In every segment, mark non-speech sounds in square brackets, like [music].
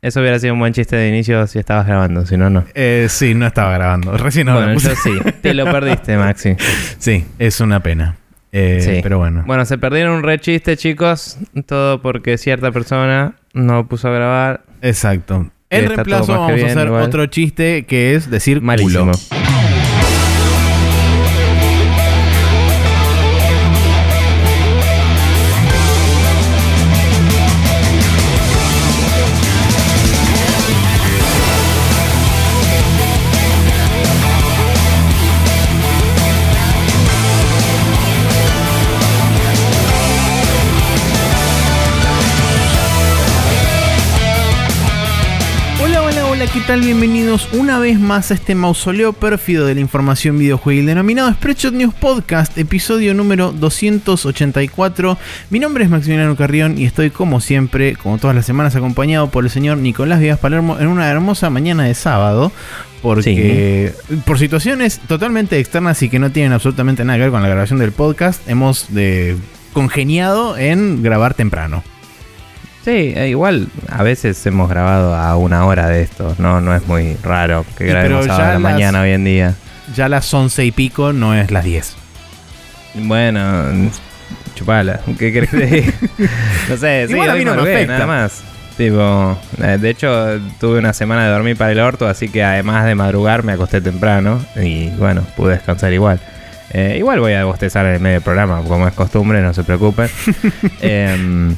Eso hubiera sido un buen chiste de inicio si estabas grabando, si no, no. Eh, sí, no estaba grabando. Recién ahora Bueno, yo sí. [laughs] Te lo perdiste, Maxi. Sí, es una pena. Eh, Sí. Pero bueno. Bueno, se perdieron un re chiste, chicos. Todo porque cierta persona no puso a grabar. Exacto. En reemplazo vamos a hacer igual. otro chiste que es decir Malísimo. culo. ¿Qué tal? Bienvenidos una vez más a este mausoleo pérfido de la información videojuegil denominado Spreadshot News Podcast, episodio número 284. Mi nombre es Maximiliano Carrión y estoy como siempre, como todas las semanas, acompañado por el señor Nicolás Díaz Palermo en una hermosa mañana de sábado. Porque por situaciones totalmente externas y que no tienen absolutamente nada que ver con la grabación del podcast, hemos de, congeniado en grabar temprano. Sí, eh, igual a veces hemos grabado a una hora de esto. No, no es muy raro que Y grabemos a la las- mañana hoy en día. Ya las 11 y pico no es las 10. Bueno, chupala. ¿Qué crees que? [laughs] No sé, sí, Igual a mí no me afecta. nada más. Tipo, eh, de hecho, tuve una semana de dormir para el orto, así que además de madrugar me acosté temprano y bueno, pude descansar igual. Eh, igual voy a bostezar en el medio del programa, como es costumbre, no se preocupen. [laughs] Em,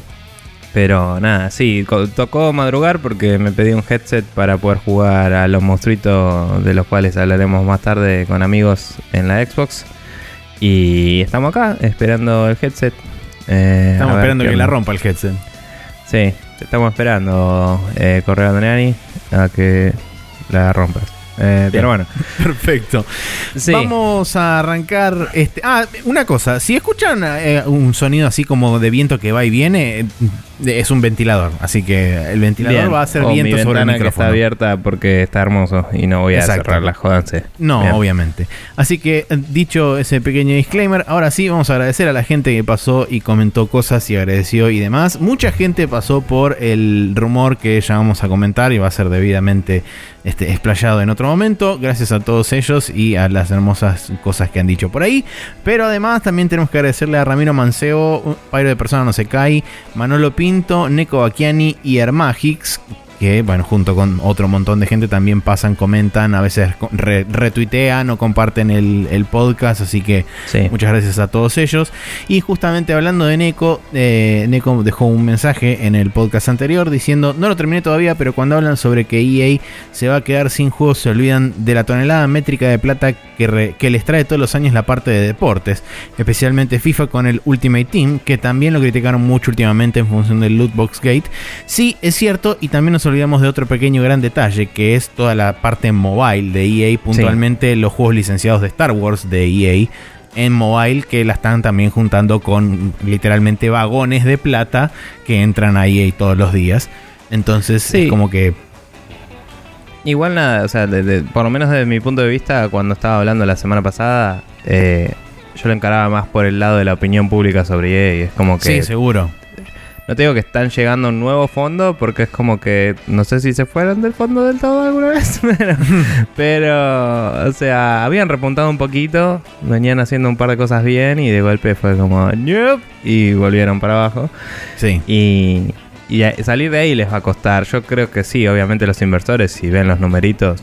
pero nada, sí, tocó madrugar porque me pedí un headset para poder jugar a los monstruitos de los cuales hablaremos más tarde con amigos en la Xbox. Y estamos acá esperando el headset. Eh, Estamos esperando que la rompa el headset. Sí, estamos esperando, eh, Correo Andreani, a que la rompas. Eh, pero bueno, [laughs] Perfecto. sí. Vamos a arrancar. Este... Ah, una cosa. Si escuchan eh, un sonido así como de viento que va y viene, eh, es un ventilador. Así que el ventilador Bien. va a hacer O viento mi sobre el ventana que está micrófono. abierta porque está hermoso y no voy a Exacto. cerrar la jodanse. No, Bien. obviamente. Así que, eh, dicho ese pequeño disclaimer, ahora sí vamos a agradecer a la gente que pasó y comentó cosas y agradeció y demás. Mucha gente pasó por el rumor que ya vamos a comentar y va a ser debidamente este, explayado en otro momento. Gracias a todos ellos y a las hermosas cosas que han dicho por ahí. Pero además también tenemos que agradecerle a Ramiro Manceo, Pairo de Persona No Se Cae, Manolo Pinto, Neko Baquiani y Hermagix, que bueno, junto con otro montón de gente también pasan, comentan, a veces re- retuitean o comparten el, el podcast, así que Sí. muchas gracias a todos ellos. Y justamente hablando de Neko, eh, Neko dejó un mensaje en el podcast anterior diciendo, no lo terminé todavía, pero cuando hablan sobre que EA se va a quedar sin juegos, se olvidan de la tonelada métrica de plata que, re- que les trae todos los años la parte de deportes, especialmente FIFA con el Ultimate Team, que también lo criticaron mucho últimamente en función del Lootbox Gate. Sí, es cierto, y también nos olvidamos de otro pequeño gran detalle, que es toda la parte mobile de EA, puntualmente los juegos licenciados de Star Wars de EA en mobile, que la están también juntando con literalmente vagones de plata que entran a EA todos los días. Entonces Sí. es como que Igual nada, o sea, de- de- por lo menos desde mi punto de vista, cuando estaba hablando la semana pasada, eh, yo lo encaraba más por el lado de la opinión pública sobre EA. Es como que sí, seguro. No te digo que están llegando a un nuevo fondo, porque es como que no sé si se fueron del fondo del todo alguna [laughs] vez, pero, pero, o sea, habían repuntado un poquito, venían haciendo un par de cosas bien y de golpe fue como, "Nope", y volvieron para abajo. Sí. Y, y salir de ahí les va a costar. Yo creo que sí, obviamente los inversores, si ven los numeritos,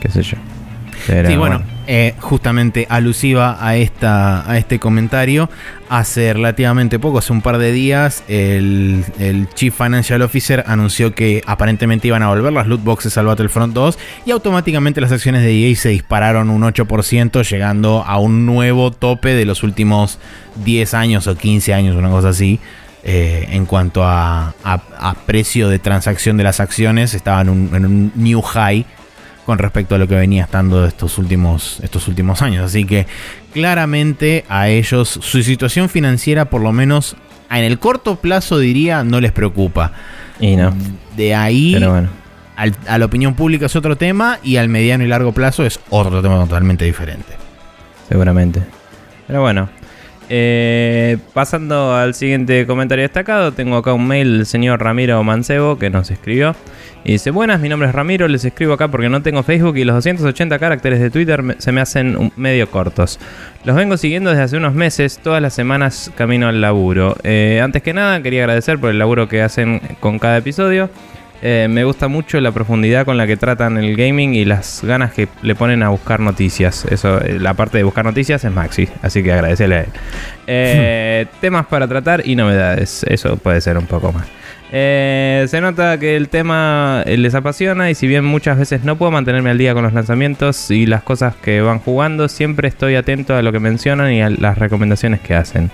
qué sé yo. Pero, Sí, bueno, eh, justamente alusiva a, esta, a este comentario, hace relativamente poco, hace un par de días, el, el Chief Financial Officer anunció que aparentemente iban a volver las loot boxes al Battlefront 2 y automáticamente las acciones de EA se dispararon un 8%, llegando a un nuevo tope de los últimos 10 años o 15 años, una cosa así. eh, en cuanto a, a- a precio de transacción de las acciones, estaban en un new high con respecto a lo que venía estando estos últimos, estos últimos años. Así que claramente a ellos su situación financiera, por lo menos en el corto plazo diría, no les preocupa. y no, De ahí pero bueno. al- a la opinión pública es otro tema y al mediano y largo plazo es otro tema totalmente diferente. seguramente. Pero bueno. Eh, pasando al siguiente comentario destacado, tengo acá un mail del señor Ramiro Mancebo que nos escribió. Y dice, buenas, mi nombre es Ramiro, les escribo acá porque no tengo Facebook y los 280 caracteres de Twitter se me hacen medio cortos. Los vengo siguiendo desde hace unos meses, todas las semanas camino al laburo. Eh, antes que nada, quería agradecer por el laburo que hacen con cada episodio. Eh, me gusta mucho la profundidad con la que tratan el gaming y las ganas que le ponen a buscar noticias. Eso, eh, la parte de buscar noticias es Maxi, así que agradecerle a él. Eh, [laughs] temas para tratar y novedades, eso puede ser un poco más. se nota que el tema les apasiona y si bien muchas veces no puedo mantenerme al día con los lanzamientos y las cosas que van jugando, siempre estoy atento a lo que mencionan y a las recomendaciones que hacen.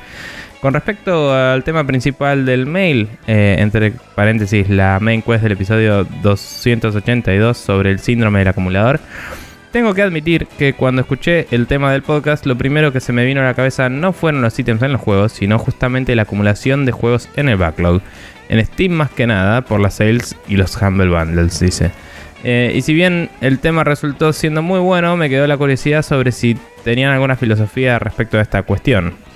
Con respecto al tema principal del mail, eh, entre paréntesis, la main quest del episodio 282 sobre el síndrome del acumulador, tengo que admitir que cuando escuché el tema del podcast, lo primero que se me vino a la cabeza no fueron los ítems en los juegos, sino justamente la acumulación de juegos en el backlog. En Steam más que nada, por las sales y los Humble Bundles, dice. Eh, y si bien el tema resultó siendo muy bueno, me quedó la curiosidad sobre si tenían alguna filosofía respecto a esta cuestión.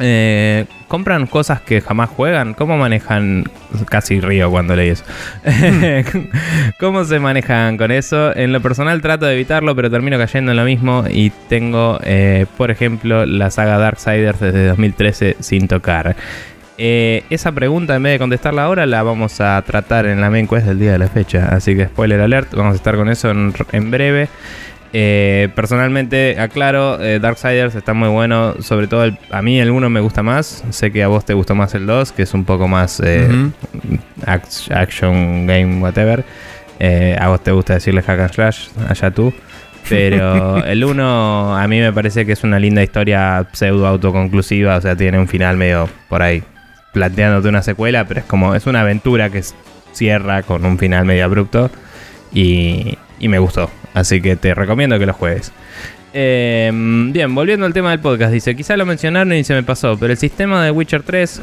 Eh, ¿Compran cosas que jamás juegan? ¿Cómo manejan? Casi río cuando leí eso. [laughs] [laughs] ¿Cómo se manejan con eso? En lo personal trato de evitarlo, pero termino cayendo en lo mismo. Y tengo, eh, por ejemplo, la saga Darksiders desde 2013 sin tocar. Eh, esa pregunta, en vez de contestarla ahora, la vamos a tratar en la main quest del día de la fecha. Así que, spoiler alert, vamos a estar con eso en breve. Eh, personalmente, aclaro, eh, Darksiders está muy bueno. Sobre todo, a mí el 1 me gusta más. Sé que a vos te gustó más el 2, que es un poco más eh, action game, whatever. a vos te gusta decirle hack and slash, allá tú. Pero [laughs] el 1 a mí me parece que es una linda historia pseudo autoconclusiva. O sea, tiene un final medio por ahí planteándote una secuela, pero es como, es una aventura que cierra con un final medio abrupto. Y, y me gustó. Así que te recomiendo que lo juegues. Em, bien, volviendo al tema del podcast, dice, quizá lo mencionaron y se me pasó, pero el sistema de Witcher 3,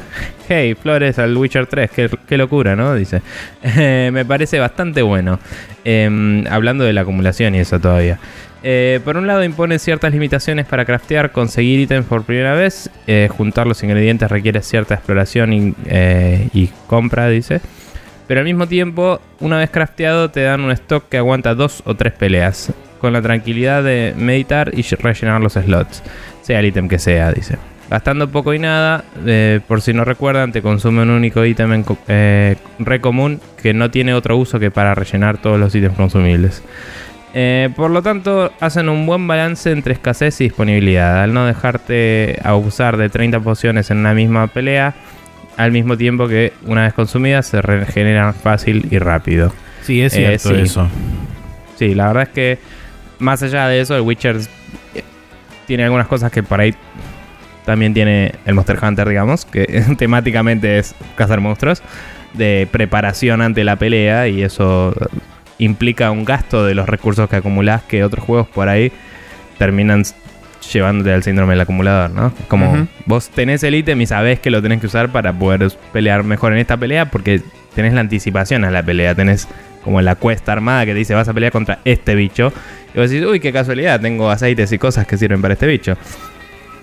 hey, flores al Witcher 3, qué, locura, ¿no? Dice, [laughs] me parece bastante bueno, em, hablando de la acumulación y eso todavía. Eh, por un lado impone ciertas limitaciones para craftear, conseguir ítems por primera vez, eh, juntar los ingredientes requiere cierta exploración eh, y compra, dice. Pero al mismo tiempo, una vez crafteado, te dan un stock que aguanta dos o tres peleas, con la tranquilidad de meditar y rellenar los slots, sea el ítem que sea, dice. Gastando poco y nada, eh, por si no recuerdan, te consume un único ítem eh, re común que no tiene otro uso que para rellenar todos los ítems consumibles. Eh, por lo tanto, hacen un buen balance entre escasez y disponibilidad. Al no dejarte abusar de 30 pociones en una misma pelea, al mismo tiempo que una vez consumidas se regeneran fácil y rápido. Sí, es eh, cierto eso. Sí, la verdad es que más allá de eso, el Witcher tiene algunas cosas que por ahí también tiene el Monster Hunter, digamos, que [laughs] temáticamente es cazar monstruos, de preparación ante la pelea y eso implica un gasto de los recursos que acumulás que otros juegos por ahí terminan llevándote al síndrome del acumulador, ¿no? Como vos tenés el ítem y sabés que lo tenés que usar para poder pelear mejor en esta pelea porque tenés la anticipación a la pelea, tenés como la cuesta armada que te dice vas a pelear contra este bicho. Y vos decís, uy, qué casualidad, tengo aceites y cosas que sirven para este bicho.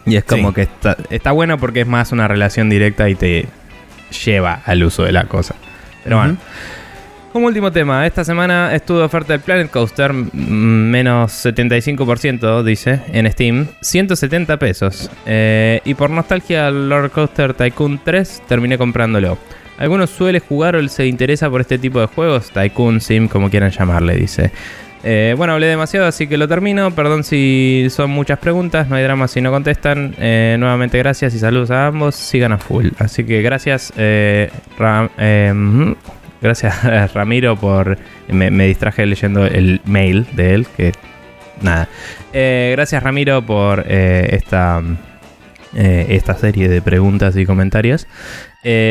Y es como que está, está bueno porque es más una relación directa y te lleva al uso de la cosa. Pero bueno. Como último tema, esta semana estuvo oferta del Planet Coaster, menos 75%, dice, en Steam, 170 pesos. Eh, y por nostalgia, Lord Coaster Tycoon 3 terminé comprándolo. ¿Alguno suele jugar o se interesa por este tipo de juegos? Tycoon, Sim, como quieran llamarle, dice. Eh, bueno, hablé demasiado, así que lo termino. Perdón si son muchas preguntas, no hay drama si no contestan. Eh, nuevamente gracias y saludos a ambos. Sigan a full. Así que gracias, Ram, Gracias [laughs] Ramiro por... Me, distraje leyendo el mail de él, que nada. Eh, gracias Ramiro por eh, esta, eh, esta serie de preguntas y comentarios.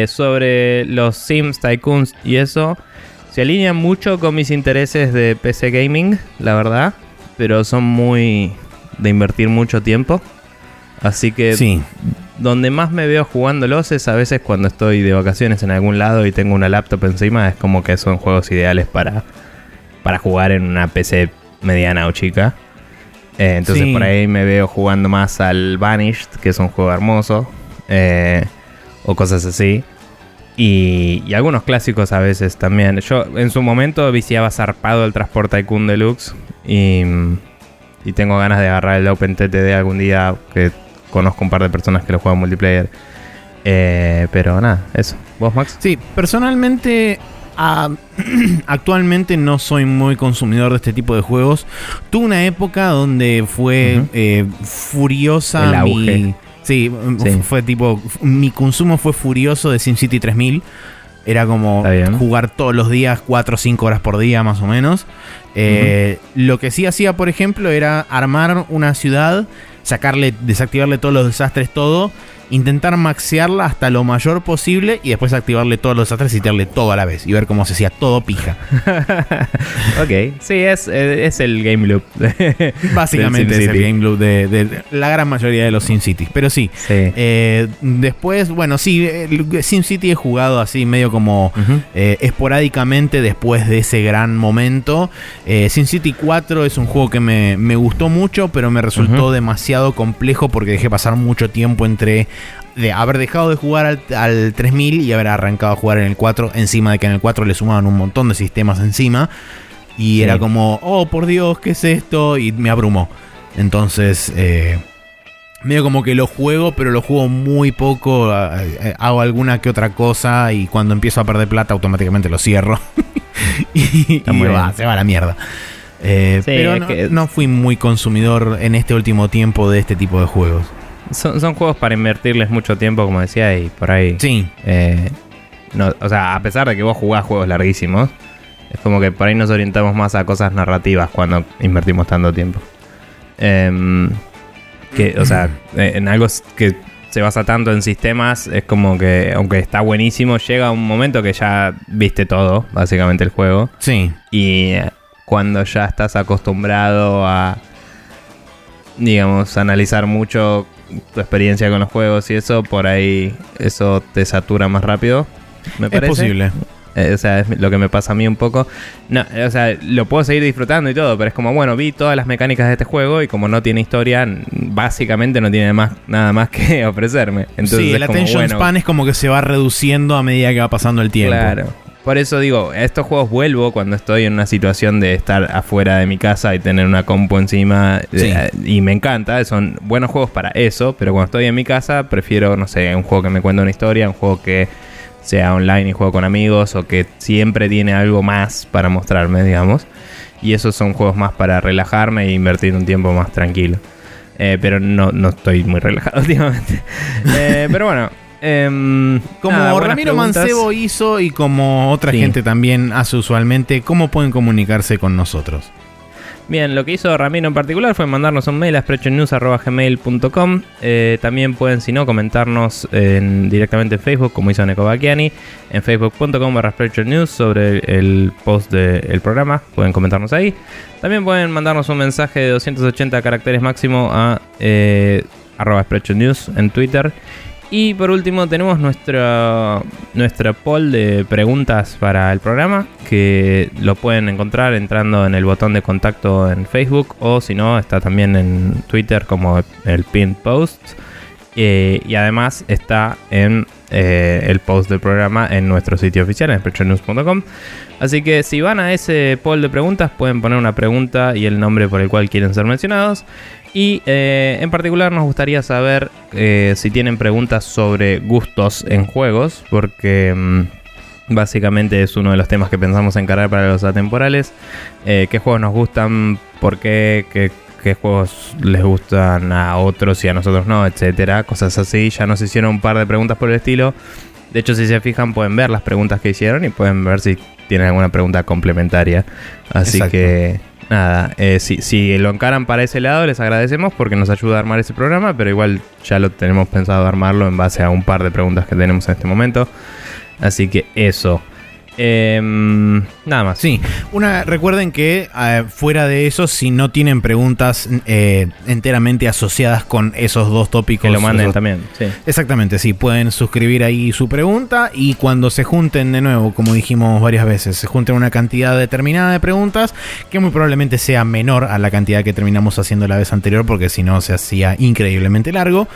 sobre los Sims, Tycoons y eso, se alinean mucho con mis intereses de PC Gaming, la verdad. Pero son muy de invertir mucho tiempo. Así que sí donde más me veo jugándolos es a veces cuando estoy de vacaciones en algún lado y tengo una laptop encima. Es como que son juegos ideales para, para jugar en una PC mediana o chica. Eh, entonces Sí. por ahí me veo jugando más al Vanished, que es un juego hermoso. eh, o cosas así. Y, y algunos clásicos a veces también. Yo en su momento viciaba zarpado el Transport Tycoon Deluxe. Y, y tengo ganas de agarrar el OpenTTD algún día. Que conozco un par de personas que lo juegan multiplayer. Eh, pero nada, eso. ¿Vos, Max? Sí, personalmente ah, [clears throat] actualmente no soy muy consumidor de este tipo de juegos. Tuve una época donde fue eh, furiosa El auge. mi... Sí, Sí. fue tipo... Mi consumo fue furioso de SimCity 3000. Era como jugar todos los días 4 o 5 horas por día más o menos. Eh, Lo que sí hacía, por ejemplo, era armar una ciudad, sacarle, desactivarle todos los desastres, todo, intentar maxearla hasta lo mayor posible y después activarle todos los desastres y tirarle todo a la vez y ver cómo se hacía todo pija. [laughs] ok, sí, es, eh, es el game loop. [laughs] Básicamente es el game loop de, de la gran mayoría de los SimCity. Pero sí. Sí. eh, después, bueno, sí, el SimCity he jugado así medio como eh, esporádicamente después de ese gran momento. Eh, SimCity 4 es un juego que me, me gustó mucho, pero me resultó demasiado complejo porque dejé pasar mucho tiempo entre de haber dejado de jugar al, al 3000 y haber arrancado a jugar en el 4, encima de que en el 4 le sumaban un montón de sistemas encima. Y Sí. era como, oh por Dios, ¿qué es esto? Y me abrumó. Entonces, eh, medio como que lo juego, pero lo juego muy poco. Hago alguna que otra cosa y cuando empiezo a perder plata automáticamente lo cierro. [laughs] y va, se va a la mierda. Eh, Sí, pero no, que- no fui muy consumidor en este último tiempo de este tipo de juegos. Son, son juegos para invertirles mucho tiempo, como decía, y por ahí. Sí, eh, no, o sea, a pesar de que vos jugás juegos larguísimos, es como que por ahí nos orientamos más a cosas narrativas cuando invertimos tanto tiempo. Em, que, o sea, [clears throat] eh, en algo que se basa tanto en sistemas, es como que, aunque está buenísimo, llega un momento que ya viste todo, básicamente el juego. sí. Y eh, cuando ya estás acostumbrado a, digamos, analizar mucho tu experiencia con los juegos y eso, por ahí eso te satura más rápido. Me Es parece. posible. Eh, o sea, es lo que me pasa a mí un poco. No, o sea, lo puedo seguir disfrutando y todo, pero es como, bueno, vi todas las mecánicas de este juego y como no tiene historia, básicamente no tiene más, nada más que [laughs] ofrecerme. Entonces sí, es el attention bueno, span es como que se va reduciendo a medida que va pasando el tiempo. Claro. Por eso digo, a estos juegos vuelvo cuando estoy en una situación de estar afuera de mi casa y tener una compu encima. Sí. y me encanta, son buenos juegos para eso, pero cuando estoy en mi casa prefiero, no sé, un juego que me cuente una historia, un juego que sea online y juego con amigos o que siempre tiene algo más para mostrarme, digamos. Y esos son juegos más para relajarme e invertir un tiempo más tranquilo. Eh, pero no, no estoy muy relajado [laughs] últimamente. Eh, pero bueno. Em, Como nada, Ramiro preguntas. Mancebo hizo y como otra Sí. gente también hace usualmente, ¿cómo pueden comunicarse con nosotros? Bien, lo que hizo Ramiro en particular fue mandarnos un mail a sprechonews.gmail.com eh, También pueden, si no, comentarnos en- directamente en Facebook, como hizo Neko Bacchiani, en facebook.com barra News sobre el, post del programa. Pueden comentarnos ahí. También pueden mandarnos un mensaje de 280 caracteres máximo a eh, arroba News en Twitter. Y por último tenemos nuestra, nuestra poll de preguntas para el programa, que lo pueden encontrar entrando en el botón de contacto en Facebook o si no, está también en Twitter como el pinned post. Eh, y además está en eh, el post del programa en nuestro sitio oficial, en sprechonews.com. Así que si van a ese poll de preguntas, pueden poner una pregunta y el nombre por el cual quieren ser mencionados. Y eh, en particular nos gustaría saber eh, si tienen preguntas sobre gustos en juegos, porque mm, básicamente es uno de los temas que pensamos encarar para los atemporales. Eh, ¿Qué juegos nos gustan? ¿Por qué? ¿Qué, qué juegos les gustan a otros y a nosotros no? Etcétera. Cosas así. Ya nos hicieron un par de preguntas por el estilo. De hecho, si se fijan, pueden ver las preguntas que hicieron y pueden ver si tienen alguna pregunta complementaria. Así Exacto. que, nada, eh, si, si lo encaran para ese lado, les agradecemos porque nos ayuda a armar ese programa, pero igual ya lo tenemos pensado armarlo en base a un par de preguntas que tenemos en este momento. Así que eso. Em, nada más. Sí, una, recuerden que eh, fuera de eso, si no tienen preguntas eh, enteramente asociadas con esos dos tópicos, Que lo manden esos- también. Sí. Exactamente, sí, pueden suscribir ahí su pregunta y cuando se junten de nuevo, como dijimos varias veces, se junten una cantidad determinada de preguntas que muy probablemente sea menor a la cantidad que terminamos haciendo la vez anterior porque si no se hacía increíblemente largo.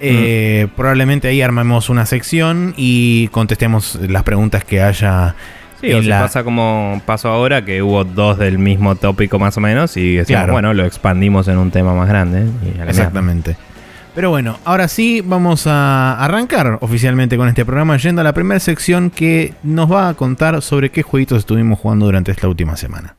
Eh, Probablemente ahí armemos una sección y contestemos las preguntas que haya. Sí, o si la- pasa como pasó ahora, que hubo dos del mismo tópico más o menos y decíamos, Claro. bueno, lo expandimos en un tema más grande. y mierda. Exactamente. Pero bueno, ahora sí vamos a arrancar oficialmente con este programa yendo a la primera sección que nos va a contar sobre qué jueguitos estuvimos jugando durante esta última semana.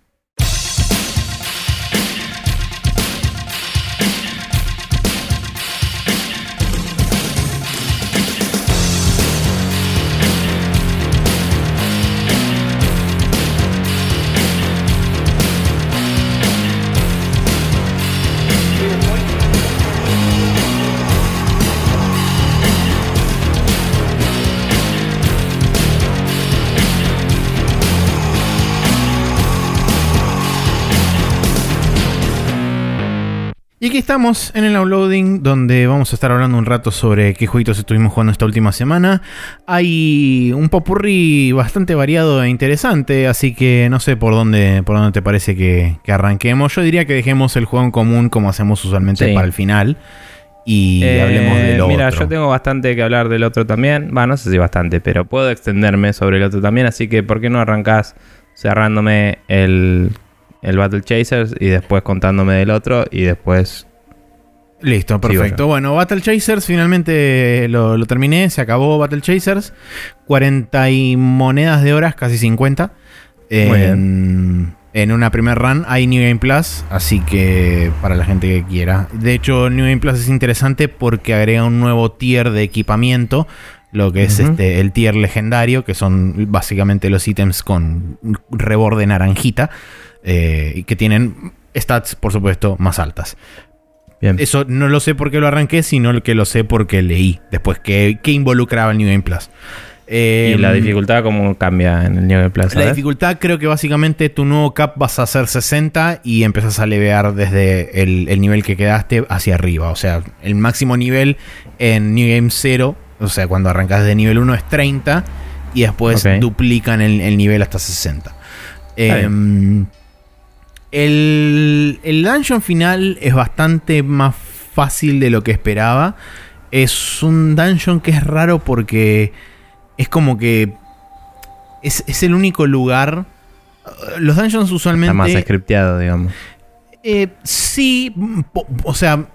Y aquí estamos en el downloading donde vamos a estar hablando un rato sobre qué jueguitos estuvimos jugando esta última semana. Hay un popurrí bastante variado e interesante, así que no sé por dónde, por dónde te parece que, que arranquemos. Yo diría que dejemos el juego en común como hacemos usualmente Sí. para el final y Eh, hablemos de lo Mira, otro. yo tengo bastante que hablar del otro también. Va, no sé si bastante, pero puedo extenderme sobre el otro también. Así que, ¿por qué no arrancás cerrándome el, el Battle Chasers y después contándome del otro y después. Listo, perfecto. Bueno, Battle Chasers finalmente lo, lo terminé, se acabó Battle Chasers. 40 y monedas de horas, casi 50. Muy En, en una primer run hay New Game Plus, así que para la gente que quiera. De hecho, New Game Plus es interesante porque agrega un nuevo tier de equipamiento. Lo que es este, el tier legendario, que son básicamente los ítems con reborde naranjita. Eh, y que tienen stats, por supuesto, más altas. Bien. Eso no lo sé por qué lo arranqué, sino que lo sé porque leí después que, que involucraba el New Game Plus. Eh, y la dificultad, ¿cómo cambia en el New Game Plus? La ¿sabes? dificultad creo que básicamente tu nuevo cap vas a hacer 60 y empezás a levear desde el, el nivel que quedaste hacia arriba. O sea, el máximo nivel en New Game 0, o sea, cuando arrancas de nivel 1 es 30 y después duplican el, el nivel hasta 60. Está Em, el, el dungeon final es bastante más fácil de lo que esperaba. Es un dungeon que es raro porque es como que es, es el único lugar. Los dungeons usualmente. Está más scripteado, digamos. Eh, sí, po- o sea,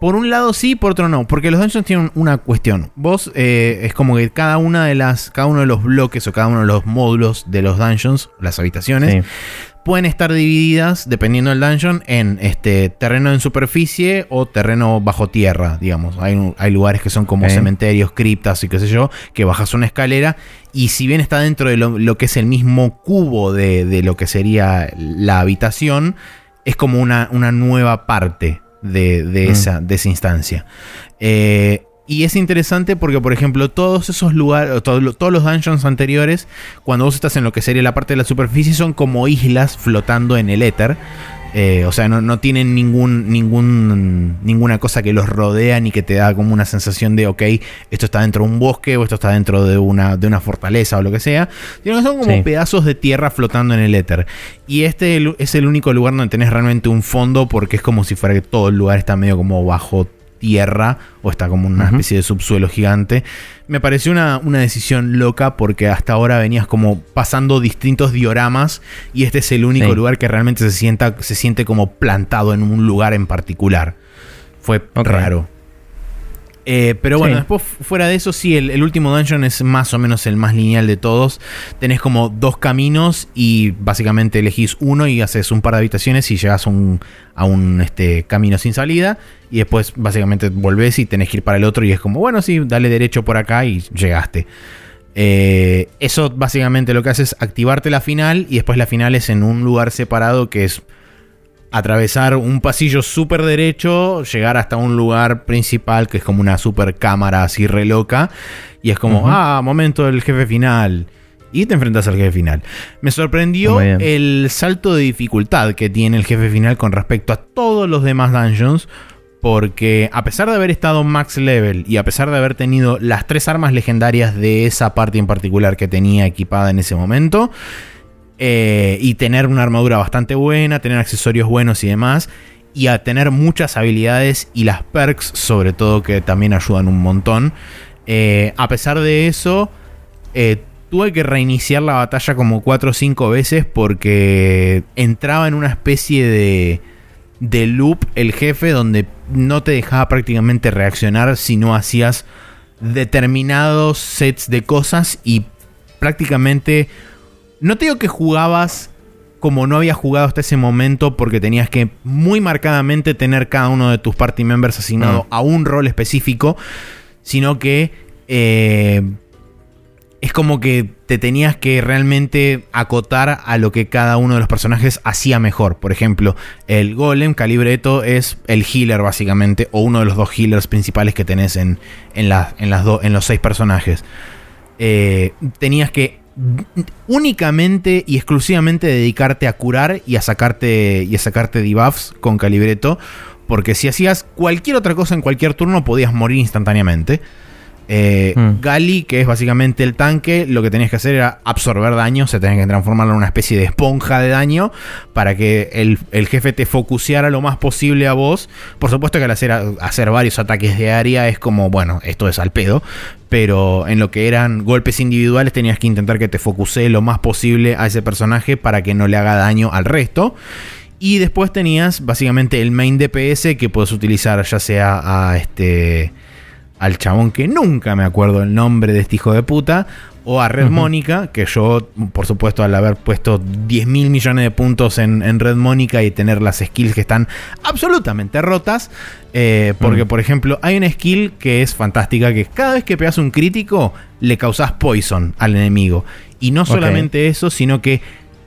por un lado sí, por otro no, porque los dungeons tienen una cuestión. Vos eh, es como que cada una de las, cada uno de los bloques o cada uno de los módulos de los dungeons, las habitaciones, Sí. Pueden estar divididas dependiendo del dungeon en este terreno en superficie o terreno bajo tierra, digamos. Hay, hay lugares que son como cementerios, criptas y qué sé yo, que bajas una escalera y si bien está dentro de lo, lo que es el mismo cubo de, de lo que sería la habitación, es como una, una nueva parte de, de Mm. esa, de esa instancia. Eh, y es interesante porque, por ejemplo, todos esos lugares, todo todos los dungeons anteriores, cuando vos estás en lo que sería la parte de la superficie, son como islas flotando en el éter. Eh, o sea, no, no tienen ningún, ningún, ninguna cosa que los rodea ni que te da como una sensación de, ok, esto está dentro de un bosque o esto está dentro de una, de una fortaleza o lo que sea. Sino que son como Sí. pedazos de tierra flotando en el éter. Y este es el único lugar donde tenés realmente un fondo porque es como si fuera que todo el lugar está medio como bajo tierra o está como una especie de subsuelo gigante. Me pareció una, una decisión loca porque hasta ahora venías como pasando distintos dioramas y este es el único Sí. lugar que realmente se, sienta, se siente como plantado en un lugar en particular. Fue raro. Eh, pero bueno, Sí. después fuera de eso, sí, el, el último dungeon es más o menos el más lineal de todos. Tenés como dos caminos y básicamente elegís uno y haces un par de habitaciones y llegas a un, a un este, camino sin salida. Y después básicamente volvés y tenés que ir para el otro y es como, bueno, sí, dale derecho por acá y llegaste. Eh, eso básicamente lo que hace es activarte la final y después la final es en un lugar separado que es atravesar un pasillo súper derecho, llegar hasta un lugar principal que es como una super cámara así re loca. Y es como, ah, momento del jefe final. y te enfrentas al jefe final. Me sorprendió el salto de dificultad que tiene el jefe final con respecto a todos los demás dungeons. Porque a pesar de haber estado max level y a pesar de haber tenido las tres armas legendarias de esa parte en particular que tenía equipada en ese momento, eh, y tener una armadura bastante buena, tener accesorios buenos y demás, y a tener muchas habilidades y las perks sobre todo que también ayudan un montón, eh, a pesar de eso, eh, tuve que reiniciar la batalla como 4 o 5 veces porque entraba en una especie de, de loop el jefe donde no te dejaba prácticamente reaccionar si no hacías determinados sets de cosas y prácticamente... No te digo que jugabas como no había jugado hasta ese momento porque tenías que muy marcadamente tener cada uno de tus party members asignado Mm. a un rol específico, sino que eh, es como que te tenías que realmente acotar a lo que cada uno de los personajes hacía mejor. Por ejemplo, el golem calibreto es el healer básicamente, o uno de los dos healers principales que tenés en, en, la- en las do- en los seis personajes. Eh, tenías que únicamente y exclusivamente dedicarte a curar y a sacarte y a sacarte debuffs con calibreto porque si hacías cualquier otra cosa en cualquier turno podías morir instantáneamente Eh, Hmm. Gali, que es básicamente el tanque, lo que tenías que hacer era absorber daño, se tenía que transformarlo en una especie de esponja de daño para que el, el jefe te focuseara lo más posible a vos. Por supuesto que al hacer, hacer varios ataques de área es como, bueno, esto es al pedo, pero en lo que eran golpes individuales tenías que intentar que te focusee lo más posible a ese personaje para que no le haga daño al resto. Y después tenías básicamente el main DPS que puedes utilizar ya sea a este al chabón que nunca me acuerdo el nombre de este hijo de puta o a Red. Mónica, que yo, por supuesto, al haber puesto 10 mil millones de puntos en, en Red Mónica y tener las skills que están absolutamente rotas, eh, porque, Mm. por ejemplo, hay una skill que es fantástica, que cada vez que pegas un crítico, le causas poison al enemigo. Y no solamente eso, sino que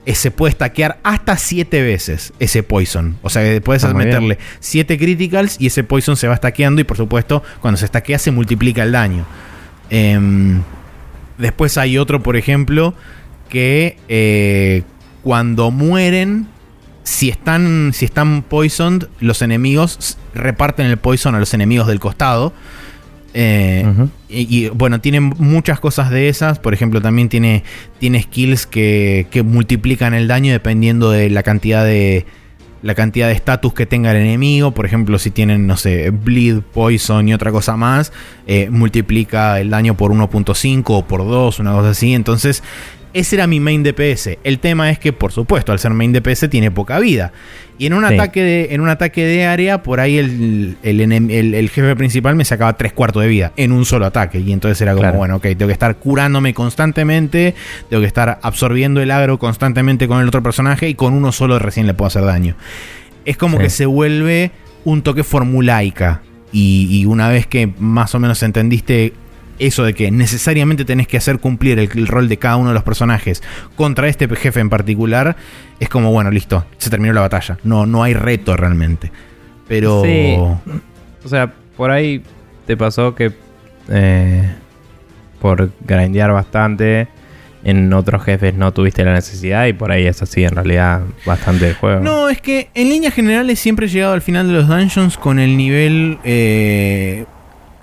se puede stackear hasta 7 veces ese poison. O sea, que puedes Ah, meterle 7 criticals y ese poison se va stackeando y por supuesto cuando se stackea se multiplica el daño. Em, después hay otro, por ejemplo, que eh, cuando mueren, si están, si están poisoned, los enemigos reparten el poison a los enemigos del costado. Eh, y, y, bueno, tiene muchas cosas de esas. Por ejemplo, también tiene, tiene skills que, que multiplican el daño dependiendo de la cantidad de. La cantidad de status que tenga el enemigo. Por ejemplo, si tienen, no sé, bleed, poison y otra cosa más. eh, multiplica el daño por 1.5 o por 2, una cosa así. Entonces, ese era mi main DPS. El tema es que, por supuesto, al ser main DPS tiene poca vida. Y en un, Sí. ataque, de, en un ataque de área, por ahí el, el, enem- el- el jefe principal me sacaba tres cuartos de vida en un solo ataque. Y entonces era como, Claro. bueno, ok, tengo que estar curándome constantemente, tengo que estar absorbiendo el agro constantemente con el otro personaje y con uno solo recién le puedo hacer daño. Es como Sí. que se vuelve un toque formulaica. Y, y una vez que más o menos entendiste eso de que necesariamente tenés que hacer cumplir el, el rol de cada uno de los personajes contra este jefe en particular, es como, bueno, listo, se terminó la batalla. No, no hay reto realmente. Pero... Sí. O sea, por ahí te pasó que eh, por grindear bastante en otros jefes no tuviste la necesidad y por ahí es así en realidad bastante el juego. No, es que en líneas generales siempre he llegado al final de los dungeons con el nivel. eh,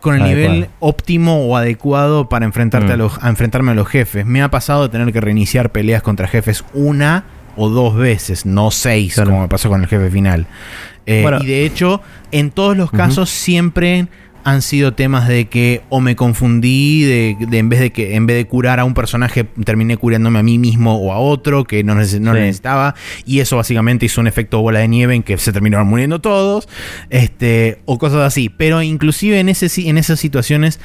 con el Adecuado. nivel óptimo o adecuado para enfrentarte Mm. a, los, a enfrentarme a los jefes. Me ha pasado de tener que reiniciar peleas contra jefes una o dos veces, no seis, Claro. como me pasó con el jefe final. Eh, Bueno. y de hecho, en todos los casos siempre han sido temas de que o me confundí, de, de en vez de que en vez de curar a un personaje terminé curándome a mí mismo o a otro que no, neces- no Sí. necesitaba y eso básicamente hizo un efecto bola de nieve en que se terminaron muriendo todos, este o cosas así. Pero inclusive en ese en esas situaciones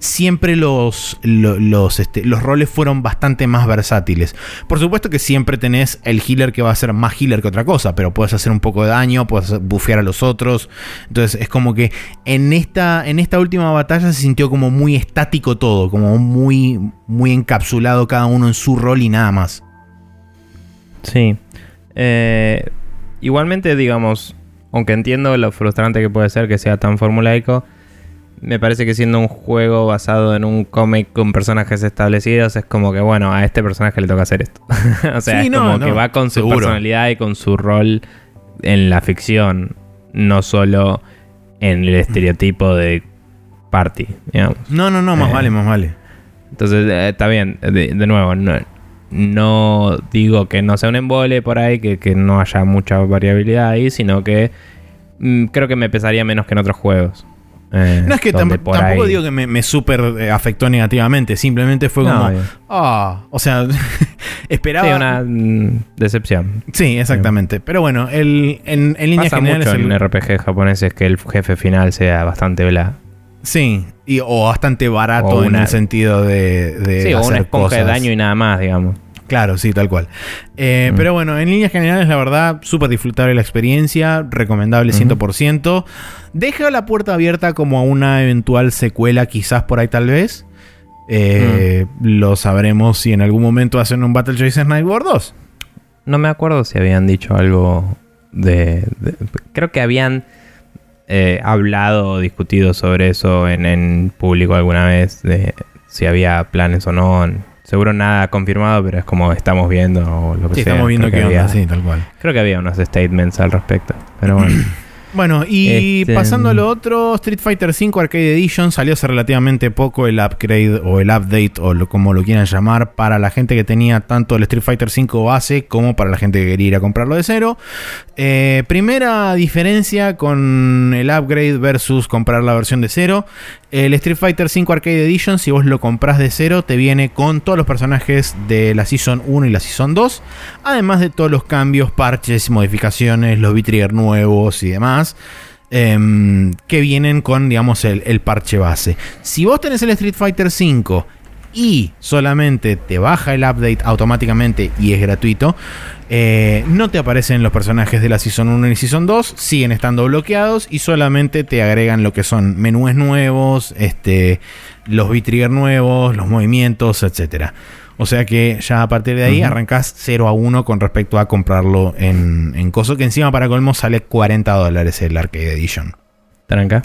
siempre los, lo- los, este, los roles fueron bastante más versátiles. Por supuesto que siempre tenés el healer que va a ser más healer que otra cosa, pero puedes hacer un poco de daño, puedes bufear a los otros. Entonces es como que en esta, en esta última batalla se sintió como muy estático todo, como muy, muy encapsulado cada uno en su rol y nada más. Sí. Eh, igualmente, digamos, aunque entiendo lo frustrante que puede ser que sea tan formulaico, me parece que siendo un juego basado en un cómic con personajes establecidos, es como que, bueno, a este personaje le toca hacer esto. [laughs] o sea, Sí, es no, como no, que va con su seguro. personalidad y con su rol en la ficción, no solo en el estereotipo de party, digamos. No, no, no, más Eh. vale, más vale. Entonces, eh, está bien, de, de nuevo, no, no digo que no sea un embole por ahí, que, que no haya mucha variabilidad ahí, sino que mm, creo que me pesaría menos que en otros juegos. Eh, No es que tam- tampoco ahí- digo que me, me súper eh, afectó negativamente, simplemente fue como, ah, o sea, [laughs] esperaba... Sí, una mm, decepción. Sí, exactamente. Pero bueno, el, en, en líneas Pasa generales... mucho el- en RPG japoneses que el jefe final sea bastante bla. Sí, y, o bastante barato O en el sentido de, de Sí, o hacer una esponja de cosas. daño y nada más, digamos. Claro, sí, tal cual. Eh, Mm. Pero bueno, en líneas generales, la verdad, súper disfrutable la experiencia, recomendable Ujú. 100%. Deja la puerta abierta como a una eventual secuela, quizás por ahí tal vez. Eh, Mm. Lo sabremos si en algún momento hacen un Battle Chasers Night War 2. No me acuerdo si habían dicho algo de. de- creo que habían eh, hablado o discutido sobre eso en, en público alguna vez, de si había planes o no. Seguro nada confirmado, pero es como estamos viendo o lo que Sí, sea. estamos viendo qué que onda, había- sí, tal cual. Creo que había unos statements al respecto. Pero bueno. [clears throat] Bueno, y Este, pasando a lo otro, Street Fighter V Arcade Edition salió hace relativamente poco el upgrade o el update o lo, como lo quieran llamar para la gente que tenía tanto el Street Fighter V base como para la gente que quería ir a comprarlo de cero. Eh, primera diferencia con el upgrade versus comprar la versión de cero. El Street Fighter V Arcade Edition, si vos lo compras de cero, te viene con todos los personajes de la Season 1 y la Season 2. Además de todos los cambios, parches, modificaciones, los V-Trigger nuevos y demás. em, que vienen con, digamos, el, el parche base. Si vos tenés el Street Fighter V y solamente te baja el update automáticamente y es gratuito, eh, no te aparecen los personajes de la Season 1 y Season 2, siguen estando bloqueados y solamente te agregan lo que son menús nuevos, este, los V-Trigger nuevos, los movimientos, etcétera. O sea que ya a partir de ahí Ujú. arrancás 0 a 1 con respecto a comprarlo en, en Coso, que encima para colmo sale 40 dólares el Arcade Edition. Tranca.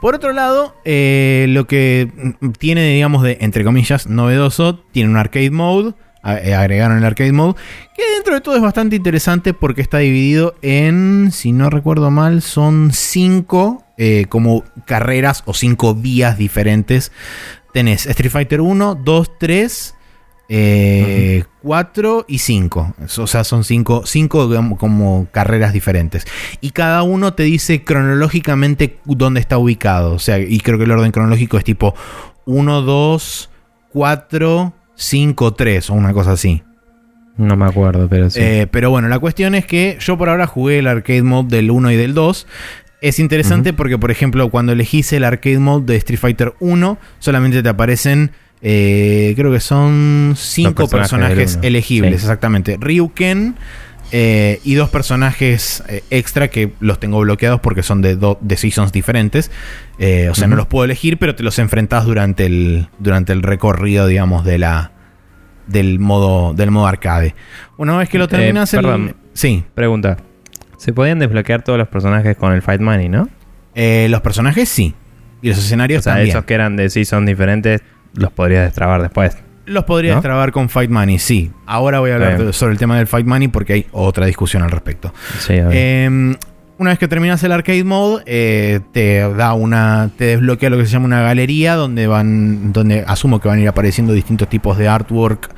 Por otro lado, eh, lo que mm, tiene, digamos, de, entre comillas, novedoso, tiene un arcade mode. eh, Agregaron el arcade mode. Que dentro de todo es bastante interesante porque está dividido en, si no recuerdo mal, son cinco eh, como carreras o cinco vías diferentes. Tenés Street Fighter 1, 2, 3, 4 y 5. O sea, son 5 cinco, digamos, como carreras diferentes. Y cada uno te dice cronológicamente dónde está ubicado. O sea, y creo que el orden cronológico es tipo 1, 2, 4, 5, 3 o una cosa así. No me acuerdo, pero sí. Eh, pero bueno, la cuestión es que yo por ahora jugué el arcade mode del 1 y del 2. Es interesante porque, por ejemplo, cuando elegís el arcade mode de Street Fighter 1, solamente te aparecen, eh, creo que son 5 personajes elegibles, Sí. exactamente. Ryuken eh, y dos personajes eh, extra que los tengo bloqueados porque son de, do- de seasons diferentes. Eh, o sea, no los puedo elegir, pero te los enfrentás durante el, durante el recorrido, digamos, de la, del, modo, del modo arcade. Una vez que lo terminas, el- perdón. Sí. Pregunta. Se podían desbloquear todos los personajes con el Fight Money, ¿no? Los personajes sí. Y los escenarios O sea, también. esos que eran de season diferentes los podrías destrabar después. Los podría ¿No? destrabar con Fight Money, sí. Ahora voy a hablar Bien. sobre el tema del Fight Money porque hay otra discusión al respecto. Sí. Eh, una vez que terminas el arcade mode, eh, te da una. te desbloquea lo que se llama una galería donde van. donde asumo que van a ir apareciendo distintos tipos de artwork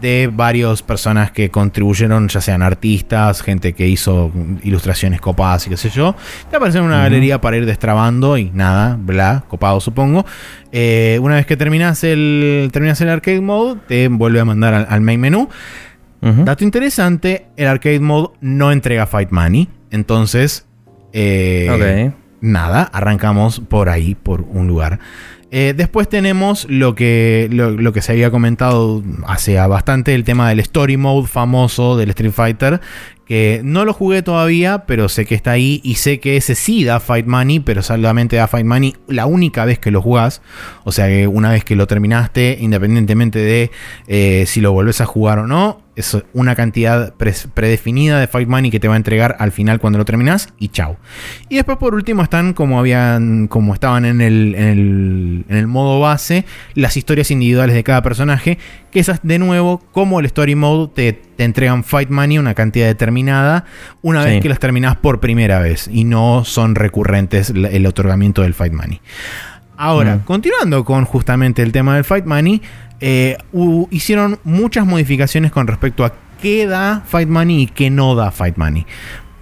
de varios personas que contribuyeron, ya sean artistas, gente que hizo ilustraciones copadas y qué sé yo. Te aparece una galería para ir destrabando y nada, bla, copado supongo. Eh, una vez que terminas el, terminas el arcade mode, te vuelve a mandar al, al main menú. Ujú. Dato interesante, el arcade mode no entrega Fight Money. Entonces, eh, nada, arrancamos por ahí, por un lugar. Eh, después tenemos lo que, lo, lo que se había comentado hace bastante, el tema del Story Mode famoso del Street Fighter, que no lo jugué todavía, pero sé que está ahí y sé que ese sí da Fight Money, pero solamente da Fight Money la única vez que lo jugás. O sea que una vez que lo terminaste, independientemente de eh, si lo volvés a jugar o no, Es una cantidad predefinida de Fight Money que te va a entregar al final cuando lo terminas y chau. Y después por último están como habían como estaban en el, en el, modo base las historias individuales de cada personaje, que esas de nuevo como el story mode te, te entregan Fight Money una cantidad determinada una vez que las terminas por primera vez y no son recurrentes el otorgamiento del Fight Money. Ahora, mm. continuando con justamente el tema del Fight Money, eh, hicieron muchas modificaciones con respecto a qué da Fight Money y qué no da Fight Money.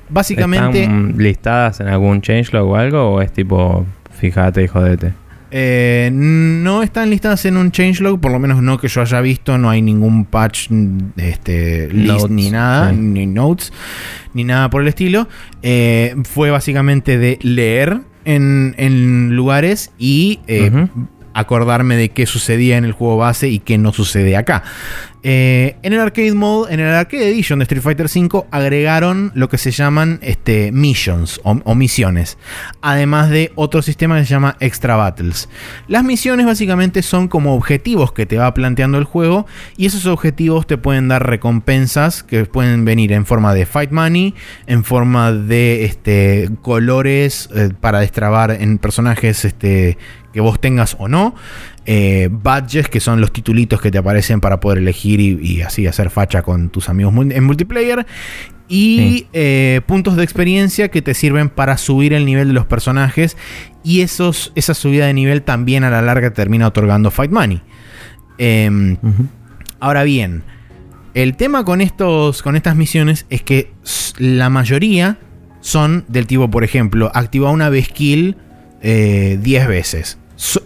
Básicamente. ¿Están listadas en algún changelog o algo? ¿O es tipo, fíjate y jodete? Eh, no están listadas en un changelog, por lo menos no que yo haya visto. No hay ningún patch este, list ni nada, ni notes, ni nada por el estilo. Eh, fue básicamente de leer en, lugares y acordarme de qué sucedía en el juego base y qué no sucede acá. Eh, en el arcade mode, en el arcade edition de Street Fighter V, agregaron lo que se llaman este, missions o, misiones. Además de otro sistema que se llama Extra Battles. Las misiones básicamente son como objetivos que te va planteando el juego. Y esos objetivos te pueden dar recompensas que pueden venir en forma de fight money, en forma de este, colores eh, para destrabar en personajes este, que vos tengas o no. Eh, badges, que son los titulitos que te aparecen para poder elegir y, así hacer facha con tus amigos en multiplayer. Y eh, puntos de experiencia que te sirven para subir el nivel de los personajes. Y esos, esa subida de nivel también a la larga termina otorgando Fight Money. Em, ahora bien, el tema con, estos, con estas misiones es que la mayoría son del tipo, por ejemplo, activa una vez kill 10 eh, veces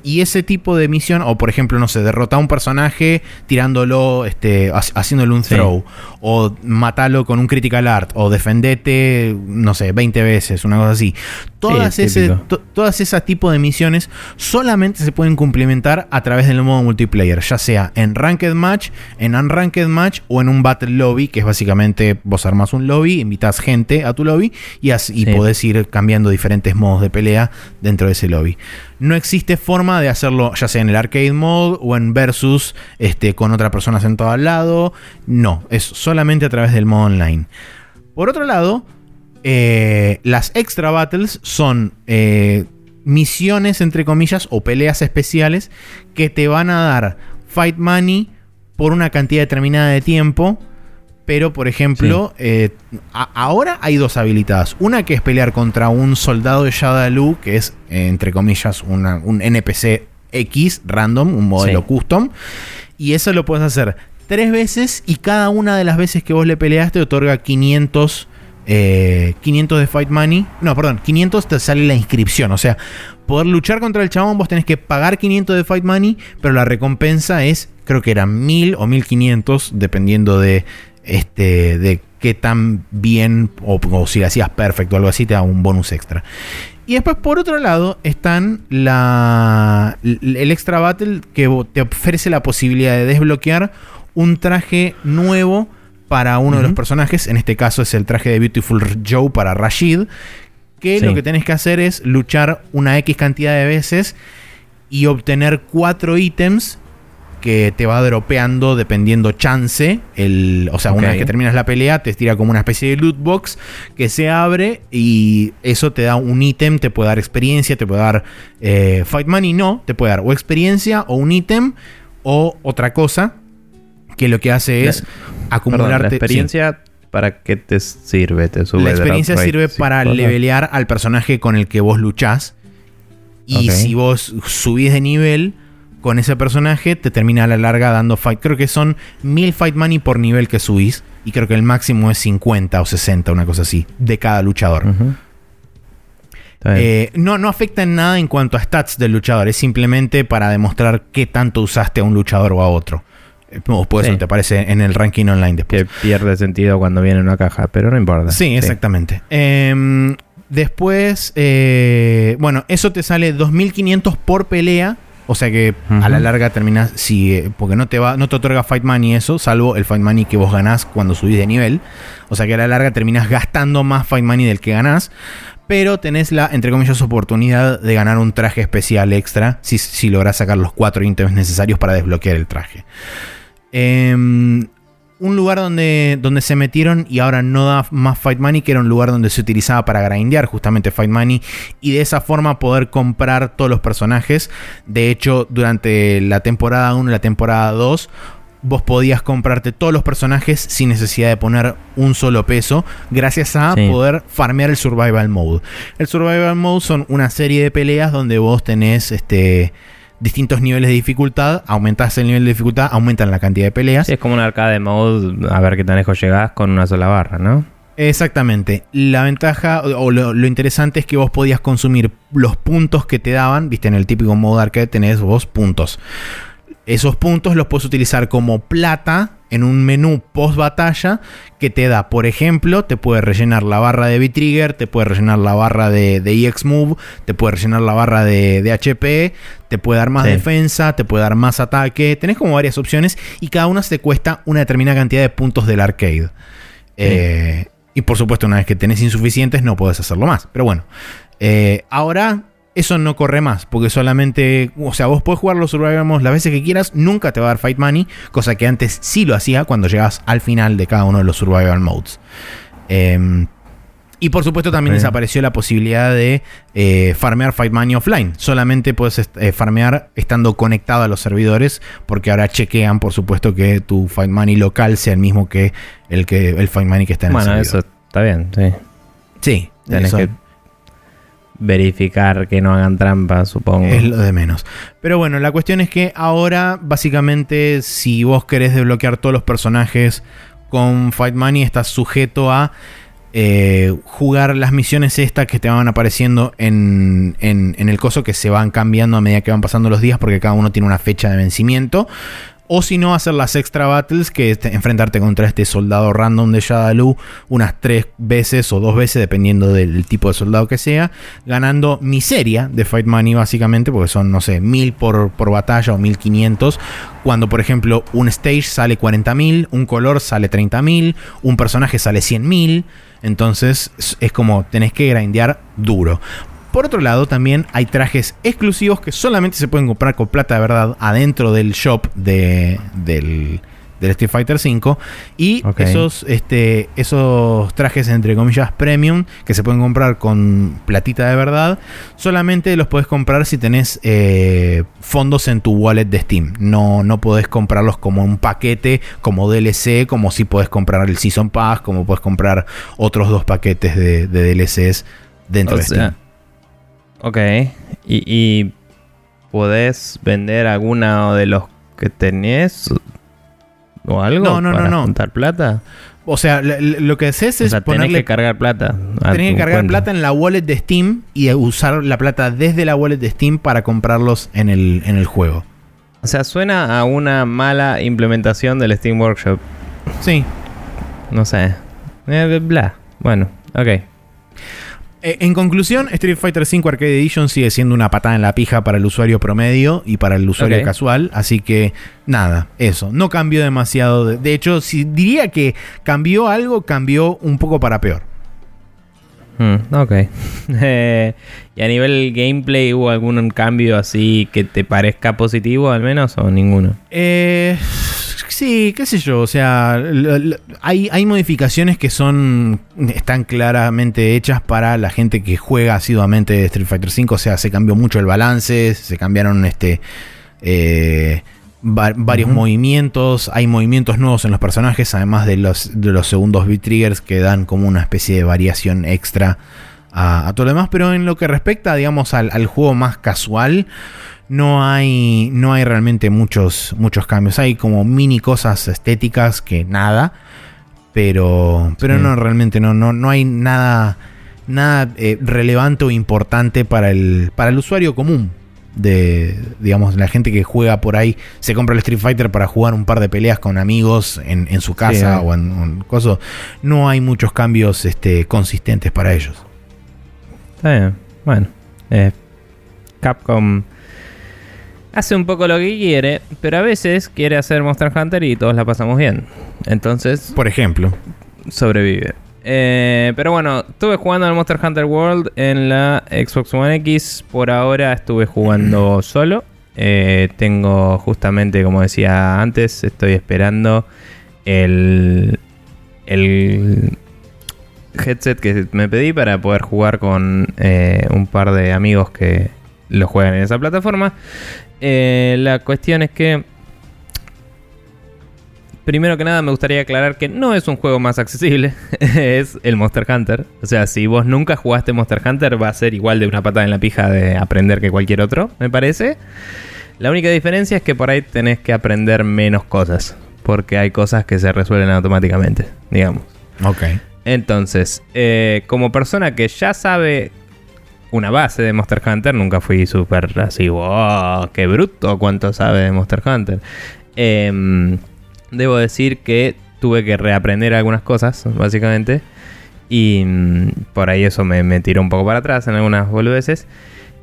y ese tipo de misión, o por ejemplo, no sé, derrota a un personaje tirándolo, este, haciéndole un throw, o matalo con un critical art, o defendete, no sé, 20 veces, una cosa así. Todas, ese, todas esas tipos de misiones solamente se pueden cumplimentar a través del modo multiplayer, ya sea en Ranked Match, en Unranked Match o en un Battle Lobby, que es básicamente vos armas un lobby, invitas gente a tu lobby y, así, podés ir cambiando diferentes modos de pelea dentro de ese lobby. No existe forma de hacerlo ya sea en el arcade mode o en versus este, con otra persona sentada al lado. No, es solamente a través del modo online. Por otro lado, eh, las extra battles son eh, misiones, entre comillas, o peleas especiales que te van a dar fight money por una cantidad determinada de tiempo pero, por ejemplo, eh, ahora hay dos habilitadas. Una que es pelear contra un soldado de Shadaloo, que es, entre comillas, un NPC X random, un modelo custom. Y eso lo puedes hacer tres veces y cada una de las veces que vos le peleaste otorga 500, 500 eh, de Fight Money. No, perdón, 500 te sale la inscripción. O sea, poder luchar contra el chabón vos tenés que pagar 500 de Fight Money, pero la recompensa es, creo que era 1000 o 1500, dependiendo de este, de qué tan bien o, si lo hacías perfecto o algo así, te da un bonus extra. Y después, por otro lado, están la, el Extra Battle que te ofrece la posibilidad de desbloquear un traje nuevo para uno de los personajes. En este caso es el traje de Beautiful Joe para Rashid. Que lo que tenés que hacer es luchar una X cantidad de veces y obtener cuatro ítems que te va dropeando dependiendo chance. El, o sea, una vez que terminas la pelea, te tira como una especie de loot box que se abre y eso te da un ítem, te puede dar experiencia, te puede dar eh, fight money, no, te puede dar o experiencia o un ítem o otra cosa que lo que hace es acumularte. la experiencia. ¿Para qué te sirve? Te la experiencia sirve para levelear al personaje con el que vos luchás. Y si vos subís de nivel, con ese personaje te termina a la larga dando fight. Creo que son 1000 fight money por nivel que subís. Y creo que el máximo es 50 o 60, una cosa así, de cada luchador. Eh, no, no afecta en nada en cuanto a stats del luchador. Es simplemente para demostrar qué tanto usaste a un luchador o a otro. Eh, o puede te aparece en el ranking online después. Que pierde sentido cuando viene en una caja, pero no importa. Sí, exactamente. Em, después, eh, bueno, eso te sale 2500 por pelea o sea que a la larga terminas, si, porque no te va, no te otorga Fight Money eso, salvo el Fight Money que vos ganás cuando subís de nivel. O sea que a la larga terminas gastando más Fight Money del que ganás. Pero tenés la, entre comillas, oportunidad de ganar un traje especial extra si, si lográs sacar los cuatro ítems necesarios para desbloquear el traje. Em, un lugar donde, donde se metieron y ahora no da más Fight Money, que era un lugar donde se utilizaba para grindear justamente Fight Money y de esa forma poder comprar todos los personajes. De hecho, durante la temporada 1 y la temporada 2 vos podías comprarte todos los personajes sin necesidad de poner un solo peso, gracias a Sí. poder farmear el Survival Mode. El Survival Mode son una serie de peleas donde vos tenés este, distintos niveles de dificultad, aumentás el nivel de dificultad, aumentan la cantidad de peleas. Sí, es como un arcade mode, a ver qué tan lejos llegás con una sola barra, ¿no? Exactamente. La ventaja o lo, lo interesante es que vos podías consumir los puntos que te daban. Viste, en el típico modo arcade tenés vos puntos. Esos puntos los puedes utilizar como plata en un menú post batalla que te da, por ejemplo, te puede rellenar la barra de V-Trigger, te puede rellenar la barra de, de EX Move, te puede rellenar la barra de, de HP, te puede dar más Sí. defensa, te puede dar más ataque. Tenés como varias opciones y cada una te cuesta una determinada cantidad de puntos del arcade. Eh, y por supuesto, una vez que tenés insuficientes, no podés hacerlo más. Pero bueno, eh, ahora eso no corre más, porque solamente, o sea, vos podés jugar los Survival Modes las veces que quieras, nunca te va a dar Fight Money, cosa que antes sí lo hacía cuando llegabas al final de cada uno de los Survival Modes. Em, y por supuesto también desapareció la posibilidad de eh, farmear Fight Money offline. Solamente puedes est- eh, farmear estando conectado a los servidores, porque ahora chequean, por supuesto, que tu Fight Money local sea el mismo que el, que, el Fight Money que está en Bueno, el eso servidor. está bien, sí. Sí, Tenés eso que verificar que no hagan trampa, supongo. es lo de menos. Pero bueno, la cuestión es que ahora, básicamente, si vos querés desbloquear todos los personajes con Fight Money, estás sujeto a eh, jugar las misiones estas que te van apareciendo en, en- en el coso que se van cambiando a medida que van pasando los días porque cada uno tiene una fecha de vencimiento. O si no, hacer las extra battles, que es enfrentarte contra este soldado random de Shadaloo unas tres veces o dos veces, dependiendo del tipo de soldado que sea, ganando miseria de Fight Money, básicamente, porque son, no sé, mil por, por batalla o 1500. Cuando, por ejemplo, un stage sale 40.000, un color sale 30.000, un personaje sale 100.000. Entonces, es- es como tenés que grindear duro. Por otro lado, también hay trajes exclusivos que solamente se pueden comprar con plata de verdad adentro del shop de, del, del Street Fighter V. Y esos, este, esos trajes, entre comillas, premium, que se pueden comprar con platita de verdad, solamente los puedes comprar si tenés eh, fondos en tu wallet de Steam. No, no podés comprarlos como un paquete, como DLC, como si podés comprar el Season Pass, como podés comprar otros dos paquetes de, de DLCs dentro O de sea, Steam. Ok. ¿Y, y podés vender alguno de los que tenés o algo? No, no, no, para no. juntar plata? O sea, lo que haces O es sea, tenés ponerle. que cargar plata. tenés que cargar cuenta. plata en la wallet de Steam y usar la plata desde la wallet de Steam para comprarlos en el, en el juego. O sea, suena a una mala implementación del Steam Workshop. Sí. No sé. Eh, bla. Bueno, ok. Eh, en conclusión, Street Fighter V Arcade Edition sigue siendo una patada en la pija para el usuario promedio y para el usuario casual. Así que, nada, eso. No cambió demasiado. De, de hecho, si diría que cambió algo, cambió un poco para peor. Hmm, ok. [laughs] Eh, ¿Y a nivel gameplay hubo algún cambio así que te parezca positivo al menos o ninguno? Eh, sí, qué sé yo, o sea, hay, hay modificaciones que son están claramente hechas para la gente que juega asiduamente Street Fighter V, o sea, se cambió mucho el balance, se cambiaron este eh, va- varios movimientos, hay movimientos nuevos en los personajes, además de los, de los segundos beat triggers que dan como una especie de variación extra a, a todo lo demás, pero en lo que respecta, digamos, al, al juego más casual, no hay, no hay realmente muchos, muchos cambios. Hay como mini cosas estéticas que nada, pero, pero Sí. no, realmente no, no, no hay nada, nada eh, relevante o importante para el, para el usuario común. De, digamos, la gente que juega por ahí, se compra el Street Fighter para jugar un par de peleas con amigos en, en su casa Sí, o en, en coso. No hay muchos cambios este, consistentes para ellos. Está bien. Bueno. eh, Capcom hace un poco lo que quiere, pero a veces quiere hacer Monster Hunter y todos la pasamos bien. Entonces, Por ejemplo. sobrevive. Eh, pero bueno, estuve jugando al Monster Hunter World en la Xbox One X. Por ahora estuve jugando [clears throat] solo. Eh, tengo justamente, como decía antes, estoy esperando el, el headset que me pedí para poder jugar con eh, un par de amigos que lo juegan en esa plataforma. La cuestión es que Primero que nada me gustaría aclarar que no es un juego más accesible, [laughs] es el Monster Hunter. O sea, si vos nunca jugaste Monster Hunter va a ser igual de una patada en la pija de aprender que cualquier otro, me parece. La única diferencia es que por ahí tenés que aprender menos cosas, porque hay cosas que se resuelven automáticamente, digamos. Ok. Entonces, eh, como persona que ya sabe una base de Monster Hunter, nunca fui súper así, wow, qué bruto cuánto sabe de Monster Hunter. Eh, debo decir que tuve que reaprender algunas cosas, básicamente. Y mm, por ahí eso me, tiró un poco para atrás en algunas boludeces.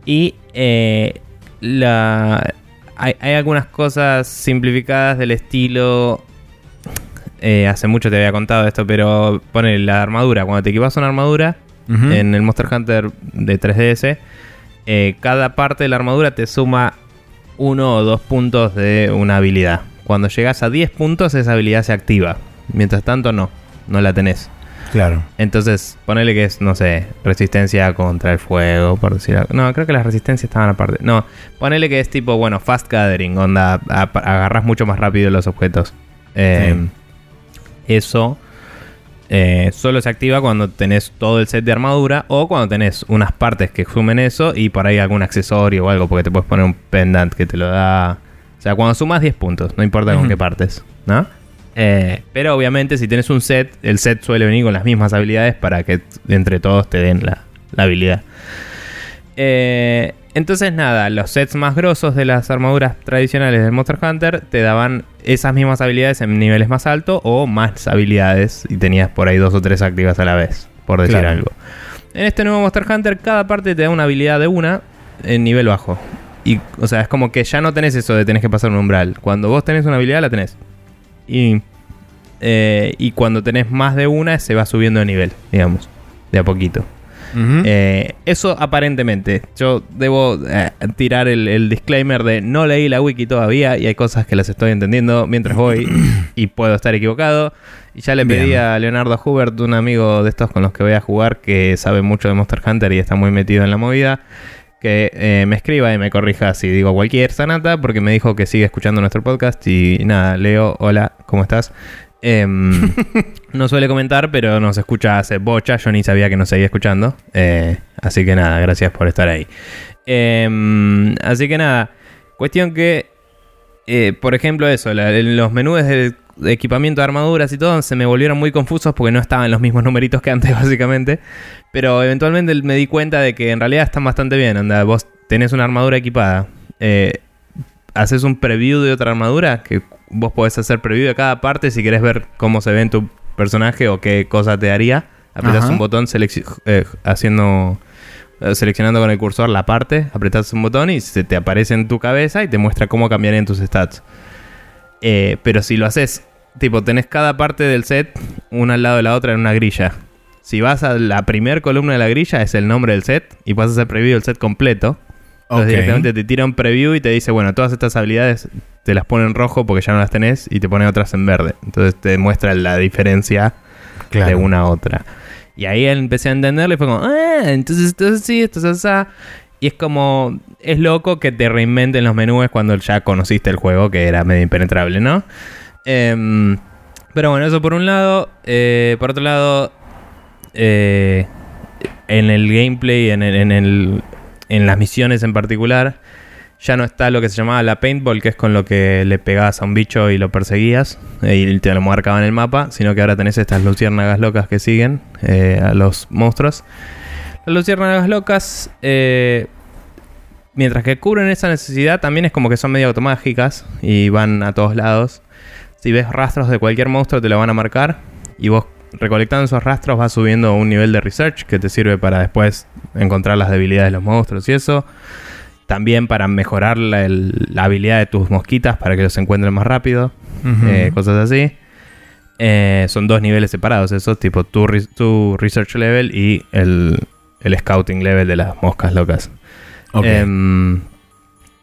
Y eh, la, hay, algunas cosas simplificadas del estilo... Eh, hace mucho te había contado esto, pero pone la armadura. Cuando te equipas una armadura en el Monster Hunter de 3DS, eh, cada parte de la armadura te suma uno o dos puntos de una habilidad. Cuando llegas a 10 puntos, esa habilidad se activa. Mientras tanto, no. No la tenés. Claro. Entonces, ponele que es, no sé, resistencia contra el fuego, por decir algo. No, creo que las resistencias estaban aparte. No, ponele que es tipo, bueno, fast gathering, onda, agarras mucho más rápido los objetos. Eh, eso eh, solo se activa cuando tenés todo el set de armadura o cuando tenés unas partes que sumen eso y por ahí algún accesorio o algo, porque te puedes poner un pendant que te lo da o sea, cuando sumas 10 puntos, no importa con qué partes, ¿no? Eh, pero obviamente si tienes un set, el set suele venir con las mismas habilidades para que entre todos te den la, habilidad. Eh, entonces nada, los sets más grosos de las armaduras tradicionales del Monster Hunter te daban esas mismas habilidades en niveles más altos o más habilidades y tenías por ahí dos o tres activas a la vez, por decir algo. En este nuevo Monster Hunter cada parte te da una habilidad de una en nivel bajo. Y, o sea, es como que ya no tenés eso de tenés que pasar un umbral. Cuando vos tenés una habilidad, la tenés. Y, eh, y cuando tenés más de una, se va subiendo de nivel, digamos, de a poquito. Eh, eso aparentemente. Yo debo eh, tirar el, disclaimer de no leí la wiki todavía y hay cosas que las estoy entendiendo mientras voy [clears throat] y puedo estar equivocado. Y ya le pedí a Leonardo Hubert, un amigo de estos con los que voy a jugar, que sabe mucho de Monster Hunter y está muy metido en la movida que eh, me escriba y me corrija si digo cualquier sanata, porque me dijo que sigue escuchando nuestro podcast. Y nada, Leo, hola, ¿cómo estás? Em, [laughs] no suele comentar, pero nos escucha hace bocha. Yo ni sabía que nos seguía escuchando. Eh, así que nada, gracias por estar ahí. Em, así que nada, cuestión que, eh, por ejemplo, eso, los menús de equipamiento de armaduras y todo se me volvieron muy confusos porque no estaban los mismos [laughs] numeritos que antes, básicamente. Pero eventualmente me di cuenta de que en realidad están bastante bien. Anda, vos tenés una armadura equipada. Eh, haces un preview de otra armadura, que vos podés hacer preview de cada parte si querés ver cómo se ve en tu personaje o qué cosa te haría. Apretás un botón eh, haciendo eh, seleccionando con el cursor la parte, apretás un botón y se te aparece en tu cabeza y te muestra cómo cambiarían tus stats. pero si lo haces, tipo, tenés cada parte del set una al lado de la otra en una grilla. Si vas a la primera columna de la grilla, es el nombre del set y vas a hacer preview del set completo. Entonces directamente te tira un preview y te dice, bueno, todas estas habilidades te las pone en rojo porque ya no las tenés y te pone otras en verde. Entonces te muestra la diferencia de una a otra. Y ahí empecé a entenderlo y fue como, ah, entonces esto es así, esto es así. Y es como, es loco que te reinventen los menús cuando ya conociste el juego, que era medio impenetrable, ¿no? Em, pero bueno, eso por un lado. Eh, por otro lado, eh, en el gameplay, en, el, en las misiones en particular, ya no está lo que se llamaba la paintball, que es con lo que le pegabas a un bicho y lo perseguías eh, y te lo marcaba en el mapa, sino que ahora tenés estas luciérnagas locas que siguen a los monstruos. Las luciérnagas locas, mientras que cubren esa necesidad, también es como que son medio automágicas y van a todos lados. Si ves rastros de cualquier monstruo, te lo van a marcar y vos recolectando esos rastros vas subiendo un nivel de research que te sirve para después encontrar las debilidades de los monstruos y eso. También para mejorar la, habilidad de tus mosquitas para que los encuentren más rápido. Eh, cosas así. Eh, son dos niveles separados esos, tipo tu, research level y el, scouting level de las moscas locas. Em,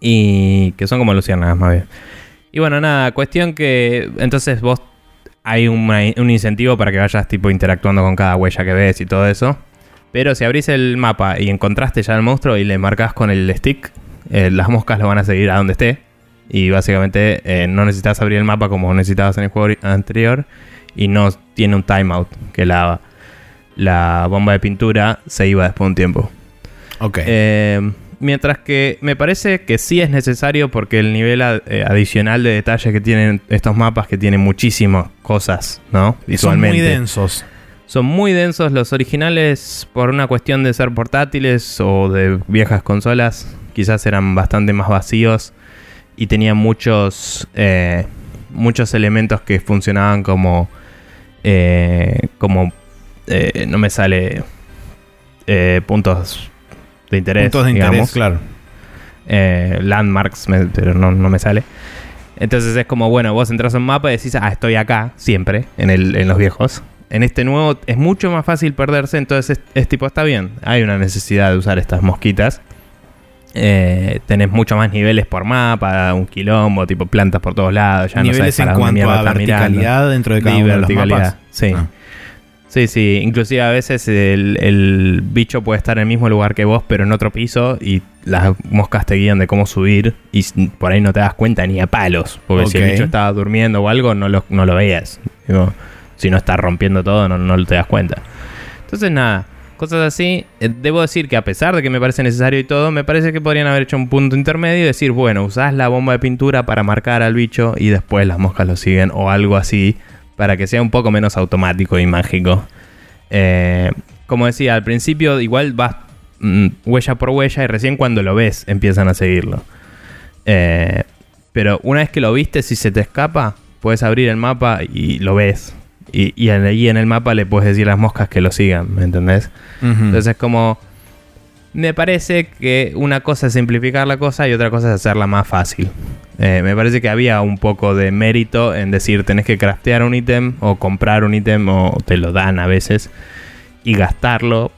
y que son como lucianas más bien. Y bueno, nada, cuestión que entonces vos hay un incentivo para que vayas tipo interactuando con cada huella que ves y todo eso. Pero si abrís el mapa y encontraste ya al monstruo y le marcas con el stick, eh, las moscas lo van a seguir a donde esté. Y básicamente eh, no necesitas abrir el mapa como necesitabas en el juego anterior. Y no tiene un timeout, que la, la bomba de pintura se iba después de un tiempo. Ok. Eh, mientras que me parece que sí es necesario porque el nivel ad- eh, adicional de detalle que tienen estos mapas, que tienen muchísimas cosas, ¿no? Son Visualmente. muy densos. Son muy densos los originales por una cuestión de ser portátiles o de viejas consolas. Quizás eran bastante más vacíos y tenían muchos, eh, muchos elementos que funcionaban como, eh, como eh, no me sale puntos de interés. Puntos de interés, digamos. claro. Eh, landmarks, me- pero no, no me sale. Entonces es como, bueno, vos entras a un mapa y decís, ah, estoy acá, siempre, en, el, en los viejos. En este nuevo es mucho más fácil perderse, entonces es, es tipo, está bien, hay una necesidad de usar estas mosquitas. Eh, tenés mucho más niveles por mapa, un quilombo, tipo plantas por todos lados. Ya Niveles no sabes en cuanto a verticalidad mirando. dentro de cada uno de los mapas. Sí. Ah. Sí, sí. Inclusive a veces el, el bicho puede estar en el mismo lugar que vos, pero en otro piso y las moscas te guían de cómo subir y por ahí no te das cuenta ni a palos. Porque si el bicho estaba durmiendo o algo, no lo, no lo veías. Digo, si no está rompiendo todo, no, no te das cuenta. Entonces nada, cosas así. Eh, Debo decir que a pesar de que me parece necesario y todo, me parece que podrían haber hecho un punto intermedio y decir, bueno, usás la bomba de pintura para marcar al bicho y después las moscas lo siguen o algo así para que sea un poco menos automático y mágico. Eh, como decía, al principio igual vas mm, huella por huella y recién cuando lo ves empiezan a seguirlo. Eh, pero una vez que lo viste, si se te escapa, puedes abrir el mapa y lo ves. Y, ahí en el mapa le puedes decir a las moscas que lo sigan, ¿me entendés? Ujú. Entonces como... Me parece que una cosa es simplificar la cosa y otra cosa es hacerla más fácil. Eh, me parece que había un poco de mérito en decir tenés que craftear un ítem o comprar un ítem o te lo dan a veces y gastarlo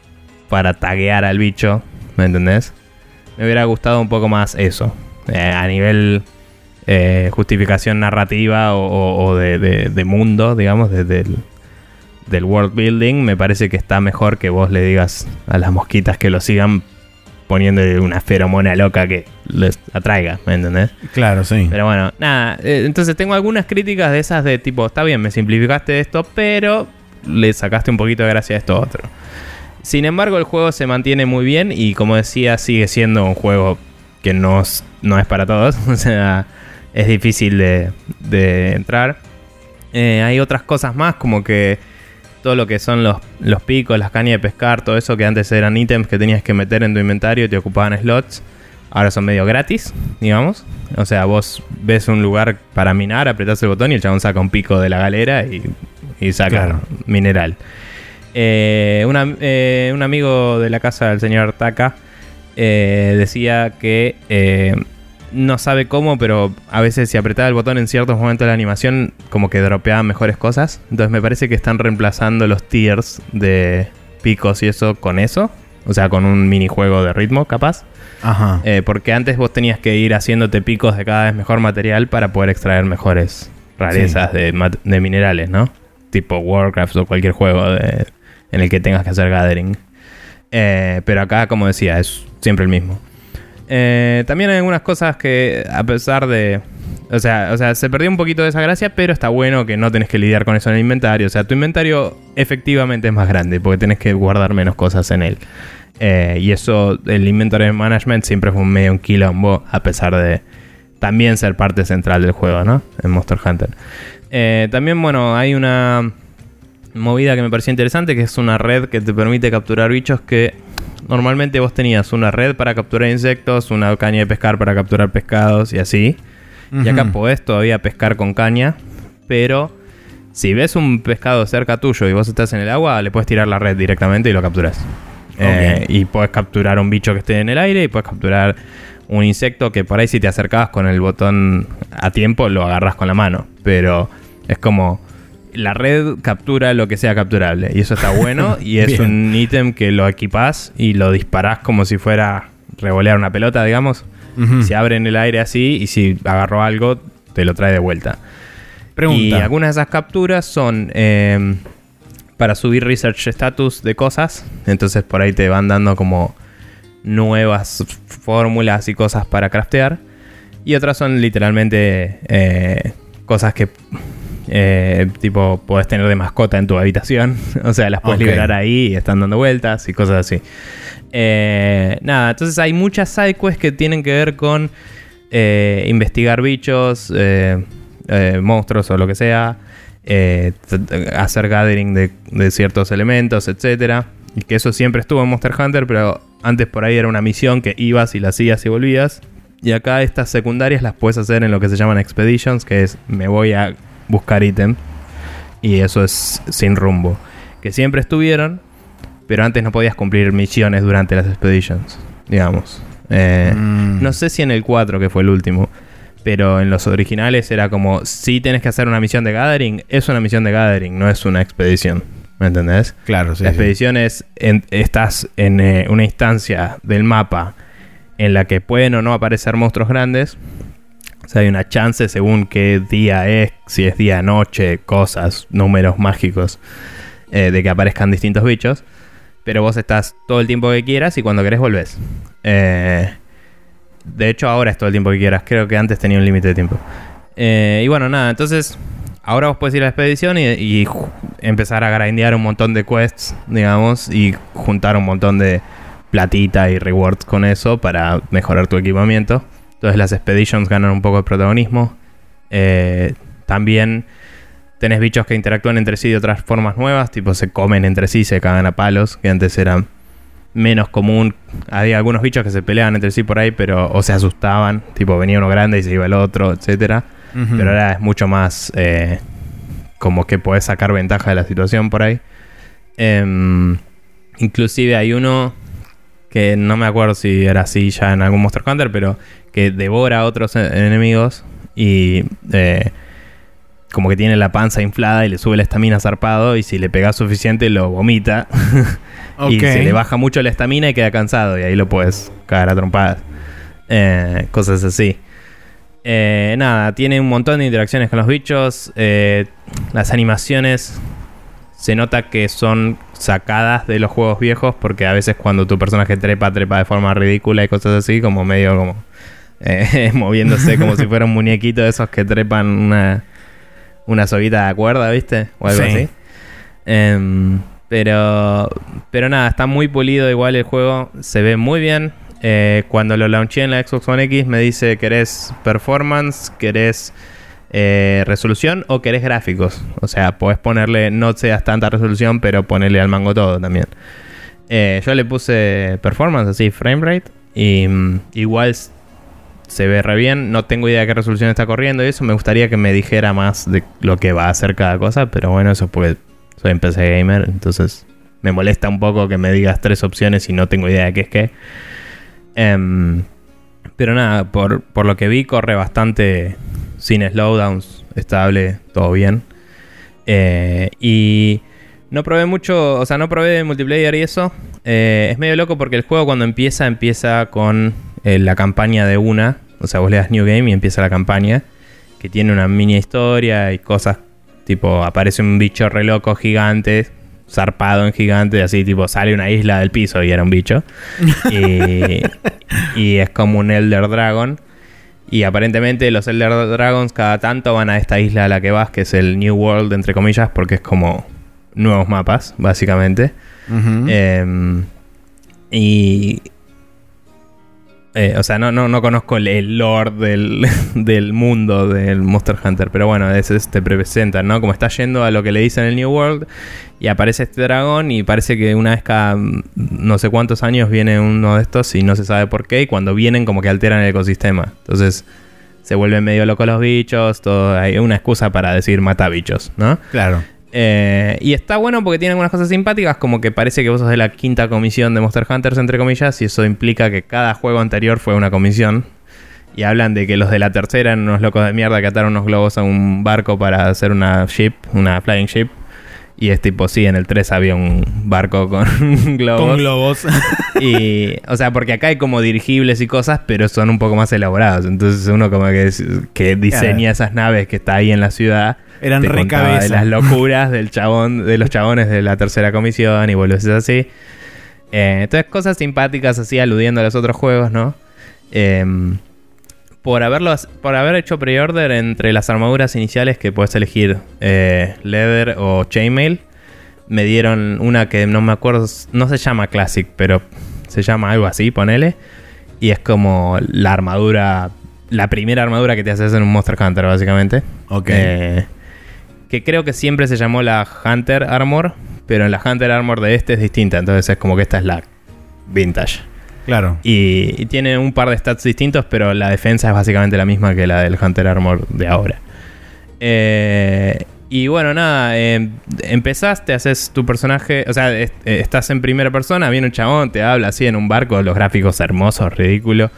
para taguear al bicho, ¿me entendés? Me hubiera gustado un poco más eso. Eh, a nivel eh, justificación narrativa o, de, de- de mundo, digamos, de- del, del world building, me parece que está mejor que vos le digas a las mosquitas que lo sigan poniéndole una feromona loca que les atraiga, ¿me entendés? Claro, sí. Pero bueno, nada. eh, entonces tengo algunas críticas de esas de tipo, está bien, me simplificaste esto, pero le sacaste un poquito de gracia a esto otro. Sin embargo, el juego se mantiene muy bien y como decía, sigue siendo un juego que no, es- no es para todos. [laughs] O sea, es difícil de, de entrar. Eh, hay otras cosas más como que todo lo que son los, los picos, las cañas de pescar, todo eso que antes eran ítems que tenías que meter en tu inventario y te ocupaban slots. Ahora son medio gratis, digamos. O sea, vos ves un lugar para minar, apretás el botón y el chabón saca un pico de la galera y, y saca Claro. mineral. Eh, una- eh, un amigo de la casa del señor Taka eh, decía que no sabe cómo, pero a veces si apretaba el botón en ciertos momentos de la animación, como que dropeaba mejores cosas. Entonces me parece que están reemplazando los tiers de picos y eso con eso. O sea, con un minijuego de ritmo, capaz. Ajá. Eh, porque antes vos tenías que ir haciéndote picos de cada vez mejor material para poder extraer mejores rarezas de, de minerales, ¿no? Tipo Warcraft o cualquier juego de- en el que tengas que hacer gathering. Eh, pero acá, como decía, es siempre el mismo. Eh, también hay algunas cosas que, a pesar de. O sea, o sea, se perdió un poquito de esa gracia, pero está bueno que no tenés que lidiar con eso en el inventario. O sea, tu inventario efectivamente es más grande porque tenés que guardar menos cosas en él. Eh, y eso, el inventory management siempre fue un medio un quilombo, a pesar de también ser parte central del juego, ¿no? En Monster Hunter. Eh, también, bueno, hay una movida que me pareció interesante, que es una red que te permite capturar bichos que normalmente vos tenías una red para capturar insectos, una caña de pescar para capturar pescados y así. Y acá podés todavía pescar con caña, pero si ves un pescado cerca tuyo y vos estás en el agua, le puedes tirar la red directamente y lo capturas. Eh, y puedes capturar un bicho que esté en el aire y puedes capturar un insecto que por ahí si te acercabas con el botón a tiempo lo agarras con la mano. Pero es como la red captura lo que sea capturable y eso está bueno [laughs] y es un ítem que lo equipás y lo disparás como si fuera revolear una pelota, digamos. Se abre en el aire así y si agarró algo te lo trae de vuelta. Pregunta. Y algunas de esas capturas son eh, para subir research status de cosas. Entonces por ahí te van dando como nuevas fórmulas y cosas para craftear. Y otras son literalmente eh, cosas que eh, tipo puedes tener de mascota en tu habitación. [laughs] o sea, las puedes liberar ahí y están dando vueltas y cosas así. Eh, nada, entonces hay muchas sidequests que tienen que ver con eh, investigar bichos, monstruos o lo que sea, hacer gathering de, de ciertos elementos, etcétera. Y que eso siempre estuvo en Monster Hunter, pero antes por ahí era una misión que ibas y la hacías y volvías. Y acá estas secundarias las puedes hacer en lo que se llaman expeditions, que es me voy a buscar ítem. Y eso es sin rumbo. Que siempre estuvieron, pero antes no podías cumplir misiones durante las expeditions, digamos. Eh, Mm. No sé si en el 4, que fue el último, pero en los originales era como, si tienes que hacer una misión de gathering, es una misión de gathering, no es una expedición. ¿Me entendés? Claro, sí. la sí. expedición es, en- estás en eh, una instancia del mapa en la que pueden o no aparecer monstruos grandes. O sea, hay una chance según qué día es, si es día, noche, cosas, números mágicos, eh, de que aparezcan distintos bichos. Pero vos estás todo el tiempo que quieras y cuando querés volvés. Eh, de hecho, ahora es todo el tiempo que quieras. Creo que antes tenía un límite de tiempo. Eh, y bueno, nada, entonces ahora vos puedes ir a la expedición y, y empezar a grindear un montón de quests, digamos, y juntar un montón de platita y rewards con eso para mejorar tu equipamiento. Entonces las expeditions ganan un poco de protagonismo. Eh, también tenés bichos que interactúan entre sí de otras formas nuevas, tipo se comen entre sí, se cagan a palos, que antes era menos común. Había algunos bichos que se peleaban entre sí por ahí, pero o se asustaban, tipo venía uno grande y se iba el otro, etcétera. Ujú. Pero ahora es mucho más eh, como que podés sacar ventaja de la situación por ahí. Em, inclusive hay uno que no me acuerdo si era así ya en algún Monster Hunter, pero que devora a otros e- enemigos y eh, como que tiene la panza inflada y le sube la estamina zarpado y si le pegas suficiente lo vomita [laughs] y se le baja mucho la estamina y queda cansado y ahí lo puedes cagar a trompadas. Eh, cosas así. Eh, nada, tiene un montón de interacciones con los bichos. eh, las animaciones se nota que son sacadas de los juegos viejos porque a veces cuando tu personaje trepa, trepa de forma ridícula y cosas así, como medio como eh, [laughs] moviéndose como si fuera un muñequito de esos que trepan una, una soguita de cuerda, ¿viste? O algo Sí. así. Em, pero, pero nada, está muy pulido igual el juego, se ve muy bien. Eh, cuando lo launché en la Xbox One X me dice, ¿querés performance? ¿Querés eh, resolución o querés gráficos? O sea, podés ponerle, no seas tanta resolución, pero ponerle al mango todo también. Eh, yo le puse performance, así, frame rate, y mm, igual se ve re bien. No tengo idea de qué resolución está corriendo y eso. Me gustaría que me dijera más de lo que va a hacer cada cosa, pero bueno, eso es porque soy en PC gamer, entonces me molesta un poco que me digas tres opciones y no tengo idea de qué es qué. Em, pero nada, por, por lo que vi, corre bastante sin slowdowns, estable, todo bien. Eh, y no probé mucho, o sea, no probé multiplayer y eso. Eh, es medio loco porque el juego cuando empieza, empieza con eh, la campaña de una. O sea, vos le das New Game y empieza la campaña. Que tiene una mini historia y cosas tipo, aparece un bicho re loco gigante, zarpado en gigante, así tipo, sale una isla del piso y era un bicho. y, [laughs] y es como un Elder Dragon. Y aparentemente los Elder Dragons cada tanto van a esta isla a la que vas, que es el New World, entre comillas, porque es como nuevos mapas, básicamente. Eh, y. eh, o sea, no, no, no conozco el, el lore del, [laughs] del mundo del Monster Hunter, pero bueno, es, es- te presentan, ¿no? Como está yendo a lo que le dicen el New World y aparece este dragón y parece que una vez cada mm, no sé cuántos años viene uno de estos y no se sabe por qué y cuando vienen como que alteran el ecosistema. Entonces se vuelven medio locos los bichos, todo, hay una excusa para decir mata bichos, ¿no? Claro. Eh, y está bueno porque tiene algunas cosas simpáticas, como que parece que vos sos de la quinta comisión de Monster Hunters, entre comillas, y eso implica que cada juego anterior fue una comisión. Y hablan de que los de la tercera eran unos locos de mierda que ataron unos globos a un barco para hacer una ship, una flying ship. Y es tipo, sí, en el 3 había un barco con [laughs] globos. Con globos. [laughs] Y, o sea, porque acá hay como dirigibles y cosas, pero son un poco más elaborados. Entonces uno como que, que diseña esas naves que está ahí en la ciudad, Eran te contaba de las [laughs] locuras del chabón, de los chabones de la tercera comisión y boludeces así. Eh, entonces, cosas simpáticas así, aludiendo a los otros juegos, ¿no? Em, por, haberlo, por haber hecho pre-order entre las armaduras iniciales que puedes elegir eh, Leather o Chainmail, me dieron una que no me acuerdo, no se llama Classic, pero se llama algo así, ponele. Y es como la armadura, la primera armadura que te haces en un Monster Hunter, básicamente. Ok. Eh, que creo que siempre se llamó la Hunter Armor, pero en la Hunter Armor de este es distinta, entonces es como que esta es la vintage. Claro. Y, y tiene un par de stats distintos, pero la defensa es básicamente la misma que la del Hunter Armor de ahora. Eh, y bueno, nada, eh, empezaste, haces tu personaje, o sea, est- eh, estás en primera persona, viene un chabón, te habla así en un barco, los gráficos hermosos, ridículo.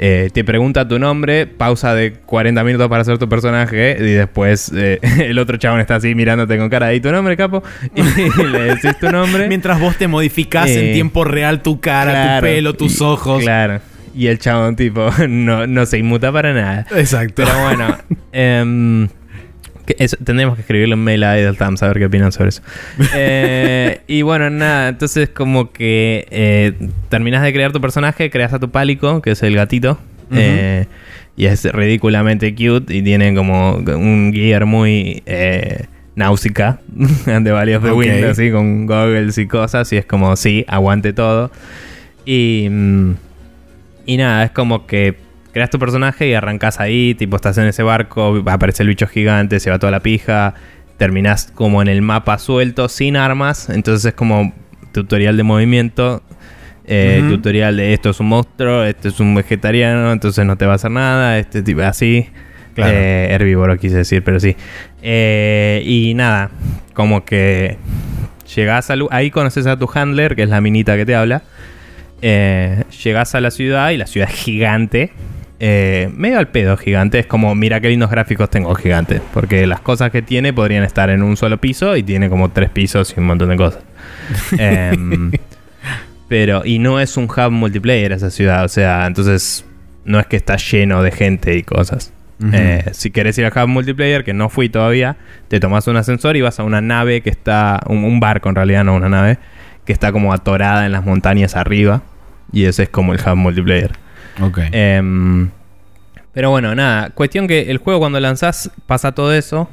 Eh, te pregunta tu nombre, pausa de 40 minutos para hacer tu personaje y después eh, [laughs] el otro chabón está así mirándote con cara de tu nombre, capo? [laughs] Y le decís tu nombre. Mientras vos te modificás Eh, en tiempo real tu cara, Claro, tu pelo, tus y- ojos. Claro. Y el chabón, tipo, [laughs] no, no se inmuta para nada. Exacto. Pero bueno, em, que eso- tendremos que escribirle un mail a Idle Times a ver qué opinan sobre eso. [laughs] Eh, y bueno, nada, entonces como que eh, terminas de crear tu personaje, creas a tu pálico, que es el gatito. Eh, y es ridículamente cute y tiene como un gear muy eh, náusica [laughs] de Valley of the Ok. Wind, así con goggles y cosas. Y es como, sí, aguante todo. Y, mm, y nada, es como que creas tu personaje y arrancas ahí, tipo estás en ese barco, aparece el bicho gigante, se va toda la pija, terminás como en el mapa suelto, sin armas, entonces es como tutorial de movimiento, eh, tutorial de esto es un monstruo, esto es un vegetariano, entonces no te va a hacer nada, este tipo así. Claro. Eh, herbívoro quise decir, pero sí. Eh, y nada, como que llegás a... Ahí conoces a tu handler, que es la minita que te habla. Llegás a la ciudad y la ciudad es gigante. Eh, medio al pedo gigante. Es como, mira qué lindos gráficos tengo gigante. Porque las cosas que tiene podrían estar en un solo piso y tiene como tres pisos y un montón de cosas. [laughs] Em, pero, y no es un hub multiplayer esa ciudad. O sea, entonces no es que está lleno de gente y cosas. Eh, si querés ir al hub multiplayer, que no fui todavía, te tomas un ascensor y vas a una nave que está. Un, un barco en realidad, no una nave. Que está como atorada en las montañas arriba. Y ese es como el hub multiplayer. Ok. Em, pero bueno, nada. Cuestión que el juego cuando lanzás pasa todo eso.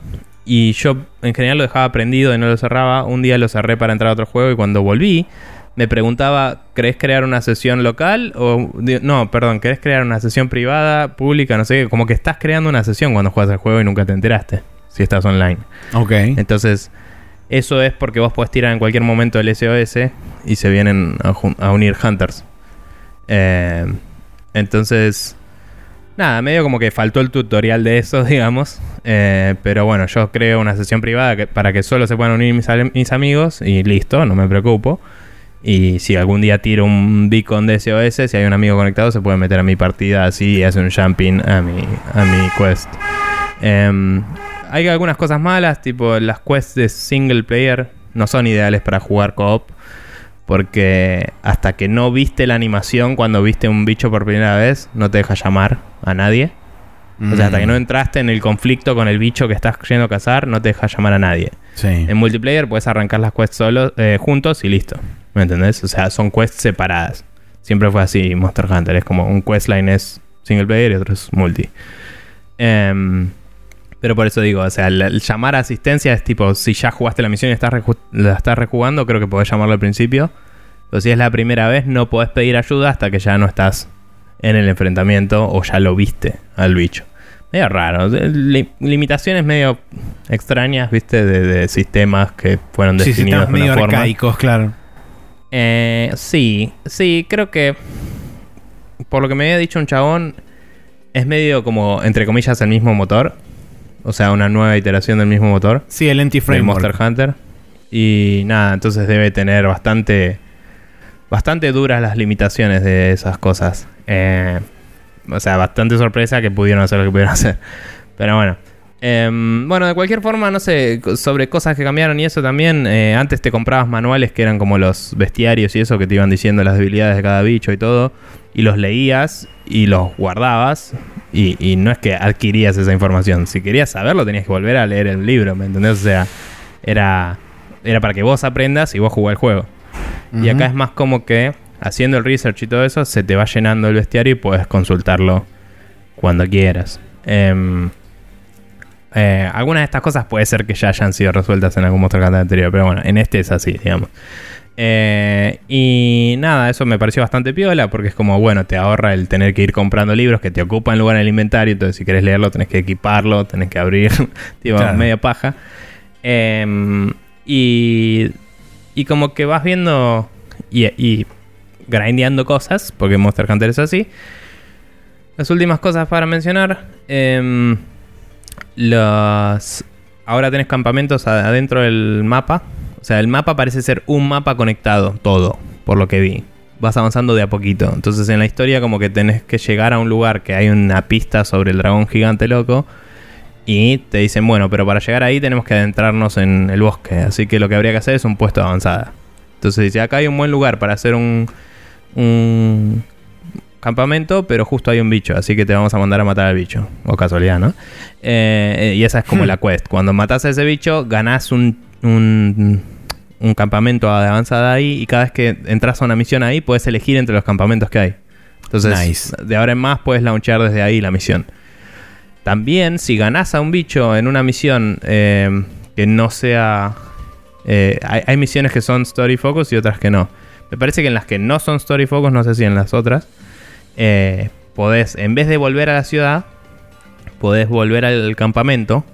Y yo en general lo dejaba prendido y no lo cerraba. Un día lo cerré para entrar a otro juego y cuando volví me preguntaba, ¿querés crear una sesión local? O no, perdón, ¿querés crear una sesión privada, pública? No sé, qué? como que estás creando una sesión cuando juegas el juego y nunca te enteraste. Si estás online. ok. Entonces, eso es porque vos podés tirar en cualquier momento el SOS y se vienen a, a unir Hunters. Eh, entonces, nada, medio como que faltó el tutorial de eso, [laughs] digamos. Eh, pero bueno, yo creo una sesión privada para que solo se puedan unir mis amigos y listo, no me preocupo. Y si algún día tiro un beacon de SOS, si hay un amigo conectado, se puede meter a mi partida así y hace un jumping a mi, a mi quest. Em, hay algunas cosas malas, tipo las quests de single player no son ideales para jugar co-op. Porque hasta que no viste la animación cuando viste un bicho por primera vez, no te deja llamar a nadie. O sea, hasta que no entraste en el conflicto con el bicho que estás yendo a cazar, no te deja llamar a nadie. Sí. En multiplayer puedes arrancar las quests solo, eh, juntos y listo. ¿Me entendés? O sea, son quests separadas. Siempre fue así Monster Hunter. Es como un questline es single player y otro es multi. Em, pero por eso digo, o sea, el, el llamar a asistencia es tipo, si ya jugaste la misión y estás la estás rejugando, creo que podés llamarlo al principio. Pero si es la primera vez, no podés pedir ayuda hasta que ya no estás en el enfrentamiento o ya lo viste al bicho. Medio raro. Li- limitaciones medio extrañas, viste, de, de sistemas que fueron Sí, definidos de una medio forma. arcaicos, claro. Eh, sí, sí, creo que por lo que me había dicho un chabón, es medio como, entre comillas, el mismo motor. O sea, una nueva iteración del mismo motor Sí, el anti-framework. Monster Hunter. Y nada, entonces debe tener bastante, bastante duras las limitaciones de esas cosas. Eh, o sea, bastante sorpresa que pudieron hacer lo que pudieron [laughs] hacer. Pero bueno. Em, bueno, de cualquier forma, no sé, sobre cosas que cambiaron y eso también. eh, antes te comprabas manuales que eran como los bestiarios y eso, que te iban diciendo las debilidades de cada bicho y todo. Y los leías y los guardabas. Y, y no es que adquirías esa información. Si querías saberlo, tenías que volver a leer el libro, ¿me entendés? O sea, era, era para que vos aprendas y vos jugás el juego. Y acá es más como que haciendo el research y todo eso, se te va llenando el bestiario y puedes consultarlo cuando quieras. Em, eh, algunas de estas cosas puede ser que ya hayan sido resueltas en algún Monster Hunter anterior, pero bueno, en este es así, digamos. Eh, y nada, eso me pareció bastante piola porque es como, bueno, te ahorra el tener que ir comprando libros que te ocupan lugar en el inventario. Entonces, si quieres leerlo, tenés que equiparlo, tenés que abrir, [laughs] tipo, Claro. media paja. Em, y, y como que vas viendo y, y grindeando cosas, porque Monster Hunter es así. Las últimas cosas para mencionar. em, los, ahora tenés campamentos adentro del mapa. O sea, el mapa parece ser un mapa conectado, todo, por lo que vi. Vas avanzando de a poquito. Entonces en la historia como que tenés que llegar a un lugar que hay una pista sobre el dragón gigante loco. Y te dicen, bueno, pero para llegar ahí tenemos que adentrarnos en el bosque. Así que lo que habría que hacer es un puesto de avanzada. Entonces dice, acá hay un buen lugar para hacer un, un campamento, pero justo hay un bicho, así que te vamos a mandar a matar al bicho. O casualidad, ¿no? Eh, y esa es como [laughs] la quest. Cuando matas a ese bicho, ganás un, un, un campamento de avanzada ahí y cada vez que entras a una misión ahí, puedes elegir entre los campamentos que hay. Entonces, Nice. de ahora en más puedes launchear desde ahí la misión. También, si ganás a un bicho en una misión eh, que no sea... eh, hay, hay misiones que son story focus y otras que no. Me parece que en las que no son story focus, no sé si en las otras, eh, podés, en vez de volver a la ciudad, podés volver al campamento.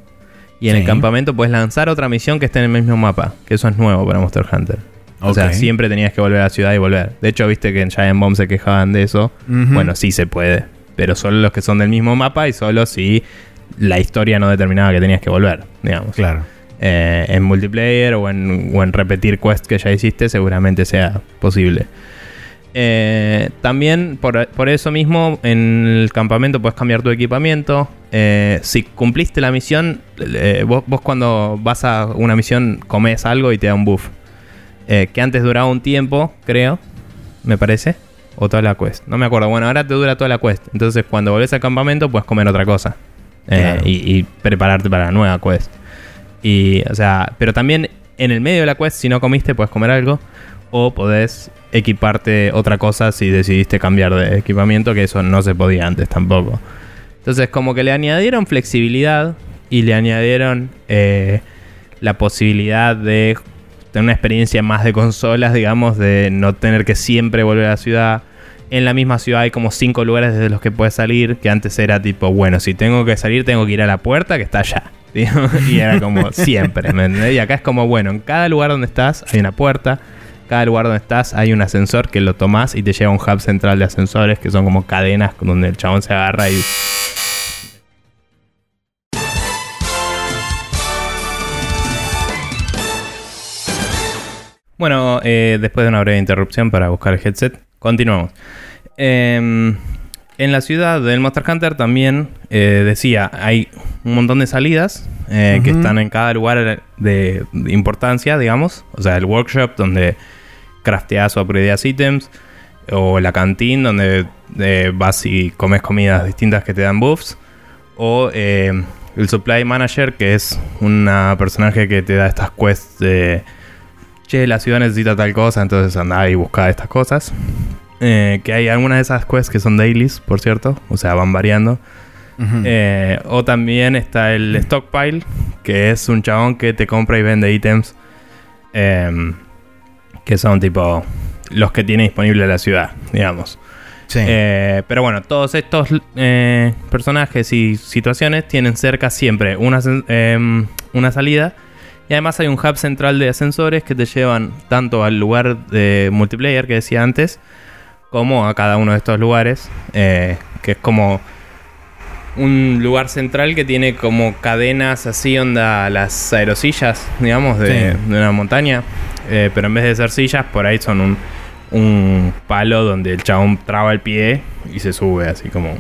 Y en Sí. el campamento puedes lanzar otra misión que esté en el mismo mapa. Que eso es nuevo para Monster Hunter. O sea, siempre tenías que volver a la ciudad y volver. De hecho, viste que en Giant Bomb se quejaban de eso. Bueno, sí se puede. Pero solo los que son del mismo mapa y solo si la historia no determinaba que tenías que volver, digamos. Claro. Eh, en multiplayer o en, o en repetir quests que ya hiciste, seguramente sea posible. Eh, también, por, por eso mismo, en el campamento puedes cambiar tu equipamiento. Eh, si cumpliste la misión, eh, vos, vos cuando vas a una misión comes algo y te da un buff. Que antes duraba un tiempo, creo, me parece. O toda la quest. No me acuerdo. Bueno, ahora te dura toda la quest. Entonces, cuando volvés al campamento, puedes comer otra cosa. Claro. y, y prepararte para la nueva quest. Y, o sea, pero también en el medio de la quest, si no comiste, puedes comer algo. O podés equiparte otra cosa si decidiste cambiar de equipamiento, que eso no se podía antes tampoco. Entonces, como que le añadieron flexibilidad y le añadieron eh, la posibilidad de tener una experiencia más de consolas, digamos, de no tener que siempre volver a la ciudad. En la misma ciudad hay como cinco lugares desde los que puedes salir, que antes era tipo, bueno, si tengo que salir, tengo que ir a la puerta que está allá. [laughs] y era como siempre, ¿me? Y acá es como, bueno, en cada lugar donde estás hay una puerta, cada lugar donde estás hay un ascensor que lo tomás y te lleva a un hub central de ascensores que son como cadenas donde el chabón se agarra y Bueno, eh, después de una breve interrupción para buscar el headset, continuamos. Em, en la ciudad del Monster Hunter también eh, decía, hay un montón de salidas eh, que están en cada lugar de, de importancia, digamos. O sea, el workshop donde crafteas o upgradeas ítems. O la cantina donde eh, vas y comes comidas distintas que te dan buffs. O eh, el supply manager, que es una personaje que te da estas quests de che, la ciudad necesita tal cosa, entonces andá y busca estas cosas. Eh, que hay algunas de esas quests que son dailies, por cierto, o sea, van variando. Eh, o también está el stockpile, que es un chabón que te compra y vende ítems. em, que son tipo los que tiene disponible la ciudad, digamos. sí. Eh, pero bueno, todos estos eh, personajes y situaciones tienen cerca siempre una, em, una salida. Y además hay un hub central de ascensores que te llevan tanto al lugar de multiplayer que decía antes, como a cada uno de estos lugares. eh, que es como un lugar central que tiene como cadenas así, onda las aerosillas, digamos, de, Sí. de una montaña. Eh, pero en vez de ser sillas, por ahí son un, un palo donde el chabón traba el pie y se sube, así como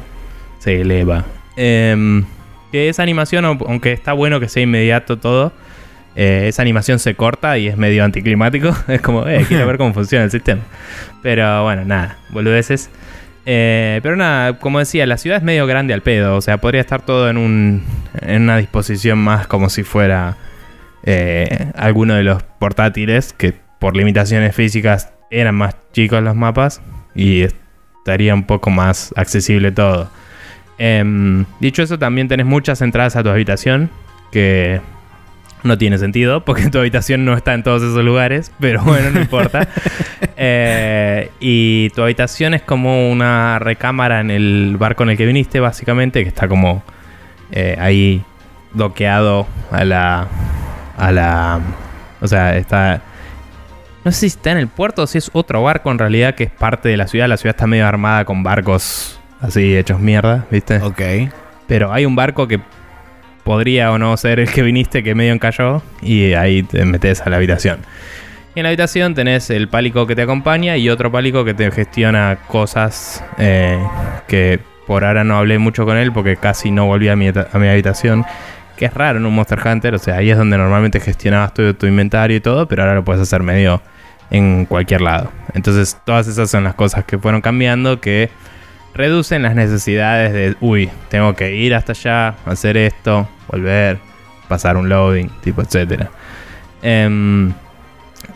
se eleva. Em, que esa animación, au- aunque está bueno que sea inmediato todo, eh, esa animación se corta y es medio anticlimático. [laughs] es como, eh, quiero ver cómo funciona el sistema. Pero bueno, nada, boludeces. Eh, pero nada, como decía, la ciudad es medio grande al pedo. O sea, podría estar todo en, un, en una disposición más como si fuera eh, alguno de los portátiles, que por limitaciones físicas eran más chicos los mapas y estaría un poco más accesible todo. Em, dicho eso, también tenés muchas entradas a tu habitación, que no tiene sentido, [laughs] porque tu habitación no está en todos esos lugares, pero bueno, no importa. [laughs] Eh, y tu habitación es como una recámara en el barco en el que viniste, básicamente, que está como eh, ahí doqueado a la. A la. O sea, está. No sé si está en el puerto o si es otro barco en realidad que es parte de la ciudad. La ciudad está medio armada con barcos así hechos mierda, ¿viste? Ok. Pero hay un barco que podría o no ser el que viniste que medio encalló y ahí te metes a la habitación. Y en la habitación tenés el pálico que te acompaña y otro pálico que te gestiona cosas eh, que por ahora no hablé mucho con él porque casi no volví a mi, a mi habitación. Que es raro en un Monster Hunter, o sea, ahí es donde normalmente gestionabas tu, tu inventario y todo, pero ahora lo puedes hacer medio en cualquier lado. Entonces todas esas son las cosas que fueron cambiando que reducen las necesidades de, uy, tengo que ir hasta allá, hacer esto, volver, pasar un loading, tipo, etcétera. Em,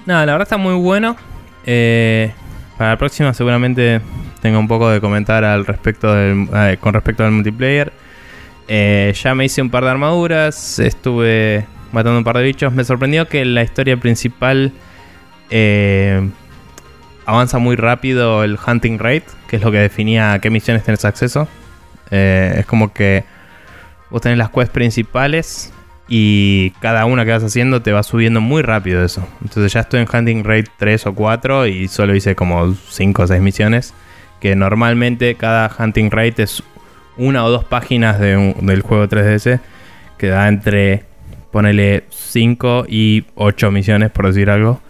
nada, la verdad está muy bueno. Eh, para la próxima seguramente tenga un poco de comentar al respecto del, eh, con respecto al multiplayer. Eh, ya me hice un par de armaduras, estuve matando un par de bichos. Me sorprendió que la historia principal avanza muy rápido el hunting rate, que es lo que definía a qué misiones tenés acceso. Eh, es como que vos tenés las quests principales y cada una que vas haciendo te va subiendo muy rápido eso. Entonces ya estoy en hunting rate 3 o 4 y solo hice como 5 o 6 misiones. Que normalmente cada hunting rate es una o dos páginas del juego 3DS que da entre, ponele 5 y 8 misiones por decir algo.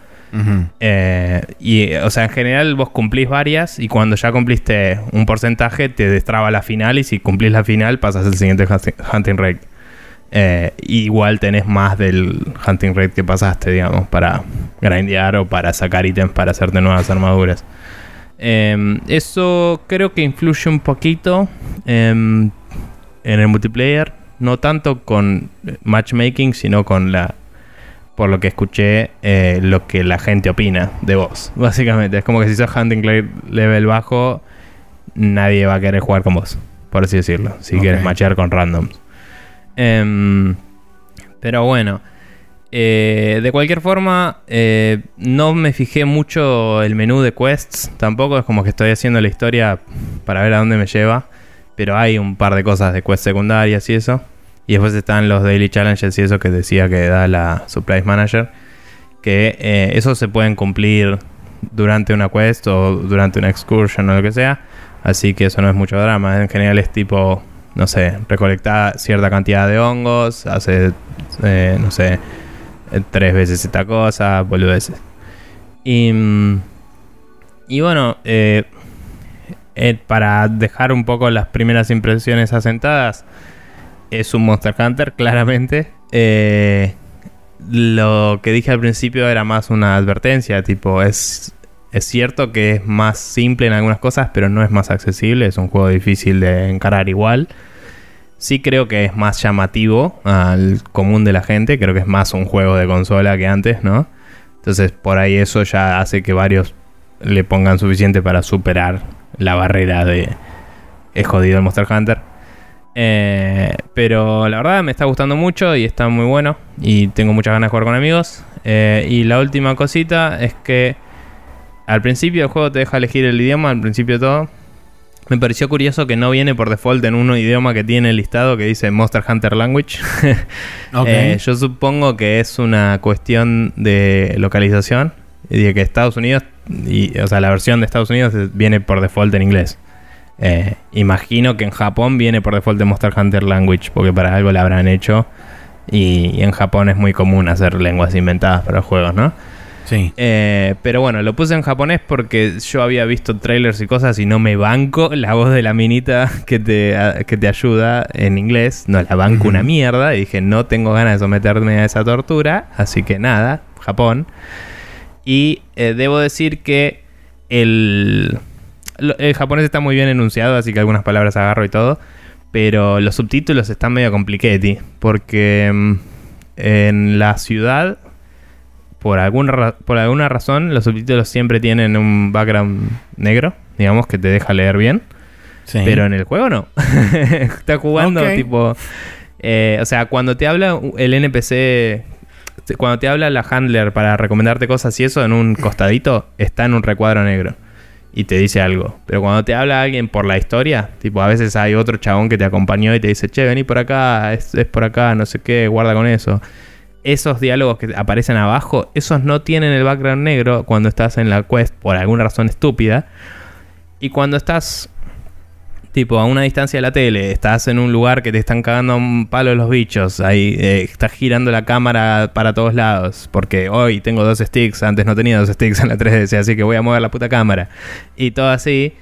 Eh, y, o sea, en general vos cumplís varias y cuando ya cumpliste un porcentaje te destraba la final y si cumplís la final pasas al siguiente hunting rate. Eh, igual tenés más del hunting rate que pasaste, digamos, para grindear o para sacar ítems para hacerte nuevas armaduras. Em, eso creo que influye un poquito en el multiplayer. No tanto con matchmaking, sino con la por lo que escuché, eh, lo que la gente opina de vos. [laughs] Básicamente, es como que si sos hunting level bajo, nadie va a querer jugar con vos, por así decirlo. Si quieres machear con randoms. Em, pero bueno, eh, de cualquier forma, eh, no me fijé mucho el menú de quests. Tampoco es como que estoy haciendo la historia para ver a dónde me lleva. Pero hay un par de cosas de quests secundarias y eso. Y después están los daily challenges y eso que decía que da la Supplies Manager. Que eh, esos se pueden cumplir durante una quest o durante una excursion o lo que sea. Así que eso no es mucho drama. En general es tipo, no sé, recolectar cierta cantidad de hongos, hace, eh, no sé, tres veces esta cosa, boludeces. Y, mm, y bueno, para dejar un poco las primeras impresiones asentadas es un Monster Hunter, [laughs] claramente. Eh, lo que dije al principio era más una advertencia, tipo, es, es cierto que es más simple en algunas cosas, pero no es más accesible, es un juego difícil de encarar igual. Sí creo que es más llamativo al común de la gente, creo que es más un juego de consola que antes, ¿no? Entonces por ahí eso ya hace que varios le pongan suficiente para superar la barrera de es jodido el Monster Hunter. Eh, pero la verdad me está gustando mucho y está muy bueno. Y tengo muchas ganas de jugar con amigos. Eh, y la última cosita es que al principio el juego te deja elegir el idioma, al principio todo. Me pareció curioso que no viene por default en un idioma que tiene el listado que dice Monster Hunter Language. [laughs] Eh, yo supongo que es una cuestión de localización. Y de que Estados Unidos, y, o sea, la versión de Estados Unidos viene por default en inglés. Eh, imagino que en Japón viene por default de Monster Hunter Language, porque para algo la habrán hecho. Y, en Japón es muy común hacer lenguas inventadas para juegos, ¿no? Sí. Eh, pero bueno, lo puse en japonés porque yo había visto trailers y cosas y no me banco [laughs] la voz de la minita que te, que te ayuda en inglés. No la banco una mierda. Y dije, no tengo ganas de someterme a esa tortura. Así que nada, Japón. Y eh, debo decir que el el japonés está muy bien enunciado, así que algunas palabras agarro y todo. Pero los subtítulos están medio compliquetti. Porque mm, en la ciudad, por alguna, por alguna razón, los subtítulos siempre tienen un background negro, digamos, que te deja leer bien. Pero en el juego no. [laughs] está jugando tipo... Eh, o sea, cuando te habla el NPC cuando te habla la handler para recomendarte cosas y eso en un costadito, está en un recuadro negro y te dice algo. Pero cuando te habla alguien por la historia, tipo, a veces hay otro chabón que te acompañó y te dice, che, vení por acá, es, por acá, no sé qué, guarda con eso. Esos diálogos que aparecen abajo, esos no tienen el background negro cuando estás en la quest por alguna razón estúpida. Y cuando estás tipo a una distancia de la tele, estás en un lugar que te están cagando un palo los bichos, ahí eh, estás girando la cámara para todos lados, porque hoy tengo dos sticks, antes no tenía dos sticks en la 3DS, así que voy a mover la puta cámara. Y todo así,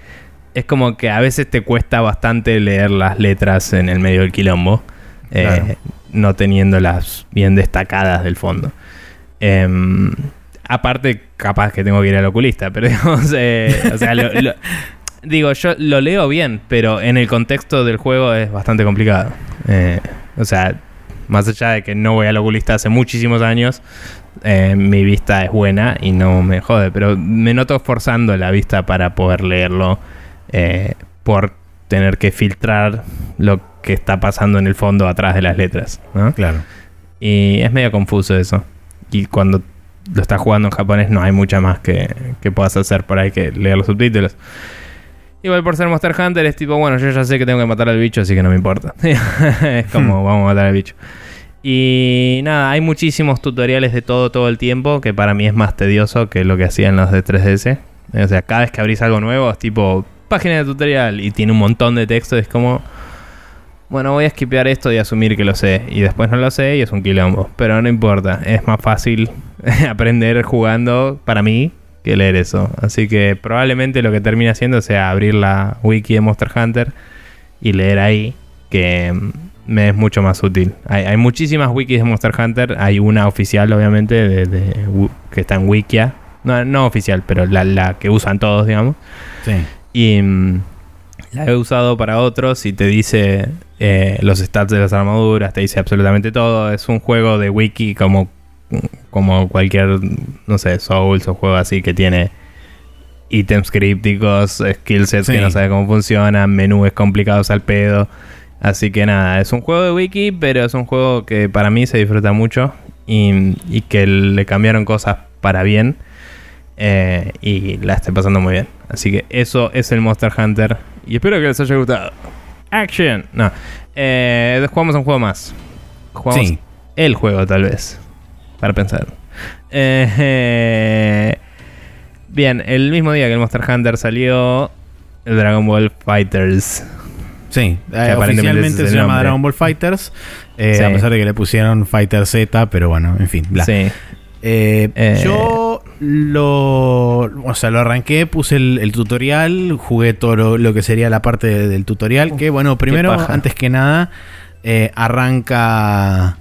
es como que a veces te cuesta bastante leer las letras en el medio del quilombo, eh, no teniéndolas bien destacadas del fondo. Em, aparte, capaz que tengo que ir al oculista, pero [laughs] digamos, eh, o sea, Digo, yo lo leo bien, pero en el contexto del juego es bastante complicado. Eh, o sea, más allá de que no voy al oculista hace muchísimos años, eh, mi vista es buena y no me jode, pero me noto forzando la vista para poder leerlo por tener que filtrar lo que está pasando en el fondo atrás de las letras, ¿no? Claro. Y es medio confuso eso. Y cuando lo estás jugando en japonés no hay mucha más que, que puedas hacer por ahí que leer los subtítulos. Igual por ser Monster Hunter es tipo, bueno, yo ya sé que tengo que matar al bicho, así que no me importa. [laughs] es como, hmm. vamos a matar al bicho. Y nada, hay muchísimos tutoriales de todo todo el tiempo, que para mí es más tedioso que lo que hacían los de 3DS. O sea, cada vez que abrís algo nuevo es tipo, página de tutorial y tiene un montón de texto, es como... Bueno, voy a skipear esto y asumir que lo sé. Y después no lo sé y es un quilombo. Pero no importa, es más fácil [laughs] aprender jugando para mí que leer eso. Así que probablemente lo que termine haciendo sea abrir la wiki de Monster Hunter y leer ahí, que mm, me es mucho más útil. Hay, muchísimas wikis de Monster Hunter, hay una oficial obviamente de, que está en Wikia, no, no oficial, pero la, que usan todos, digamos. Sí. Y mm, la he usado para otros y te dice eh, los stats de las armaduras, te dice absolutamente todo. Es un juego de wiki como como cualquier, no sé, Souls o juego así que tiene ítems crípticos, skillsets que no sabe cómo funcionan, menús complicados al pedo. Así que nada, es un juego de wiki, pero es un juego que para mí se disfruta mucho y, que le cambiaron cosas para bien eh, y la estoy pasando muy bien. Así que eso es el Monster Hunter y espero que les haya gustado. Action. No. Eh, jugamos un juego más. Jugamos el juego tal vez para pensar. Eh, [laughs] bien, el mismo día que el Monster Hunter salió el Dragon Ball Fighters. Sí, eh, oficialmente se llama Dragon Ball Fighters, eh, a pesar de que le pusieron Fighter Z, pero bueno, en fin. Sí. yo lo, o sea, lo arranqué, puse el, tutorial, jugué todo lo, que sería la parte del tutorial, que bueno, primero, antes que nada, arranca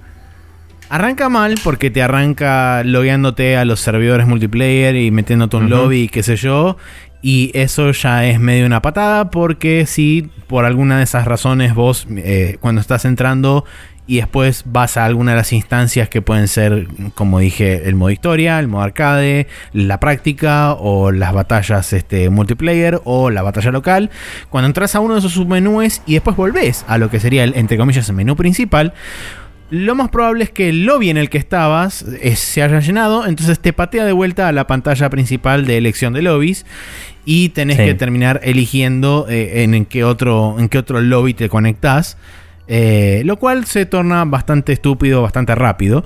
Arranca mal porque te arranca logueándote a los servidores multiplayer y metiéndote un lobby y qué sé yo. Y eso ya es medio una patada porque si por alguna de esas razones vos eh, cuando estás entrando y después vas a alguna de las instancias que pueden ser, como dije, el modo historia, el modo arcade, la práctica o las batallas este, multiplayer o la batalla local. Cuando entras a uno de esos submenúes y después volvés a lo que sería el, entre comillas, el menú principal, lo más probable es que el lobby en el que estabas eh, se haya llenado, entonces te patea de vuelta a la pantalla principal de elección de lobbies y tenés que terminar eligiendo eh, en, qué otro, en qué otro lobby te conectás, eh, lo cual se torna bastante estúpido, bastante rápido,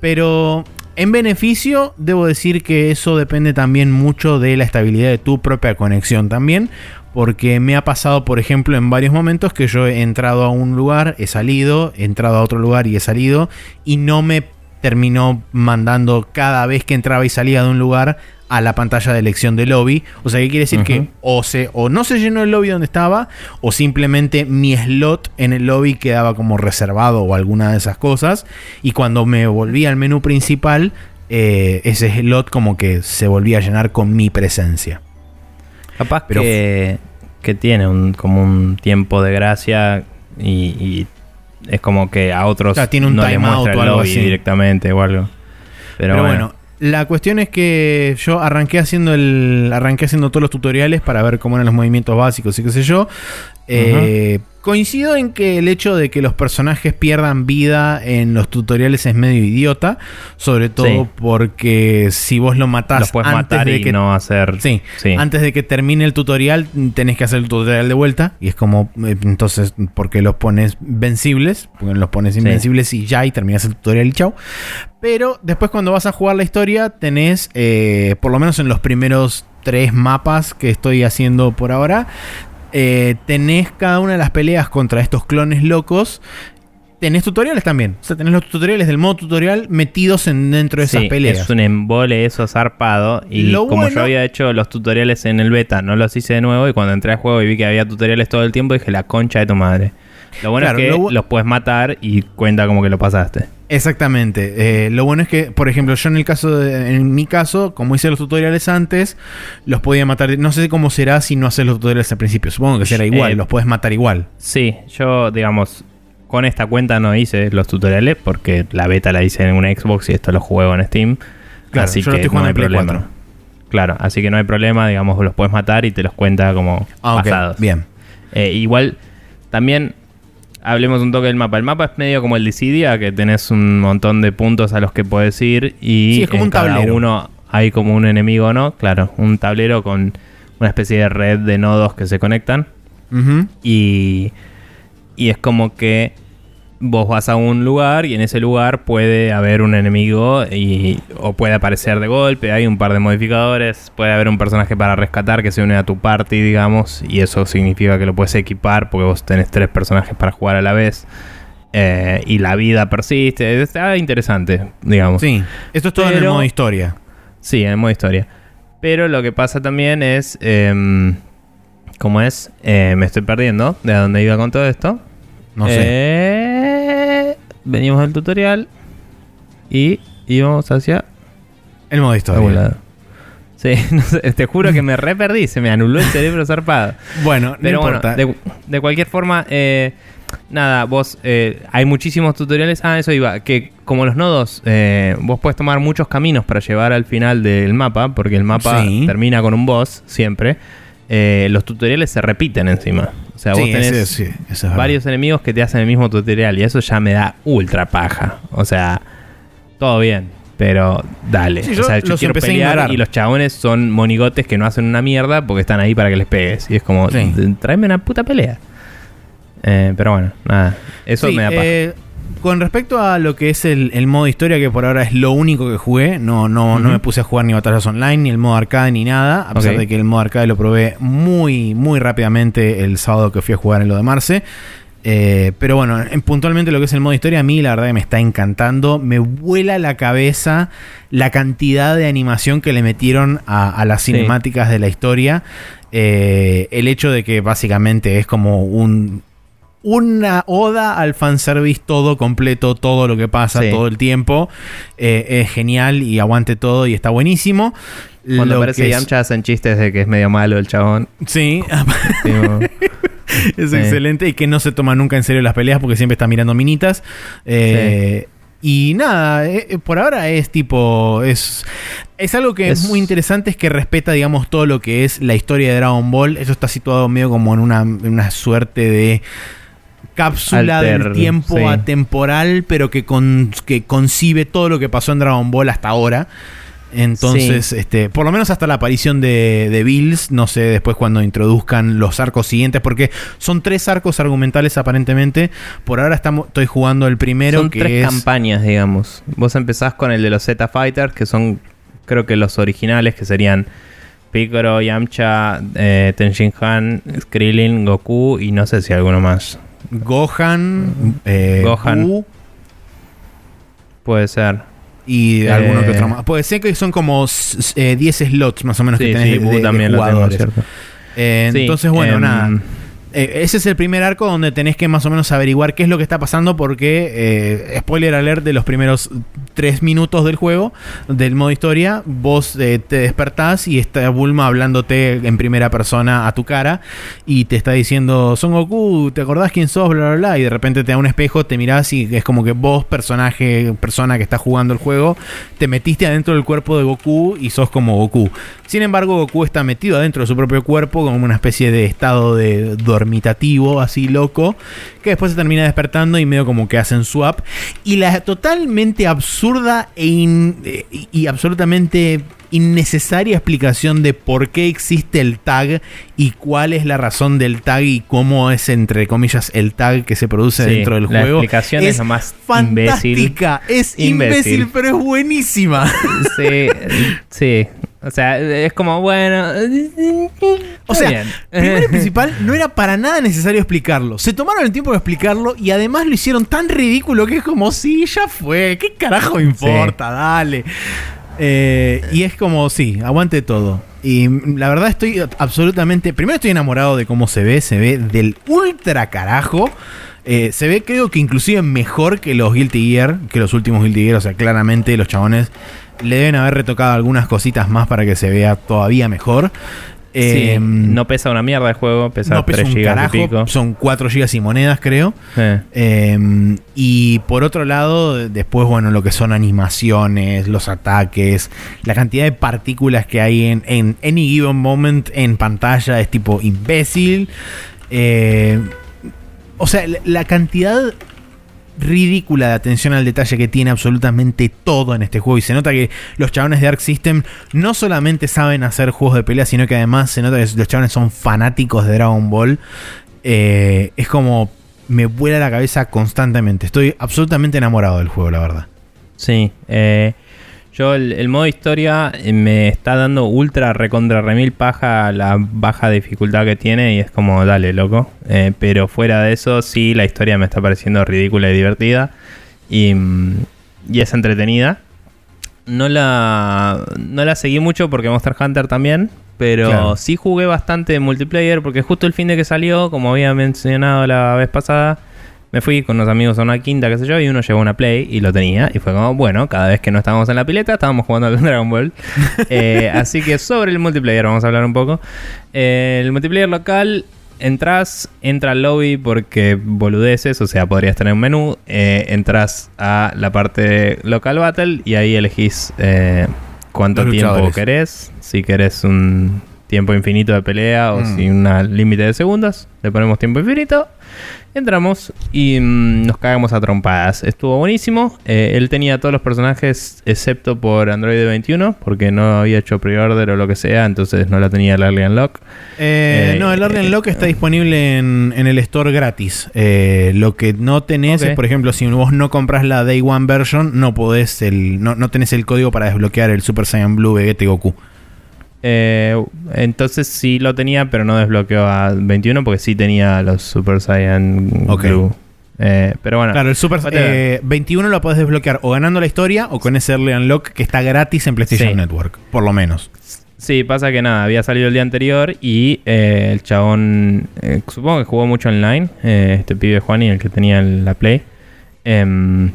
pero en beneficio, debo decir que eso depende también mucho de la estabilidad de tu propia conexión también. Porque me ha pasado, por ejemplo, en varios momentos que yo he entrado a un lugar, he salido, he entrado a otro lugar y he salido, y no me terminó mandando cada vez que entraba y salía de un lugar a la pantalla de elección de lobby. O sea, ¿qué quiere decir? Que o, se, o no se llenó el lobby donde estaba, o simplemente mi slot en el lobby quedaba como reservado o alguna de esas cosas. Y cuando me volví al menú principal, eh, ese slot como que se volvía a llenar con mi presencia. Capaz Pero- que, que tiene un, como un tiempo de gracia y, y es como que a otros Claro, tiene un no muestra o algo así. directamente o algo. Pero, Pero, bueno, bueno, la cuestión es que yo arranqué haciendo el arranqué haciendo todos los tutoriales para ver cómo eran los movimientos básicos y qué sé yo. Eh, Coincido en que el hecho de que los personajes pierdan vida en los tutoriales es medio idiota, sobre todo Sí. porque si vos lo matás los puedes antes matar de y que no hacer... Sí, Sí. antes de que termine el tutorial tenés que hacer el tutorial de vuelta y es como, eh, entonces, ¿por qué los pones vencibles? Porque los pones Sí. invencibles y ya y terminas el tutorial y chau. Pero después cuando vas a jugar la historia tenés, eh, por lo menos en los primeros tres mapas que estoy haciendo por ahora, eh, tenés cada una de las peleas contra estos clones locos. Tenés tutoriales también. O sea, tenés los tutoriales del modo tutorial metidos en, dentro de esas peleas. Es un embole eso zarpado. Y Lo como bueno- yo había hecho los tutoriales en el beta, no los hice de nuevo. Y cuando entré al juego y vi que había tutoriales todo el tiempo, dije la concha de tu madre. Lo bueno Claro, es que lo los puedes matar y cuenta como que lo pasaste. Exactamente. Eh, lo bueno es que, por ejemplo, yo en el caso de- en mi caso, como hice los tutoriales antes, los podía matar. No sé cómo será si no haces los tutoriales al principio. Supongo que será igual, Eh, los puedes matar igual. Sí, yo, digamos, con esta cuenta no hice los tutoriales porque la beta la hice en una Xbox y esto lo juego en Steam. Claro, así yo lo que estoy jugando no hay problema. 4. Claro, así que no hay problema, digamos, los puedes matar y te los cuenta como Ah, pasados. bien. Eh, igual, también hablemos un toque del mapa. El mapa es medio como el Dissidia, que tenés un montón de puntos a los que puedes ir y Sí, es como en un cada tablero. uno hay como un enemigo, ¿no? Claro, un tablero con una especie de red de nodos que se conectan y, y es como que vos vas a un lugar y en ese lugar puede haber un enemigo y, o puede aparecer de golpe, hay un par de modificadores, puede haber un personaje para rescatar que se une a tu party, digamos, y eso significa que lo puedes equipar porque vos tenés tres personajes para jugar a la vez. eh, y la vida persiste, está interesante, digamos. Sí, esto es todo en el modo historia. Sí, en modo historia. Pero lo que pasa también es. em, ¿Cómo es? Eh, me estoy perdiendo de a dónde iba con todo esto. No sé. Venimos del tutorial y íbamos hacia El modo historia. Sí, [laughs] no sé, te juro que me re perdí, se me anuló el cerebro zarpado. Bueno, no Pero bueno, importa. de, de cualquier forma, eh, nada, vos, eh, hay muchísimos tutoriales. Ah, eso iba, que como los nodos, eh, vos puedes tomar muchos caminos para llevar al final del mapa, porque el mapa Sí. termina con un boss siempre. Eh, los tutoriales se repiten encima. O sea, vos tenés ese- sí, eso es verdad. varios enemigos que te hacen el mismo tutorial y eso ya me da ultra paja. O sea, todo bien, pero dale. Sí, o sea, yo quiero pelear y los chabones son monigotes que no hacen una mierda porque están ahí para que les pegues. Y es como, tráeme una puta pelea. Eh, pero bueno, nada. Eso me da paja. eh, con respecto a lo que es el, el modo historia, que por ahora es lo único que jugué, no, no, no me puse a jugar ni batallas online, ni el modo arcade, ni nada, a pesar de que el modo arcade lo probé muy, muy rápidamente el sábado que fui a jugar en lo de Marce. Eh, pero bueno, en- puntualmente lo que es el modo historia, a mí la verdad que me está encantando. Me vuela la cabeza la cantidad de animación que le metieron a, a las Sí. cinemáticas de la historia. Eh, el hecho de que básicamente es como un, una oda al fanservice todo completo, todo lo que pasa Sí. todo el tiempo. eh, es genial y aguante todo y está buenísimo. Cuando aparece que es- Yamcha hacen chistes de que es medio malo el chabón. Sí, [laughs] es Sí. excelente y que no se toma nunca en serio las peleas porque siempre está mirando minitas. Eh, Y nada, eh, eh, por ahora es tipo. Es, es algo que es, Es- muy interesante, es que respeta, digamos, todo lo que es la historia de Dragon Ball. Eso está situado medio como en una, en una suerte de cápsula del tiempo sí. atemporal, pero que, con, que concibe todo lo que pasó en Dragon Ball hasta ahora. Entonces, este, por lo menos hasta la aparición de, de Bills, no sé después cuando introduzcan los arcos siguientes, porque son tres arcos argumentales aparentemente. Por ahora estamos, estoy jugando el primero, son que tres es... campañas, digamos. Vos empezás con el de los Z Fighters, que son, creo que los originales, que serían Piccolo, Yamcha, eh, Tenshin Han, Krillin, Goku y no sé si alguno más. Gohan, eh, Gohan. Buu Puede ser. y Eh, alguno que otro más. Puede ser que son como s- s- eh, 10 slots más o menos que Sí, tenés sí, de, de- de también lo tengo, jugadores. ¿cierto? Eh, Sí, entonces, bueno, em, nada. Eh, ese es el primer arco donde tenés que más o menos averiguar qué es lo que está pasando porque, eh, spoiler alert de los primeros tres minutos del juego, del modo historia, vos eh, te despertás y está Bulma hablándote en primera persona a tu cara y te está diciendo, Son Goku, ¿te acordás quién sos? Bla, bla, bla. Y de repente te da un espejo, te mirás y es como que vos, personaje, persona que está jugando el juego, te metiste adentro del cuerpo de Goku y sos como Goku. Sin embargo, Goku está metido adentro de su propio cuerpo como una especie de estado de dormitativo, así loco, que después se termina despertando y medio como que hacen swap. Y la totalmente absurda e eh, y absolutamente innecesaria explicación de por qué existe el tag y cuál es la razón del tag y cómo es, entre comillas, el tag que se produce dentro del la juego. explicación es, lo más fantástica, es imbécil. pero es buenísima. Sí, sí. O sea, es como, bueno. O sea, primero y [laughs] principal, no era para nada necesario explicarlo. Se tomaron el tiempo de explicarlo y además lo hicieron tan ridículo que es como, sí, ya fue. ¿Qué carajo importa? Dale. Eh, y es como, sí, aguante todo. Y la verdad estoy absolutamente... Primero estoy enamorado de cómo se ve, se ve del ultra carajo. Eh, se ve creo que inclusive mejor que los Guilty Gear, que los últimos Guilty Gear. O sea, claramente los chabones le deben haber retocado algunas cositas más para que se vea todavía mejor. Eh, no pesa una mierda el juego, pesa, 3 GB y pico. Son 4 GB y monedas, creo. Eh, y por otro lado, después, bueno, lo que son animaciones, los ataques, la cantidad de partículas que hay en, en any given moment en pantalla es tipo imbécil. Eh, o sea, la cantidad ridícula de atención al detalle que tiene absolutamente todo en este juego. Y se nota que los chabones de Arc System no solamente saben hacer juegos de pelea, sino que además se nota que los chabones son fanáticos de Dragon Ball. Eh, es como me vuela la cabeza constantemente. Estoy absolutamente enamorado del juego, la verdad. Sí, eh, yo el, modo historia eh, me está dando ultra recontra remil paja la baja dificultad que tiene y es como, dale, loco. Eh, pero fuera de eso, sí, la historia me está pareciendo ridícula y divertida. Y, mm, es entretenida. No la, no la seguí mucho porque Monster Hunter también. Pero sí jugué bastante multiplayer porque justo el fin de que salió, como había mencionado la vez pasada, me fui con unos amigos a una quinta, qué sé yo, y uno llevó una Play y lo tenía. Y fue como, bueno, cada vez que no estábamos en la pileta, estábamos jugando al [laughs] Dragon Ball. [laughs] Eh, así que sobre el multiplayer vamos a hablar un poco. Eh, el multiplayer local, entras, entra al lobby porque boludeces, o sea, podrías tener un menú. Eh, entras a la parte local battle y ahí elegís cuánto tiempo querés. Si querés un tiempo infinito de pelea o mm. si un límite de segundos, le ponemos tiempo infinito. Entramos y mm, nos cagamos a trompadas. Estuvo buenísimo. Eh, él tenía todos los personajes excepto por Android 21, porque no había hecho pre-order o lo que sea, entonces no la tenía el Early Unlock. Eh, no, el Early Unlock está disponible en, el store gratis. Eh, lo que no tenés es, por ejemplo, si vos no compras la Day One version, no podés el, no, no tenés el código para desbloquear el Super Saiyan Blue Vegeta Goku. Eh, entonces sí lo tenía, pero no desbloqueó a 21 porque sí tenía los Super Saiyan Blue. Eh, pero bueno. Claro, el Super eh, 21 lo puedes desbloquear o ganando la historia o con ese Early Unlock que está gratis en PlayStation Network, por lo menos. Sí, pasa que nada, había salido el día anterior y eh, el chabón, supongo que jugó mucho online, este pibe Juan y el que tenía la Play. Em,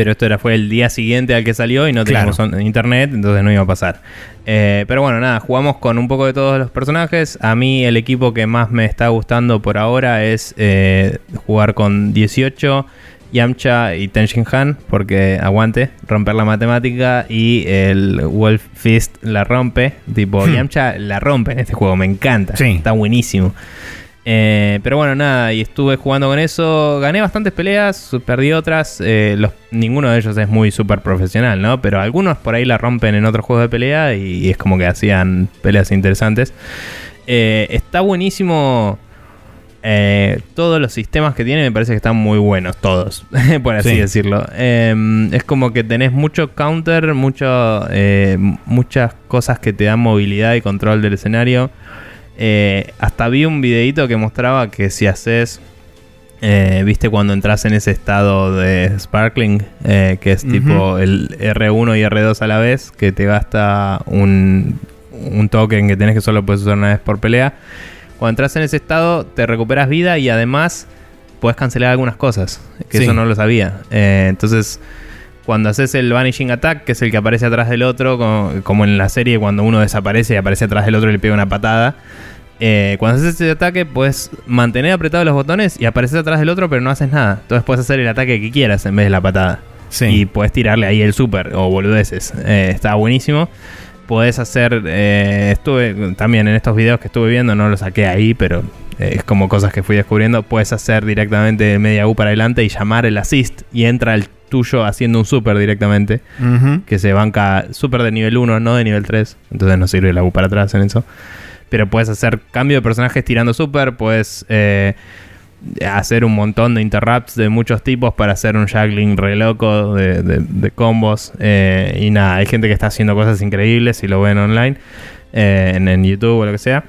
pero esto era, fue el día siguiente al que salió y no teníamos internet, entonces no iba a pasar. Eh, pero bueno, nada, jugamos con un poco de todos los personajes. A mí el equipo que más me está gustando por ahora es eh, jugar con 18, Yamcha y Tenshin Han, porque aguante, romper la matemática y el Wolf Fist la rompe. Tipo, hmm. Yamcha la rompe en este juego, me encanta. Está buenísimo. Eh, pero bueno, nada, y estuve jugando con eso. Gané bastantes peleas, perdí otras. Eh, ninguno de ellos es muy súper profesional, ¿no? Pero algunos por ahí la rompen en otros juegos de pelea y, es como que hacían peleas interesantes. Eh, está buenísimo. todos los sistemas que tiene me parece que están muy buenos, todos, [laughs] por así decirlo. Em, es como que tenés mucho counter, mucho, muchas cosas que te dan movilidad y control del escenario. Eh, hasta vi un videito que mostraba que si haces, eh, viste cuando entras en ese estado de sparkling, eh, que es tipo el R1 y R2 a la vez, que te gasta un, un token que tenés que solo puedes usar una vez por pelea. Cuando entras en ese estado, te recuperas vida y además puedes cancelar algunas cosas. Que Sí. eso no lo sabía. Eh, entonces, cuando haces el Vanishing Attack, que es el que aparece atrás del otro, como, como en la serie, cuando uno desaparece y aparece atrás del otro y le pega una patada. eh, cuando haces ese ataque, puedes mantener apretados los botones y aparecer atrás del otro, pero no haces nada. Entonces puedes hacer el ataque que quieras en vez de la patada. Sí. Y puedes tirarle ahí el super o boludeces. Eh, está buenísimo. Podés hacer. eh, estuve también en estos videos que estuve viendo, no lo saqué ahí, pero eh, es como cosas que fui descubriendo. Puedes hacer directamente media U para adelante y llamar el assist y entra el tuyo haciendo un super directamente. Que se banca super de nivel 1, no de nivel 3. Entonces no sirve la U para atrás en eso. Pero puedes hacer cambio de personajes tirando super. Puedes eh, hacer un montón de interrupts de muchos tipos para hacer un juggling re loco de, de- de combos. Eh, y nada, hay gente que está haciendo cosas increíbles si lo ven online, eh, en, en YouTube o lo que sea.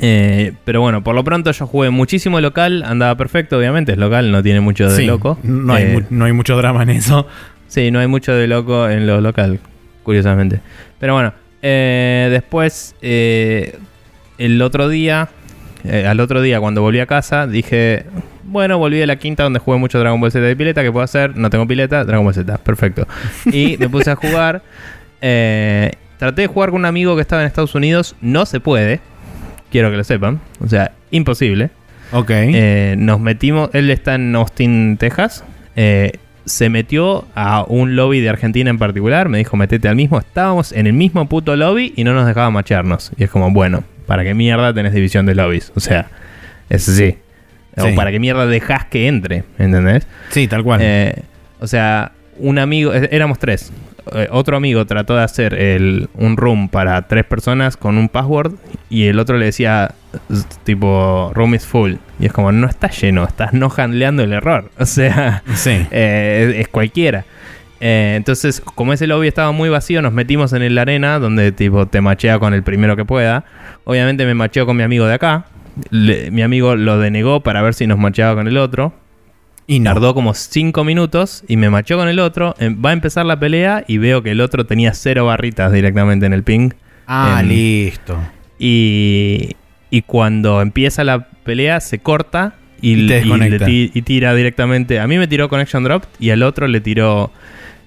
Eh, pero bueno, por lo pronto yo jugué muchísimo local, andaba perfecto, obviamente, es local, no tiene mucho de Sí, loco. No hay, Eh, no hay mucho drama en eso. Sí, no hay mucho de loco en lo local, curiosamente. Pero bueno, eh, después, el otro día, al otro día cuando volví a casa, dije, bueno, volví de la quinta donde jugué mucho Dragon Ball Z de pileta, ¿qué puedo hacer? No tengo pileta, Dragon Ball Z, perfecto. Y me puse a jugar. traté de jugar con un amigo que estaba en Estados Unidos, no se puede, quiero que lo sepan, o sea, imposible. Ok. Eh, nos metimos, él está en Austin, Texas. eh, se metió a un lobby de Argentina en particular. Me dijo, metete al mismo. Estábamos en el mismo puto lobby y no nos dejaba macharnos. Y es como, bueno, ¿para qué mierda tenés división de lobbies? O sea, es así. Sí. O para qué mierda dejás que entre, ¿entendés? sí, tal cual. Eh, o sea, un amigo, eh, éramos tres. Eh, otro amigo trató de hacer el, un room para tres personas con un password y el otro le decía, tipo, room is full. Y es como, no está lleno, estás no handleando el error. [laughs] O sea, sí. eh, es, es cualquiera. Eh, entonces, como ese lobby estaba muy vacío, nos metimos en el arena donde tipo te machea con el primero que pueda. Obviamente me macheó con mi amigo de acá. Le- mi amigo lo denegó para ver si nos macheaba con el otro. Y no. Tardó como 5 minutos y me machó con el otro. Em, Va a empezar la pelea y veo que el otro tenía cero barritas directamente en el ping. Ah, en- listo. Y, y cuando empieza la pelea se corta y, Y te y y tira directamente. A mí me tiró Connection Drop y al otro le tiró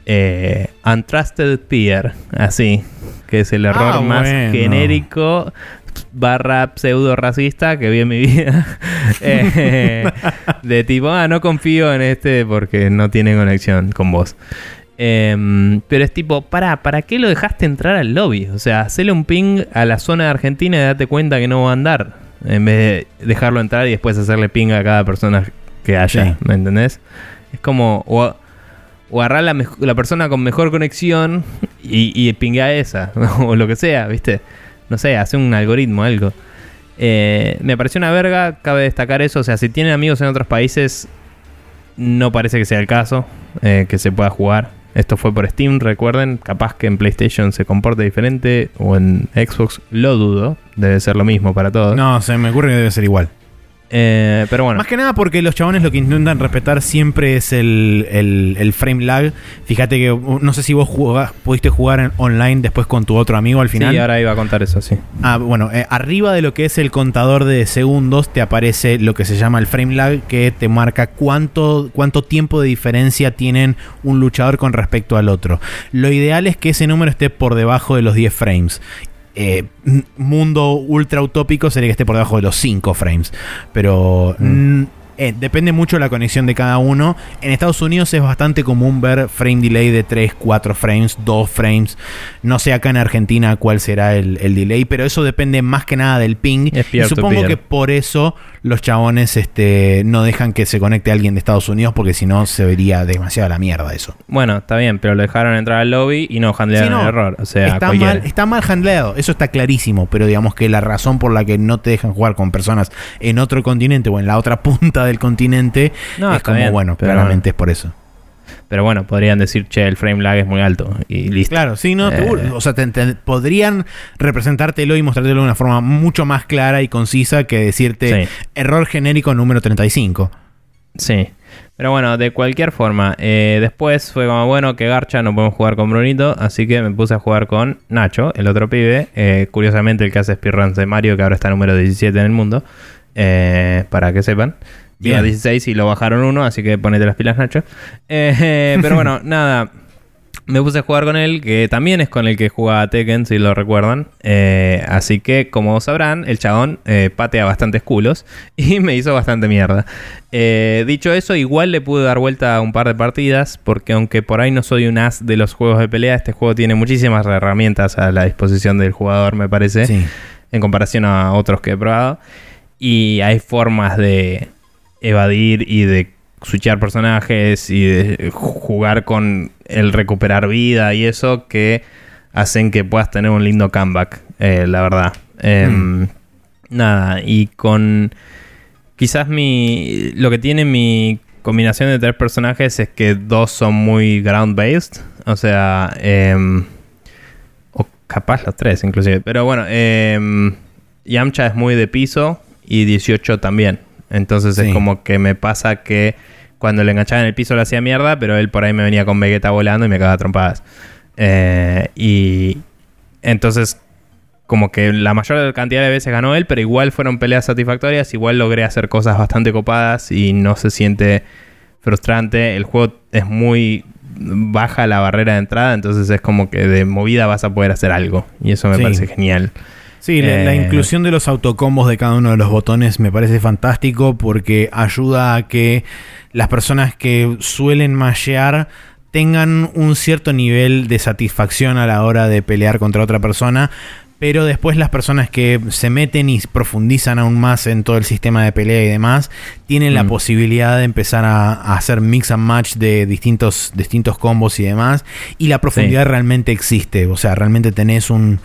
eh, Untrusted Peer. Así. Que es el error Ah, más bueno. genérico barra pseudo racista que vi en mi vida. [laughs] Eh, de tipo, ah, no confío en este porque no tiene conexión con vos. Em, pero es tipo, para, ¿para qué lo dejaste entrar al lobby? O sea, hacele un ping a la zona de Argentina y date cuenta que no va a andar. En vez de dejarlo entrar y después hacerle ping a cada persona que haya. Sí. ¿Me entendés? Es como, o, o agarrar la, la persona con mejor conexión y, y pinga a esa. [laughs] o lo que sea, ¿viste? No sé, hace un algoritmo, algo. Eh, me pareció una verga, cabe destacar eso. O sea, si tienen amigos en otros países, no parece que sea el caso eh, que se pueda jugar. Esto fue por Steam, recuerden. Capaz que en PlayStation se comporte diferente o en Xbox lo dudo. Debe ser lo mismo para todos. No, se me ocurre que debe ser igual. Eh, pero bueno. Más que nada porque los chabones lo que intentan respetar siempre es el, el- el frame lag. Fíjate que uh, no sé si vos jugás- pudiste jugar en- online después con tu otro amigo al final. Sí, ahora iba a contar eso, sí. Ah, bueno, eh, arriba de lo que es el contador de segundos te aparece lo que se llama el frame lag, que te marca cuánto, cuánto tiempo de diferencia tienen un luchador con respecto al otro. Lo ideal es que ese número esté por debajo de los 10 frames. Eh, mundo ultra utópico sería que esté por debajo de los 5 frames. Pero mm, eh, depende mucho de la conexión de cada uno. En Estados Unidos es bastante común ver frame delay de 3, 4 frames, 2 frames. No sé acá en Argentina cuál será el, el delay, pero eso depende más que nada del ping. Y supongo que por eso los chabones este, no dejan que se conecte alguien de Estados Unidos, porque si no se vería demasiado la mierda eso. Bueno, está bien, pero lo dejaron entrar al lobby y no handlearon Sí, no. el error. O sea, está, cualquiera. mal, está mal handleado, eso está clarísimo, pero digamos que la razón por la que no te dejan jugar con personas en otro continente o en la otra punta del continente No, es como, bien, bueno, pero claramente es por eso. Pero bueno, podrían decir, che, el frame lag es muy alto. Y listo. Claro, sí, no, Eh. O sea, te- te- podrían representártelo y mostrártelo de una forma mucho más clara y concisa que decirte Sí. error genérico número 35. Sí. Pero bueno, de cualquier forma, eh, después fue como, bueno, que garcha, no podemos jugar con Brunito, así que me puse a jugar con Nacho, el otro pibe, eh, curiosamente el que hace speedruns de Mario, que ahora está número 17 en el mundo, para que sepan. Iba a 16 y lo bajaron uno, así que ponete las pilas, Nacho. Eh, pero bueno, [laughs] nada. Me puse a jugar con él, que también es con el que jugaba Tekken, si lo recuerdan. Eh, así que, como sabrán, el chabón eh, patea bastantes culos y [laughs] me hizo bastante mierda. Eh, dicho eso, igual le pude dar vuelta a un par de partidas, porque aunque por ahí no soy un as de los juegos de pelea, este juego tiene muchísimas herramientas a la disposición del jugador, me parece, Sí. en comparación a otros que he probado. Y hay formas de evadir y de switchar personajes y de jugar con el recuperar vida y eso que hacen que puedas tener un lindo comeback, eh, la verdad. Em, Nada, y con quizás mi lo que tiene mi combinación de tres personajes es que dos son muy ground based, o sea, em, o capaz los tres inclusive, pero bueno, em, Yamcha es muy de piso y 18 también. Entonces Sí. es como que me pasa que cuando le enganchaba en el piso le hacía mierda, pero él por ahí me venía con Vegeta volando y me cagaba trompadas. Eh, y entonces como que la mayor cantidad de veces ganó él, pero igual fueron peleas satisfactorias, igual logré hacer cosas bastante copadas y no se siente frustrante. El juego es muy baja la barrera de entrada, entonces es como que de movida vas a poder hacer algo y eso me Sí. parece genial. Sí, la, la Eh, inclusión de los autocombos de cada uno de los botones me parece fantástico porque ayuda a que las personas que suelen mashear tengan un cierto nivel de satisfacción a la hora de pelear contra otra persona, pero después las personas que se meten y profundizan aún más en todo el sistema de pelea y demás, tienen la Mm. posibilidad de empezar a, a hacer mix and match de distintos, distintos combos y demás, y la profundidad realmente existe, o sea, realmente tenés un,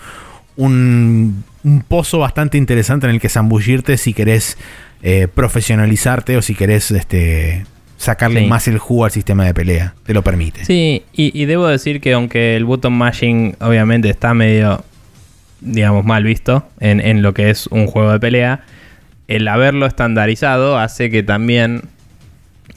un, un pozo bastante interesante en el que zambullirte si querés eh, profesionalizarte o si querés este, sacarle Sí. más el jugo al sistema de pelea. Te lo permite. Sí, y, y debo decir que aunque el button mashing obviamente está medio, digamos, mal visto en, en lo que es un juego de pelea, el haberlo estandarizado hace que también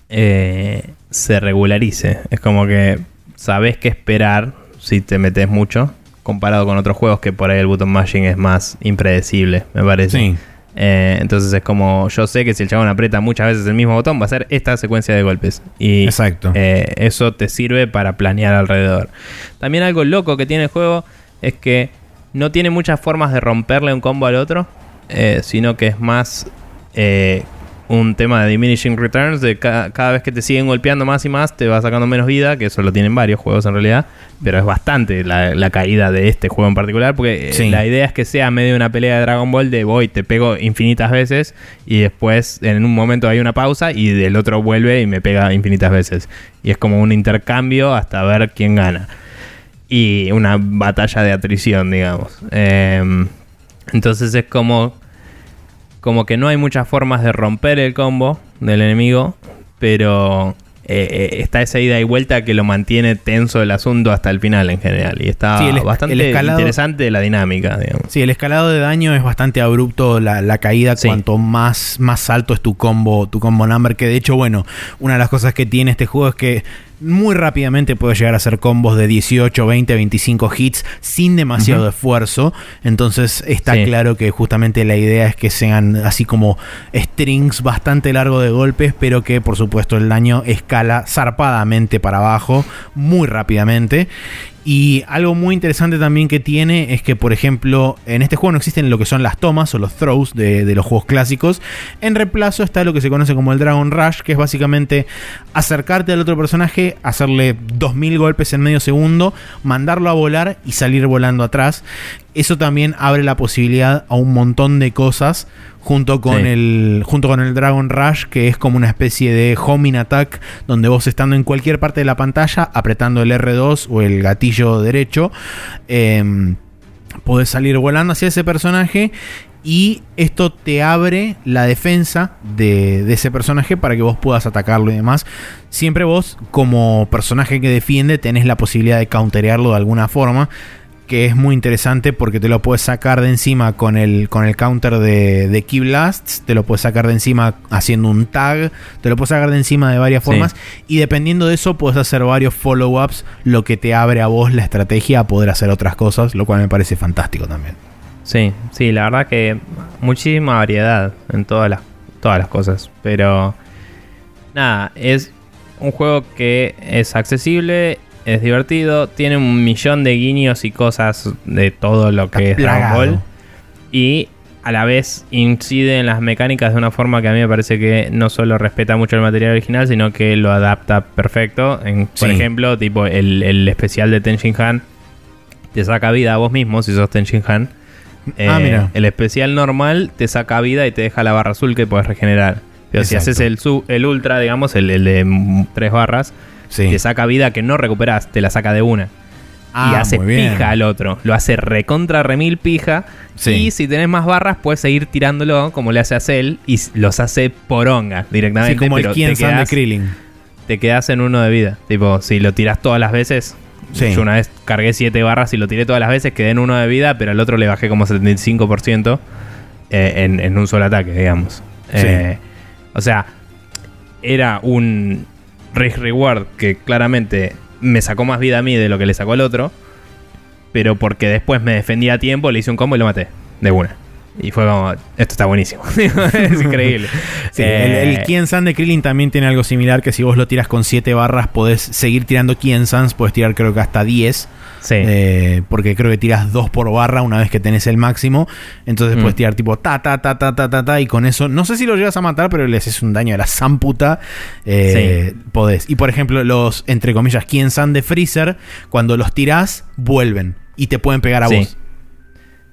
eh, se regularice. Es como que sabes qué esperar si te metes mucho, comparado con otros juegos que por ahí el button mashing es más impredecible, me parece. Sí. Eh, entonces es como, yo sé que si el chabón aprieta muchas veces el mismo botón, va a ser esta secuencia de golpes. Y Exacto. eh, eso te sirve para planear alrededor. También algo loco que tiene el juego es que no tiene muchas formas de romperle un combo al otro, eh, sino que es más un tema de diminishing returns, de ca- cada vez que te siguen golpeando más y más, te va sacando menos vida, que eso lo tienen varios juegos en realidad, pero es bastante la, la caída de este juego en particular, porque eh, Sí. la idea es que sea medio una pelea de Dragon Ball de voy, te pego infinitas veces y después en un momento hay una pausa y del otro vuelve y me pega infinitas veces. Y es como un intercambio hasta ver quién gana. Y una batalla de atrición, digamos. Em, entonces es como como que no hay muchas formas de romper el combo del enemigo, pero eh, eh, está esa ida y vuelta que lo mantiene tenso el asunto hasta el final en general. Y está Sí, el es- bastante el escalado- interesante la dinámica, digamos. Sí, el escalado de daño es bastante abrupto, la, la caída Sí. cuanto más, más alto es tu combo, tu combo number, que de hecho, bueno, una de las cosas que tiene este juego es que muy rápidamente puedes llegar a hacer combos de 18, 20, 25 hits sin demasiado esfuerzo. Entonces está Sí. claro que justamente la idea es que sean así como strings bastante largos de golpes, pero que por supuesto el daño escala zarpadamente para abajo muy rápidamente. Y algo muy interesante también que tiene es que, por ejemplo, en este juego no existen lo que son las tomas o los throws de, los juegos clásicos. En reemplazo está lo que se conoce como el Dragon Rush, que es básicamente acercarte al otro personaje, hacerle 2000 golpes en medio segundo, mandarlo a volar y salir volando atrás. Eso también abre la posibilidad a un montón de cosas junto con Sí. el junto con el Dragon Rush que es como una especie de homing attack donde vos estando en cualquier parte de la pantalla apretando el R2 o el gatillo derecho em, podés salir volando hacia ese personaje y esto te abre la defensa de, de ese personaje para que vos puedas atacarlo y demás. Siempre vos, como personaje que defiende, tenés la posibilidad de counterearlo de alguna forma. Que es muy interesante porque te lo puedes sacar de encima con el, con el counter de, de Key Blasts, te lo puedes sacar de encima haciendo un tag, te lo puedes sacar de encima de varias formas y dependiendo de eso puedes hacer varios follow-ups, lo que te abre a vos la estrategia a poder hacer otras cosas, lo cual me parece fantástico también. Sí, sí, la verdad que muchísima variedad en todas las, todas las cosas, pero nada, es un juego que es accesible es divertido, tiene un millón de guiños y cosas de todo lo que es Dragon Ball. Y a la vez incide en las mecánicas de una forma que a mí me parece que no solo respeta mucho el material original, sino que lo adapta perfecto. por ejemplo, tipo el, especial de Tenshin Han te saca vida a vos mismo si sos Tenshin Han. ah, mira. Eh, el especial normal te saca vida y te deja la barra azul que puedes regenerar. Pero si haces el, el ultra, digamos, el, el de tres barras, te saca vida que no recuperas, te la saca de una. y ah, hace pija al otro. Lo hace recontra remil pija. Y si tenés más barras, puedes seguir tirándolo como le hace a Cell. Y los hace poronga directamente. como el te quedas, de Krillin. Te quedas en uno de vida. Tipo, si lo tiras todas las veces. Yo una vez cargué 7 barras y lo tiré todas las veces, quedé en uno de vida, pero al otro le bajé como 75% eh, en, en, un solo ataque, digamos. Eh, o sea, era un Risk Reward que claramente me sacó más vida a mí de lo que le sacó al otro. Pero porque después me defendía a tiempo, le hice un combo y lo maté. De una. Y fue como, esto está buenísimo. [laughs] es increíble. [laughs] el, el eh, San de Krillin también tiene algo similar, que si vos lo tiras con 7 barras, podés seguir tirando Kien Sans, podés tirar creo que hasta 10. Sí. Eh, porque creo que tiras 2 por barra una vez que tenés el máximo. Entonces puedes mm. tirar tipo ta, ta, ta, ta, ta, ta, ta. Y con eso, no sé si lo llegas a matar, pero le haces un daño a la zamputa. Eh, Podés. Y por ejemplo, los, entre comillas, Kien San de Freezer, cuando los tirás, vuelven. Y te pueden pegar a vos.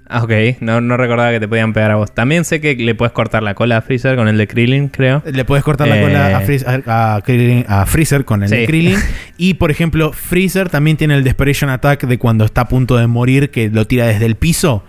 Ah, ok, no, no, recordaba que te podían pegar a vos. También sé que le puedes cortar la cola a Freezer con el de Krillin, creo. Le puedes cortar la cola a, eh, a, Freezer con el de Krillin. [laughs] Y por ejemplo, Freezer también tiene el Desperation Attack de cuando está a punto de morir, que lo tira desde el piso.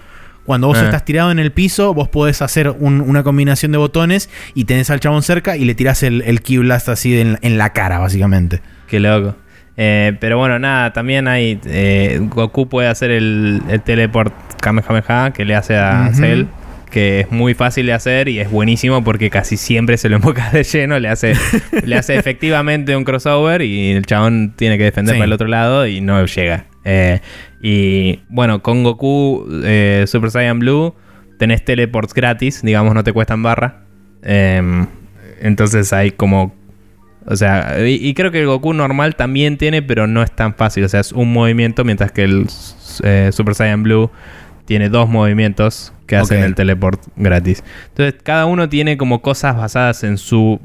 Cuando vos ah. estás tirado en el piso, vos podés hacer una combinación de botones y tenés al chabón cerca y le tirás el, el Key Blast así en, la cara, básicamente. Qué loco. Eh, pero bueno, nada, también hay. Eh, Goku puede hacer el, el teleport Kamehameha que le hace a Cell, que es muy fácil de hacer y es buenísimo porque casi siempre se lo emboca de lleno, le hace, le hace [laughs] efectivamente un crossover y el chabón tiene que defender para el otro lado y no llega. Eh, y bueno, con Goku Super Saiyan Blue tenés teleports gratis, digamos, no te cuestan barra. Em, entonces hay como o sea, y, creo que el Goku normal también tiene, pero no es tan fácil. O sea, es un movimiento, mientras que el eh, Super Saiyan Blue tiene dos movimientos que hacen el teleport gratis. Entonces, cada uno tiene como cosas basadas en su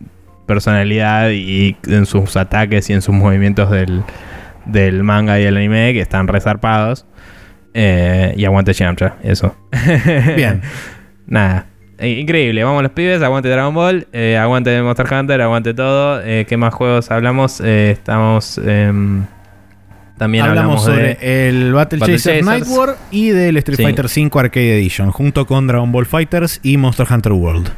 personalidad y en sus ataques y en sus movimientos del, manga y el anime que están resarpados. Eh, y aguante Yamcha, eso. Bien. [laughs] Nada. Eh, increíble, vamos los pibes, aguante Dragon Ball, eh, aguante Monster Hunter, aguante todo. ¿Qué más juegos hablamos? estamos... Em, también hablamos, sobre el Battle, Chaser Night War y del Street Fighter V Arcade Edition, junto con Dragon Ball Fighters y Monster Hunter World.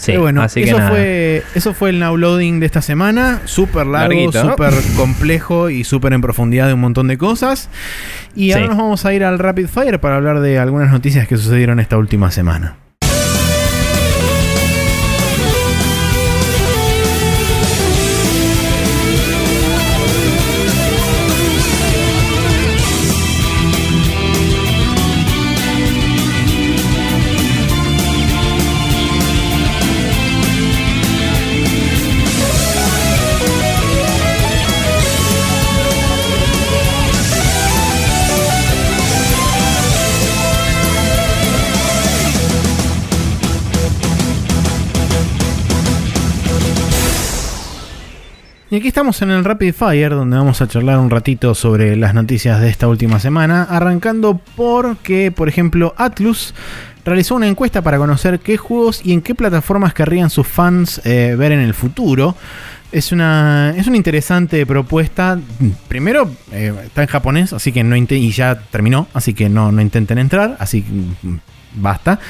Sí, bueno, eso, fue, eso fue el now loading de esta semana. Súper largo, súper complejo y súper en profundidad de un montón de cosas. Y ahora nos vamos a ir al Rapid Fire para hablar de algunas noticias que sucedieron esta última semana. Y aquí estamos en el Rapid Fire, donde vamos a charlar un ratito sobre las noticias de esta última semana, arrancando porque, por ejemplo, Atlus realizó una encuesta para conocer qué juegos y en qué plataformas querrían sus fans eh, ver en el futuro. Es una, es una interesante propuesta. Primero, eh, está en japonés, así que no y ya terminó, así que no, no intenten entrar, así mm, basta.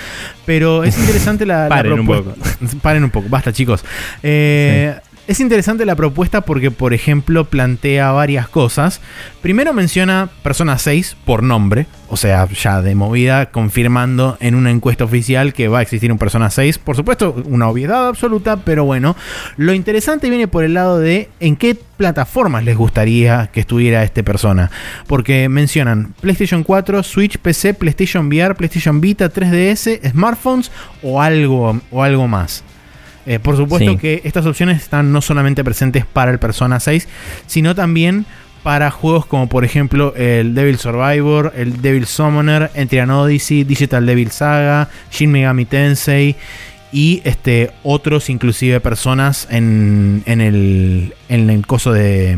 Pero es interesante la, [laughs] Paren un poco. [laughs] Paren un poco, basta chicos. Eh, Es interesante la propuesta porque, por ejemplo, plantea varias cosas. Primero menciona Persona 6 por nombre, o sea, ya de movida confirmando en una encuesta oficial que va a existir un Persona 6. Por supuesto, una obviedad absoluta, pero bueno. Lo interesante viene por el lado de en qué plataformas les gustaría que estuviera este Persona. Porque mencionan PlayStation 4, Switch, PC, PlayStation VR, PlayStation Vita, 3DS, smartphones o algo, o algo más. Eh, por supuesto Sí. que estas opciones están no solamente presentes para el Persona 6, sino también para juegos como por ejemplo el Devil Survivor, el Devil Summoner, Entrian Odyssey, Digital Devil Saga, Shin Megami Tensei y este, otros inclusive personas en, en, el, en el coso de...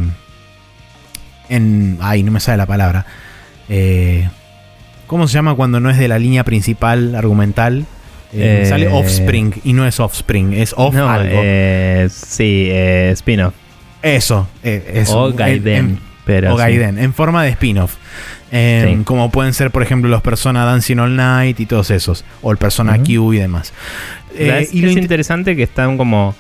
En, ay, no me sale la palabra. Eh, ¿Cómo se llama cuando no es de la línea principal argumental? Eh, sale Offspring y no es Offspring, es Off no, algo. eh, sí, eh, spin-off. Eso, eh, eso. O En- Gaiden. en- pero o sí. Gaiden, en forma de spin-off. Sí. Como pueden ser, por ejemplo, los Persona Dancing All Night y todos esos. O el Persona Ujú. Q y demás. Y lo es int- interesante que están como.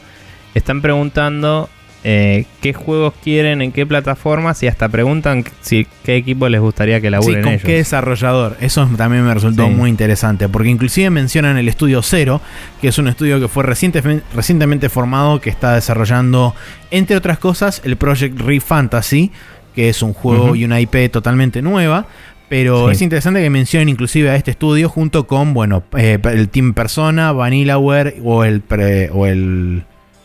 Están preguntando eh, qué juegos quieren, en qué plataformas y hasta preguntan si qué equipo les gustaría que Sí, laburen con ellos. qué desarrollador. Eso también me resultó Sí. muy interesante. Porque inclusive mencionan el estudio Cero, que es un estudio que fue reciente- recientemente formado, que está desarrollando, entre otras cosas, el Project Re Fantasy, que es un juego y una IP totalmente nueva. Pero Sí. es interesante que mencionen inclusive a este estudio junto con, bueno, eh, el Team Persona, Vanillaware o el, pre- o el,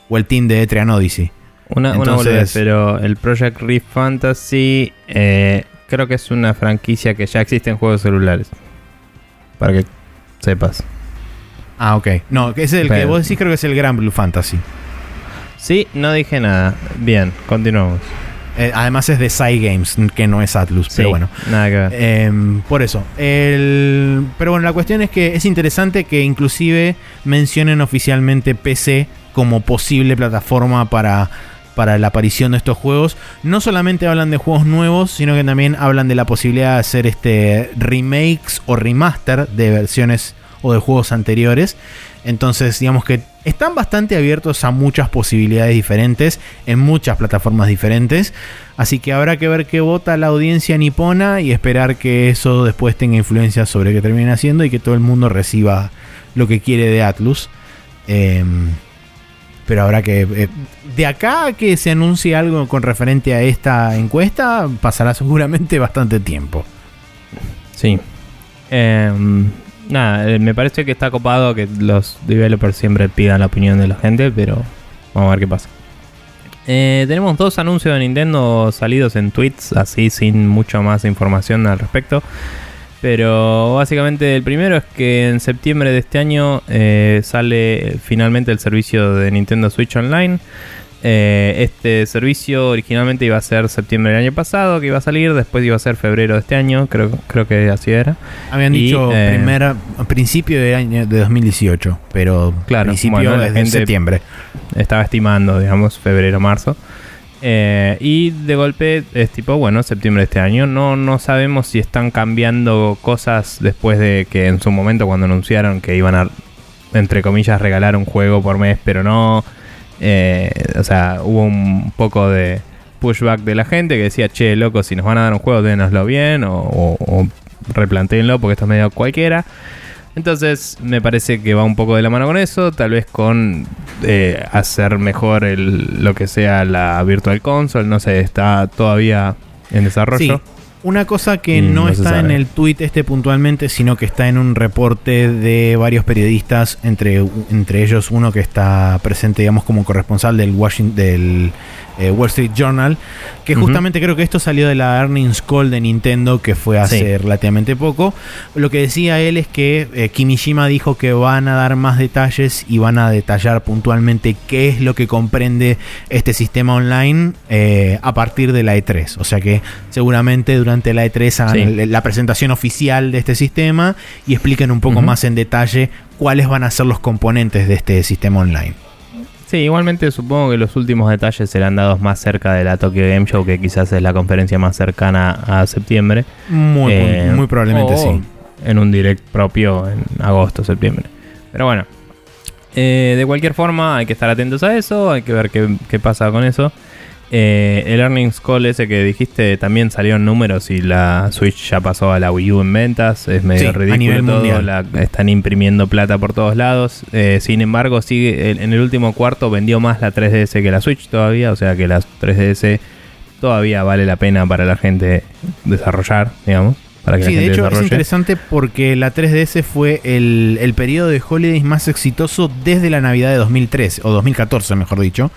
o el team de Etrian Odyssey. Una, una Entonces- boludez, pero el Project Rift Fantasy eh, creo que es una franquicia que ya existe en juegos celulares. Para que sepas. Ah, ok. No, que es el que vos decís, creo que es el Gran Blue Fantasy. Sí, no dije nada. Bien, continuamos. Eh, además es de Cygames, que no es Atlus, Sí, pero bueno. Nada que ver. Em, por eso. El, pero bueno, la cuestión es que es interesante que inclusive mencionen oficialmente PC como posible plataforma para, para la aparición de estos juegos. No solamente hablan de juegos nuevos, sino que también hablan de la posibilidad de hacer este remakes o remaster de versiones o de juegos anteriores. Entonces, digamos que están bastante abiertos a muchas posibilidades diferentes en muchas plataformas diferentes. Así que habrá que ver qué vota la audiencia nipona y esperar que eso después tenga influencia sobre qué terminen haciendo y que todo el mundo reciba lo que quiere de Atlus. Em, pero habrá que. eh, de acá a que se anuncie algo con referente a esta encuesta, pasará seguramente [laughs] bastante tiempo. Sí. Em, nada, eh, me parece que está copado que los developers siempre pidan la opinión de la gente, pero vamos a ver qué pasa. Eh, tenemos dos anuncios de Nintendo salidos en tweets, así sin mucha más información al respecto. Pero básicamente el primero es que en septiembre de este año eh, sale finalmente el servicio de Nintendo Switch Online. Eh, este servicio originalmente iba a ser septiembre del año pasado, que iba a salir, después iba a ser febrero de este año, creo, creo que así era. Habían Y, dicho eh, primera- principio de año de 2018, pero Claro, principio bueno, la gente- septiembre. Estaba estimando, digamos, febrero, marzo. Eh, y de golpe es tipo, bueno, septiembre de este año. No, no sabemos si están cambiando cosas después de que en su momento cuando anunciaron que iban a, entre comillas, regalar un juego por mes, pero no. Eh, o sea, hubo un poco de pushback de la gente que decía, che, loco, si nos van a dar un juego, dénoslo bien o, o, o replantéenlo porque esto es medio cualquiera. Entonces me parece que va un poco de la mano con eso, tal vez con eh, hacer mejor el, lo que sea la Virtual Console, no sé, está todavía en desarrollo. Sí. Una cosa que no, no está en el tweet este puntualmente, sino que está en un reporte de varios periodistas, entre, entre ellos uno que está presente, digamos, como corresponsal del Washington, del eh, Wall Street Journal, que justamente creo que esto salió de la earnings call de Nintendo, que fue hace Sí. relativamente poco. Lo que decía él es que eh, Kimishima dijo que van a dar más detalles y van a detallar puntualmente qué es lo que comprende este sistema online eh, a partir de la E3. O sea que seguramente durante la E3 hagan Sí. la presentación oficial de este sistema y expliquen un poco más en detalle cuáles van a ser los componentes de este sistema online. Sí, igualmente supongo que los últimos detalles serán dados más cerca de la Tokyo Game Show, que quizás es la conferencia más cercana a septiembre. Muy, Eh, muy probablemente o sí. En un direct propio en agosto, septiembre. Pero bueno. Eh, de cualquier forma, hay que estar atentos a eso, hay que ver qué, qué pasa con eso. Eh, el earnings call ese que dijiste también salieron números y la Switch ya pasó a la Wii U en ventas. Es medio Sí, a ridículo nivel todo. la- están imprimiendo plata por todos lados. Eh, sin embargo, sigue en el último cuarto vendió más la 3DS que la Switch todavía. O sea que la 3DS todavía vale la pena para la gente desarrollar, digamos. Para que Sí, la de gente hecho es interesante porque la 3DS fue el, el periodo de holidays más exitoso desde la Navidad de 2013, o 2014 mejor dicho,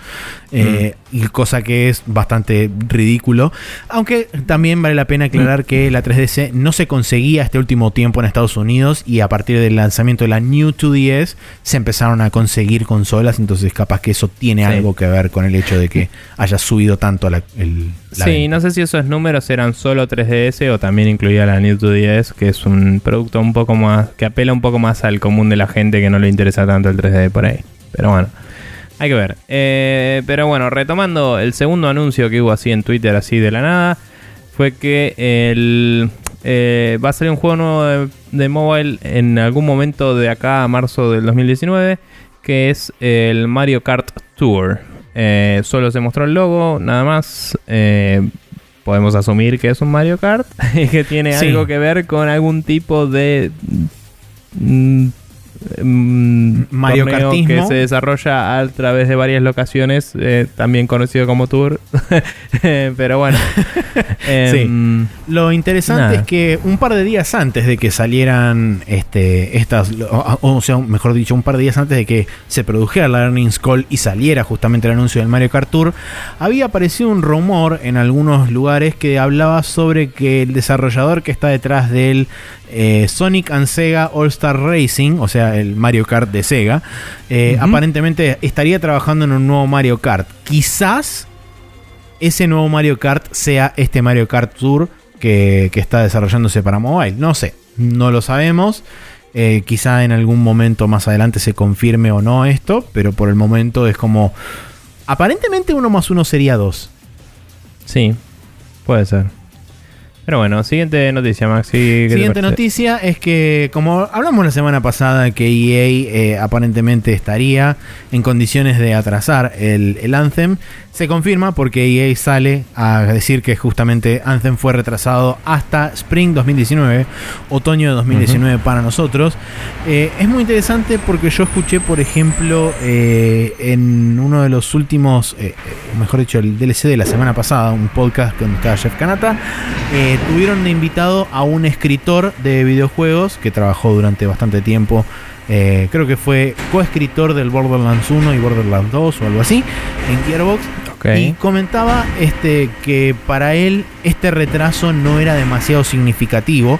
Eh, y cosa que es bastante ridículo. Aunque también vale la pena aclarar que la 3DS no se conseguía este último tiempo en Estados Unidos y a partir del lanzamiento de la New 2DS se empezaron a conseguir consolas, entonces capaz que eso tiene Sí. algo que ver con el hecho de que haya subido tanto la, el, la Sí, venta. no sé si esos números eran solo 3DS o también incluía la New 2DS, que es un producto un poco más, que apela un poco más al común de la gente que no le interesa tanto el 3D por ahí. Pero bueno, hay que ver. Eh, pero bueno, retomando el segundo anuncio que hubo así en Twitter, así de la nada, fue que el, eh, va a salir un juego nuevo de, de mobile en algún momento de acá a marzo del 2019, que es el Mario Kart Tour. Eh, solo se mostró el logo, nada más. Podemos asumir que es un Mario Kart [laughs] y que tiene Sí. algo que ver con algún tipo de mm, mm, Mario Kartismo. que se desarrolla a través de varias locaciones, eh, también conocido como Tour. [laughs] Eh, Pero bueno. [laughs] Em, Lo interesante Nada. es que un par de días antes de que salieran este, estas, o, o sea, mejor dicho, un par de días antes de que se produjera la Earnings Call y saliera justamente el anuncio del Mario Kart Tour, había aparecido un rumor en algunos lugares que hablaba sobre que el desarrollador que está detrás del eh, Sonic and Sega All Star Racing, o sea, el Mario Kart de Sega, eh, aparentemente estaría trabajando en un nuevo Mario Kart. Quizás ese nuevo Mario Kart sea este Mario Kart Tour que, que está desarrollándose para mobile. No sé, no lo sabemos. Eh, quizá en algún momento más adelante se confirme o no esto, pero por el momento es como... Aparentemente uno más uno sería dos. sí, puede ser. Pero bueno, siguiente noticia, Maxi. ¿qué te Siguiente noticia es que, como hablamos la semana pasada, que EA eh, aparentemente estaría en condiciones de atrasar el, el Anthem, se confirma porque EA sale a decir que justamente Anthem fue retrasado hasta Spring 2019, otoño de 2019 para nosotros. Eh, es muy interesante porque yo escuché, por ejemplo, eh, en uno de los últimos, eh, mejor dicho, el DLC de la semana pasada, un podcast con estaba Jeff Kanata, tuvieron de invitado a un escritor de videojuegos que trabajó durante bastante tiempo. eh, creo que fue coescritor del Borderlands 1 y Borderlands 2 o algo así en Gearbox. Y comentaba este, que para él este retraso no era demasiado significativo.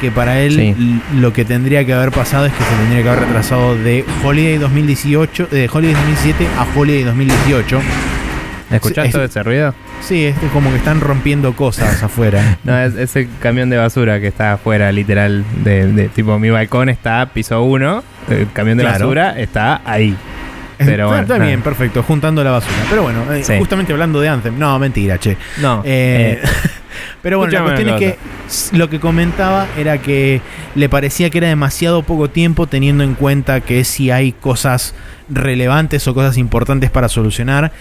Que para él Sí. lo que tendría que haber pasado es que se tendría que haber retrasado de Holiday 2018, de Holiday 2017 a Holiday 2018. ¿Escuchaste es- todo ese ruido? Sí, es como que están rompiendo cosas [laughs] afuera. No, es ese camión de basura que está afuera, literal. De, de- tipo, mi balcón está piso 1, el camión de Claro. basura está ahí. Pero está, bueno, está bien, perfecto, juntando la basura. Pero bueno, eh, Sí. justamente hablando de Anthem, no, mentira, che. No, Eh, eh, [laughs] pero bueno, la cuestión es que lo que comentaba era que le parecía que era demasiado poco tiempo teniendo en cuenta que si hay cosas relevantes o cosas importantes para solucionar,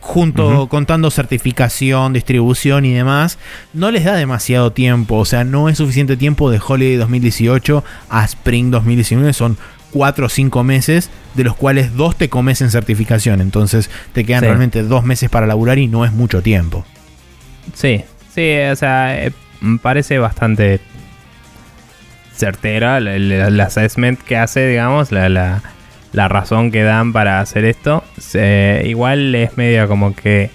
junto contando certificación, distribución y demás, no les da demasiado tiempo, o sea, no es suficiente tiempo de Holiday 2018 a Spring 2019, son 4 o 5 meses, de los cuales dos te comes en certificación, entonces te quedan Sí. realmente dos meses para laburar y no es mucho tiempo. sí, sí, o sea, eh, parece bastante certera el, el- el assessment que hace, digamos, la, la, la razón que dan para hacer esto. Igual es medio como que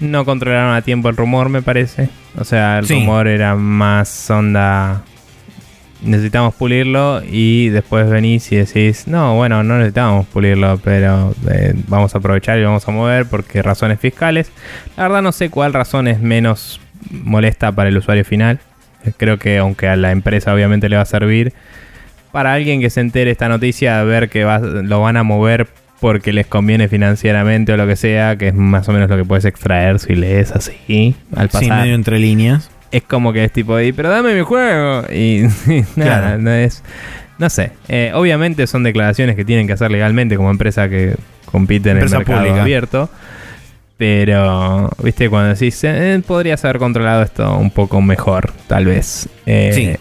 no controlaron a tiempo el rumor, me parece. O sea, el Sí. rumor era más onda. Necesitamos pulirlo y después venís y decís, no, bueno, no necesitamos pulirlo, pero eh, vamos a aprovechar y vamos a mover porque razones fiscales. La verdad no sé cuál razón es menos molesta para el usuario final. Eh, Creo que aunque a la empresa obviamente le va a servir, para alguien que se entere esta noticia, ver que va- lo van a mover porque les conviene financieramente o lo que sea, que es más o menos lo que puedes extraer si lees así al Sí, pasar. medio entre líneas. Es como que es tipo, "Y, pero dame mi juego. Y, [laughs] y nada, Claro. no es. no sé. Eh, obviamente son declaraciones que tienen que hacer legalmente como empresa que compite en el mercado pública. abierto. Pero, viste, cuando decís, eh, podrías haber controlado esto un poco mejor, tal vez. Eh, Sí.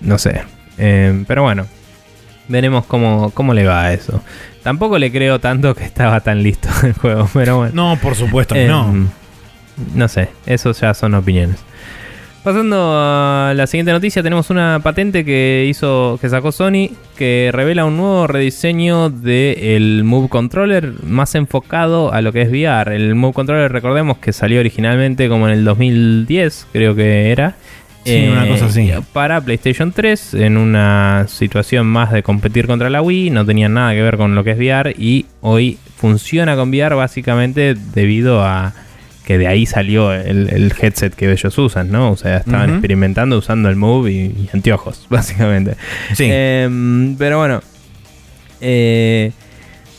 No sé. Eh, pero bueno, veremos cómo, cómo le va a eso. Tampoco le creo tanto que estaba tan listo [laughs] el juego, pero bueno. No, por supuesto que Eh, no. No sé, eso ya son opiniones. Pasando a la siguiente noticia, tenemos una patente que hizo, que sacó Sony, que revela un nuevo rediseño del Move Controller más enfocado a lo que es VR. El Move Controller, recordemos que salió originalmente como en el 2010, creo que era. Sí, una cosa así. Para PlayStation 3, en una situación más de competir contra la Wii, no tenía nada que ver con lo que es VR y hoy funciona con VR básicamente debido a que de ahí salió el, el headset que ellos usan, ¿no? O sea, estaban experimentando usando el Move y, y anteojos, [laughs] básicamente. Sí. Em, pero bueno, eh,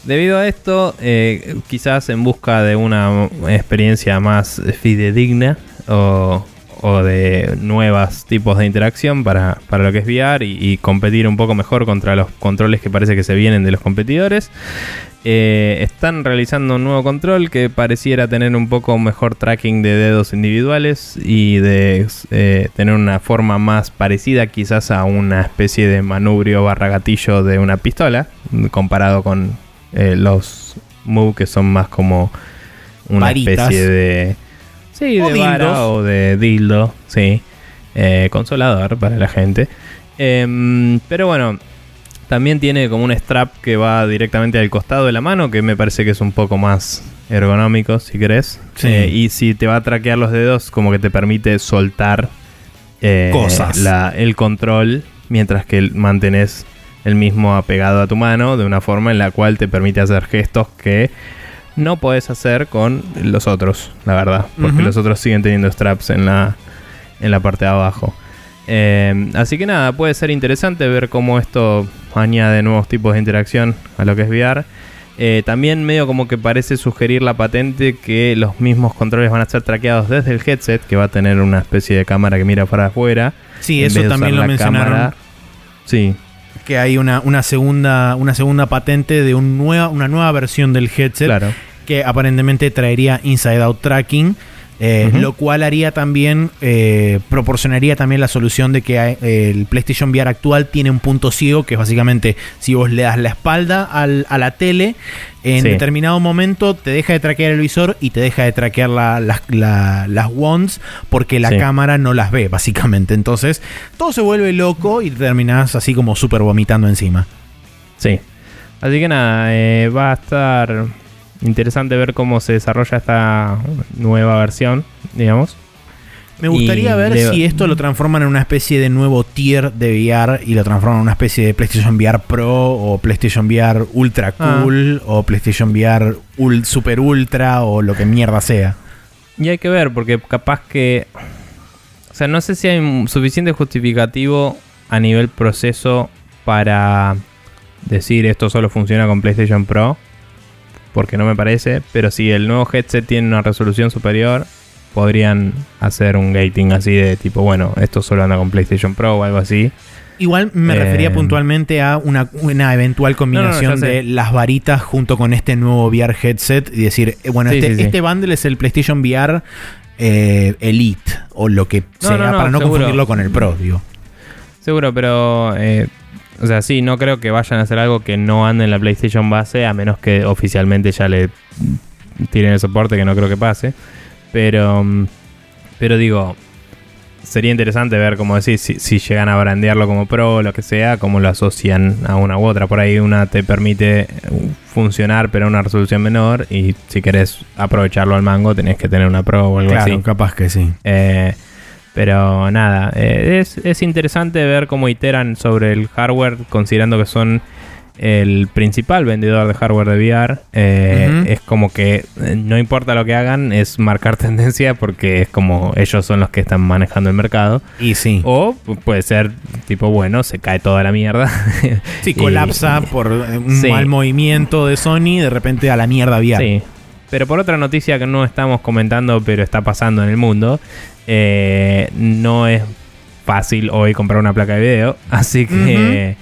debido a esto, eh, quizás en busca de una experiencia más fidedigna o, o de nuevos tipos de interacción para, para lo que es VR y, y competir un poco mejor contra los controles que parece que se vienen de los competidores. eh, están realizando un nuevo control que pareciera tener un poco mejor tracking de dedos individuales y de eh, tener una forma más parecida quizás a una especie de manubrio barra gatillo de una pistola comparado con eh, los Move que son más como una Varitas. especie de sí O de vara o de dildo sí Eh, consolador para la gente Em, pero bueno también tiene como un strap que va directamente al costado de la mano, que me parece que es un poco más ergonómico, si querés. Sí. Eh, y si te va a traquear los dedos, como que te permite soltar eh, Cosas. la- el control mientras que mantenés el mismo apegado a tu mano, de una forma en la cual te permite hacer gestos que no podés hacer con los otros, la verdad. Porque los otros siguen teniendo straps en la, en la parte de abajo. Eh, así que nada, puede ser interesante ver cómo esto añade nuevos tipos de interacción a lo que es VR. Eh, también medio como que parece sugerir la patente que los mismos controles van a ser traqueados desde el headset, que va a tener una especie de cámara que mira para afuera. Sí, eso también lo mencionaron. cámara. Sí, Que hay una, una segunda una segunda patente de un nueva, una nueva versión del headset claro. que aparentemente traería inside out tracking. Eh. Lo cual haría también, eh, proporcionaría también la solución de que el PlayStation VR actual tiene un punto ciego, que es básicamente si vos le das la espalda al- a la tele, en Sí. determinado momento te deja de traquear el visor y te deja de traquear la- las- la- las wands porque la Sí. cámara no las ve, básicamente. Entonces, todo se vuelve loco y terminás así como súper vomitando encima. Sí. Así que nada, eh, va a estar interesante ver cómo se desarrolla esta nueva versión, digamos. Me gustaría Y ver si esto lo transforman en una especie de nuevo tier de VR y lo transforman en una especie de PlayStation VR Pro o PlayStation VR Ultra Ah. Cool o PlayStation VR ul- Super Ultra o lo que mierda sea. Y hay que ver, porque capaz que. O sea, no sé si hay suficiente justificativo a nivel proceso para decir esto solo funciona con PlayStation Pro. Porque no me parece. Pero si el nuevo headset tiene una resolución superior, podrían hacer un gating así de tipo, bueno, esto solo anda con PlayStation Pro o algo así. Igual me Eh, refería puntualmente a una, una eventual combinación No, no, de las varitas junto con este nuevo VR headset y decir, eh, bueno, Sí, este, sí, sí. este bundle es el PlayStation VR eh, Elite o lo que No, sea, para no seguro. confundirlo con el Pro, digo. Seguro, pero. eh, o sea, sí, no creo que vayan a hacer algo que no ande en la PlayStation base, a menos que oficialmente ya le tiren el soporte, que no creo que pase. Pero. mm, Pero digo. Sería interesante ver, como decís, si, si llegan a brandearlo como pro o lo que sea, cómo lo asocian a una u otra. Por ahí una te permite funcionar, pero a una resolución menor. Y si querés aprovecharlo al mango, tenés que tener una pro o algo Claro, así. capaz que sí. Eh, pero nada, eh, es, es interesante ver cómo iteran sobre el hardware, considerando que son el principal vendedor de hardware de VR. Eh. Es como que eh, no importa lo que hagan, es marcar [laughs] tendencia porque es como ellos son los que están manejando el mercado. Y sí. O pu- puede ser tipo, bueno, se cae toda la mierda. [laughs] Sí, Y- colapsa por un Sí. mal movimiento de Sony, de repente a la mierda VR. Sí. Pero por otra noticia que no estamos comentando, pero está pasando en el mundo, eh, no es fácil hoy comprar una placa de video. [laughs] Así que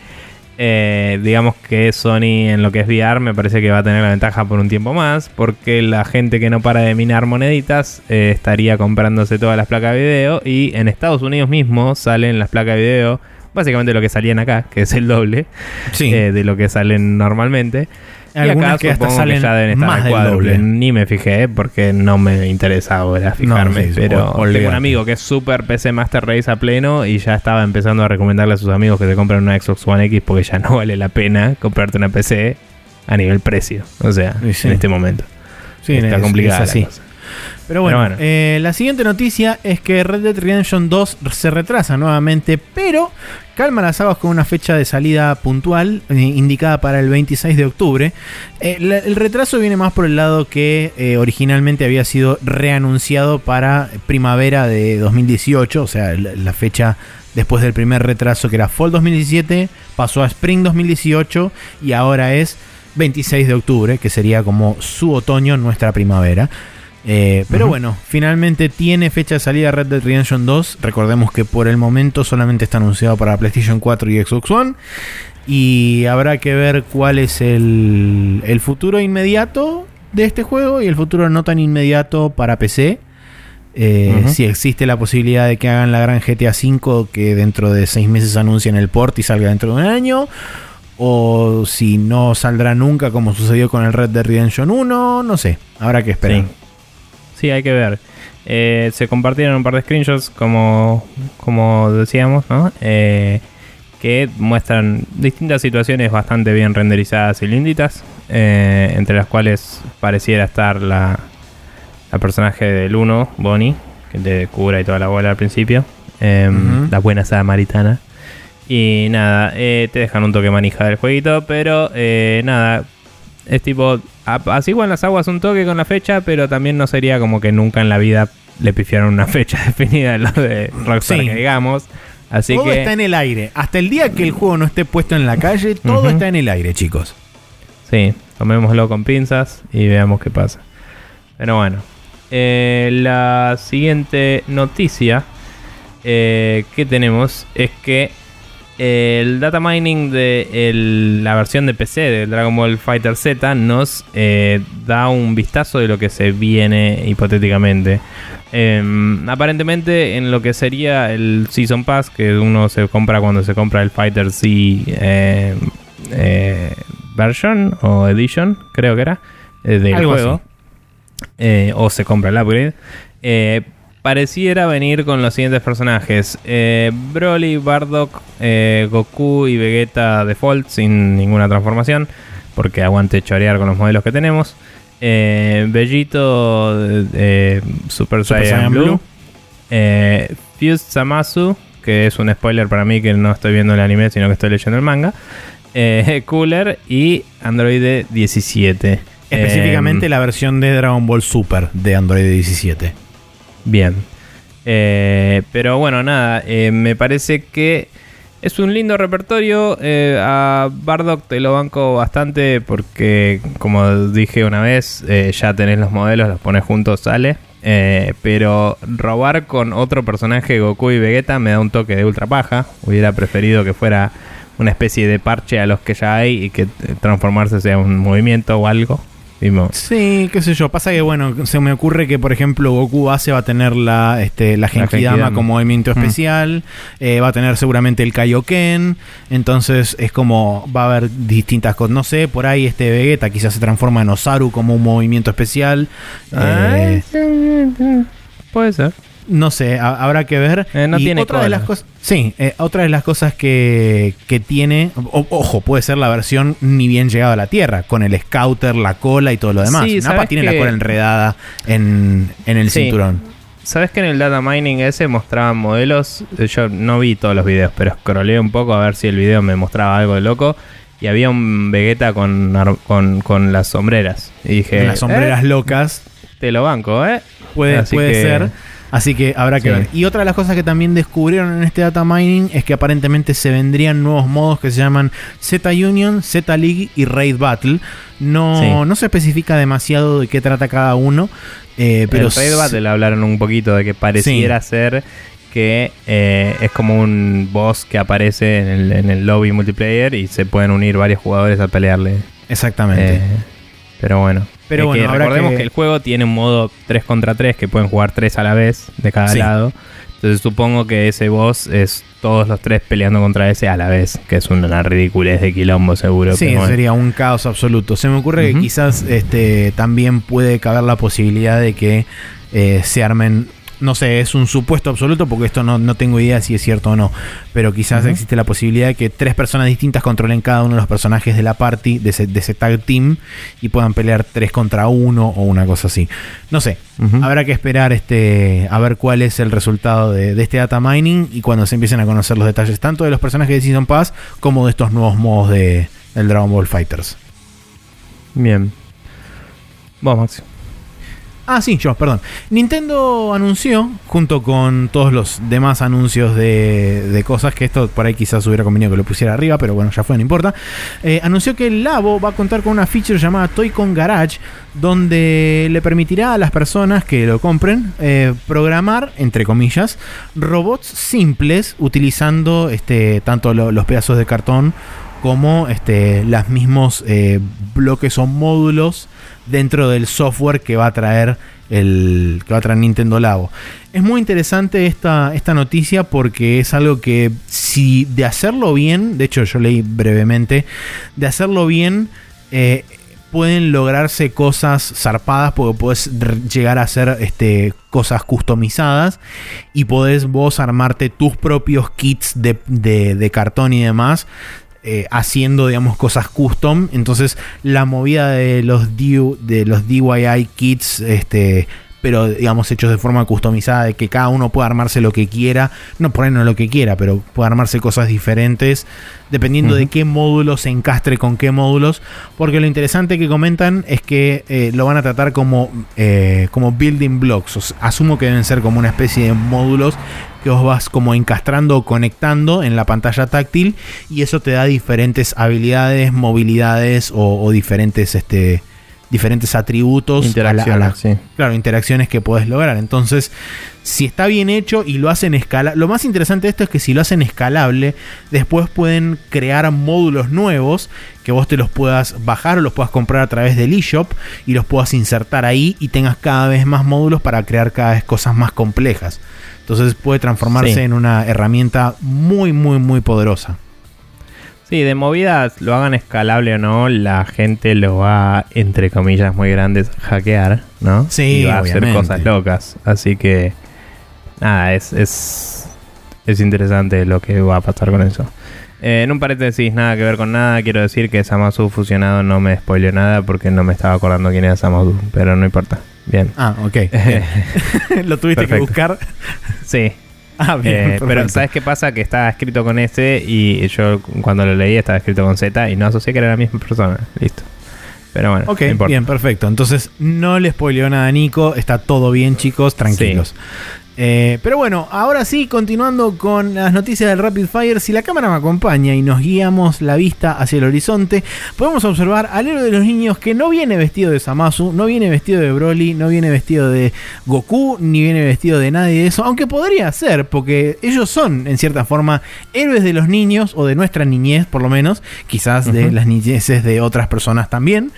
Eh, digamos que Sony en lo que es VR me parece que va a tener la ventaja por un tiempo más, porque la gente que no para de minar moneditas eh, estaría comprándose todas las placas de video y en Estados Unidos mismo salen las placas de video, básicamente lo que salían acá, que es el doble Sí. eh, de lo que salen normalmente. Y Algunas acá que hasta supongo salen ya deben estar más al del cuádruple. doble. Ni me fijé porque no me interesa ahora fijarme. sí, pero ol- tengo un amigo que es super PC Master Race a pleno y ya estaba empezando a recomendarle a sus amigos que se compren una Xbox One X porque ya no [laughs] vale la pena comprarte una PC a nivel precio. O sea, Y sí. en este momento. Sí, está es- complicada es así. la cosa. Pero bueno, Pero bueno. eh, la siguiente noticia es que Red Dead Redemption 2 se retrasa nuevamente, pero calma las aguas con una fecha de salida puntual eh, indicada para el 26 de octubre. Eh, el retraso viene más por el lado que eh, originalmente había sido reanunciado para primavera de 2018, o sea, la, la fecha después del primer retraso que era Fall 2017, pasó a Spring 2018 y ahora es 26 de octubre, que sería como su otoño, nuestra primavera. Eh, pero bueno, finalmente tiene fecha de salida Red Dead Redemption 2. Recordemos que por el momento solamente está anunciado para PlayStation 4 y Xbox One. Y habrá que ver cuál es el, el futuro inmediato de este juego y el futuro no tan inmediato para PC. Eh. Si existe la posibilidad de que hagan la gran GTA V que dentro de seis meses anuncien el port y salga dentro de un año. O si no saldrá nunca como sucedió con el Red Dead Redemption 1. No sé, habrá que esperar. Sí. Sí, hay que ver. Eh, se compartieron un par de screenshots, como, como decíamos, ¿no? Eh, que muestran distintas situaciones bastante bien renderizadas y linditas, eh, entre las cuales pareciera estar la, la personaje del 1, Bonnie, que te cura y toda la bola al principio, eh, Ujú. la buena samaritana. Y nada, eh, te dejan un toque manija del jueguito, pero nada, es tipo, a- así igual las aguas un toque con la fecha, pero también no sería como que nunca en la vida le pifiaron una [laughs] fecha definida en lo de Rockstar, Sí. que digamos. Así todo que, está en el aire. Hasta el día que el juego no esté puesto en la calle, todo está en el aire, chicos. sí, tomémoslo con pinzas y veamos qué pasa. Pero bueno, eh, la siguiente noticia eh, que tenemos es que el data mining de el- la versión de PC de Dragon Ball Fighter Z nos eh, da un vistazo de lo que se viene hipotéticamente. Em, aparentemente en lo que sería el Season Pass que uno se compra cuando se compra el Fighter Z eh, eh, version o edition, creo que era, del Algo juego. o se compra el upgrade. Pareciera venir con los siguientes personajes: eh, Broly, Bardock, eh, Goku y Vegeta default sin ninguna transformación, porque aguante chorear con los modelos que tenemos. Eh, Bellito, eh, Super, Super Saiyan, Blue. Blue. Fused Samasu, que es un spoiler para mí que no estoy viendo el anime, sino que estoy leyendo el manga. [laughs] Cooler y Android 17. Específicamente la versión de Dragon Ball Super de Android 17. Bien. Eh, pero bueno, nada, eh, me parece que es un lindo repertorio. eh, a Bardock te lo banco bastante porque, como dije una vez, eh, ya tenés los modelos, los pones juntos, sale. Eh, pero robar con otro personaje, Goku y Vegeta, me da un toque de ultra paja. Hubiera preferido que fuera una especie de parche a los que ya hay y que transformarse sea un movimiento o algo. Sí, qué sé yo. Pasa que, bueno, se me ocurre que, por ejemplo, Goku base va a tener la, este, la Genkidama Genkidama. como movimiento Mm. especial. eh, va a tener seguramente el Kaioken. Entonces es como va a haber distintas cosas. No sé, por ahí este Vegeta quizás se transforma en Osaru como un movimiento especial. Eh, Puede ser. No sé, ha- habrá que ver. Eh, no Y tiene otra de las cosas. Sí, eh, otra de las cosas que, que tiene. o- ojo, puede ser la versión ni bien llegado a la Tierra, con el scouter, la cola y todo lo demás. Sí, Napa ¿sabes tiene la cola enredada en, en el Sí. cinturón. ¿Sabes que en el data mining ese mostraban modelos? Eh, Yo no vi todos los videos, pero scrollé un poco a ver si el video me mostraba algo de loco. Y había un Vegeta con, con, con las sombreras. Y dije, las sombreras "Eh, locas. te lo banco, ¿eh? Puede, Así puede que- ser. Así que habrá que Sí. ver. Y otra de las cosas que también descubrieron en este data mining es que aparentemente se vendrían nuevos modos que se llaman Z Union, Z League y Raid Battle. No, Sí. no se especifica demasiado de qué trata cada uno. eh, pero Raid Battle hablaron un poquito de que pareciera ser que eh, es como un boss que aparece en el, en el lobby multiplayer y se pueden unir varios jugadores a pelearle. Exactamente. Eh, pero bueno. Pero bueno, que recordemos que- que... el juego tiene un modo 3 contra 3 que pueden jugar 3 a la vez de cada Sí. lado. Entonces supongo que ese boss es todos los tres peleando contra ese a la vez, que es una ridiculez de quilombo seguro. Sí, bueno. sería un caos absoluto. Se me ocurre que quizás este, también puede caber la posibilidad de que eh, se armen. No sé, es un supuesto absoluto porque esto no, no tengo idea si es cierto o no. Pero quizás existe la posibilidad de que tres personas distintas controlen cada uno de los personajes de la party, de ese, de ese tag team, y puedan pelear tres contra uno o una cosa así. No sé. Habrá que esperar este, a ver cuál es el resultado de, de este data mining y cuando se empiecen a conocer los detalles tanto de los personajes de Season Pass como de estos nuevos modos de, del Dragon Ball Fighters. Bien. Vamos, Maxi. Ah, sí, yo, perdón. Nintendo anunció, junto con todos los demás anuncios de, cosas, que esto por ahí quizás hubiera convenido que lo pusiera arriba, pero bueno, ya fue, no importa. eh, anunció que el Labo va a contar con una feature llamada Toy-Con Garage, donde le permitirá a las personas que lo compren eh, programar, entre comillas, robots simples utilizando este, tanto lo- los pedazos de cartón como este, los mismos eh, bloques o módulos dentro del software que va a traer el que va a traer Nintendo Labo. Es muy interesante esta, esta noticia porque es algo que si de hacerlo bien, de hecho yo leí brevemente, de hacerlo bien eh, pueden lograrse cosas zarpadas porque puedes llegar a hacer este, cosas customizadas y podés vos armarte tus propios kits de- de cartón y demás eh, haciendo, digamos, cosas custom. Entonces, la movida de los, DIY de los DIY kits, este, pero digamos, hechos de forma customizada, de que cada uno pueda armarse lo que quiera, no por ahí no lo que quiera, pero pueda armarse cosas diferentes, dependiendo de qué módulos se encastre con qué módulos. Porque lo interesante que comentan es que eh, lo van a tratar como, eh, como building blocks. O sea, asumo que deben ser como una especie de módulos que vos vas como encastrando o conectando en la pantalla táctil y eso te da diferentes habilidades, movilidades o, o diferentes, este, diferentes atributos a la- a la- Interacciones, sí. claro, interacciones que puedes lograr. Entonces, si está bien hecho y lo hacen escalable, lo más interesante de esto es que si lo hacen escalable, después pueden crear módulos nuevos que vos te los puedas bajar o los puedas comprar a través del eShop y los puedas insertar ahí y tengas cada vez más módulos para crear cada vez cosas más complejas. Entonces puede transformarse Sí. en una herramienta muy, muy, muy poderosa. Sí, de movidas, lo hagan escalable o no, la gente lo va, entre comillas muy grandes, hackear, ¿no? Sí, y va a hacer cosas locas. Así que, nada, es, es, es interesante lo que va a pasar con eso. Eh, en un paréntesis, nada que ver con nada, quiero decir que Samasu fusionado no me spoileó nada porque no me estaba acordando quién era Samasu, pero no importa. Bien. Ah, ok. [laughs] bien. [laughs] lo tuviste que buscar. Sí, [laughs] Ah, bien. Eh, [laughs] pero. ¿sabes qué pasa? Que estaba escrito con S y yo cuando lo leí estaba escrito con Z y no asocié que era la misma persona. Listo. Pero bueno, Ok, no bien, perfecto. Entonces no le spoileó nada a Nico. Está todo bien, chicos, tranquilos. Eh, pero bueno, ahora sí, continuando con las noticias del Rapid Fire, si la cámara me acompaña y nos guiamos la vista hacia el horizonte, podemos observar al héroe de los niños que no viene vestido de Samasu, no viene vestido de Broly, no viene vestido de Goku, ni viene vestido de nadie de eso, aunque podría ser, porque ellos son, en cierta forma, héroes de los niños, o de nuestra niñez por lo menos, quizás de las niñeces de otras personas también.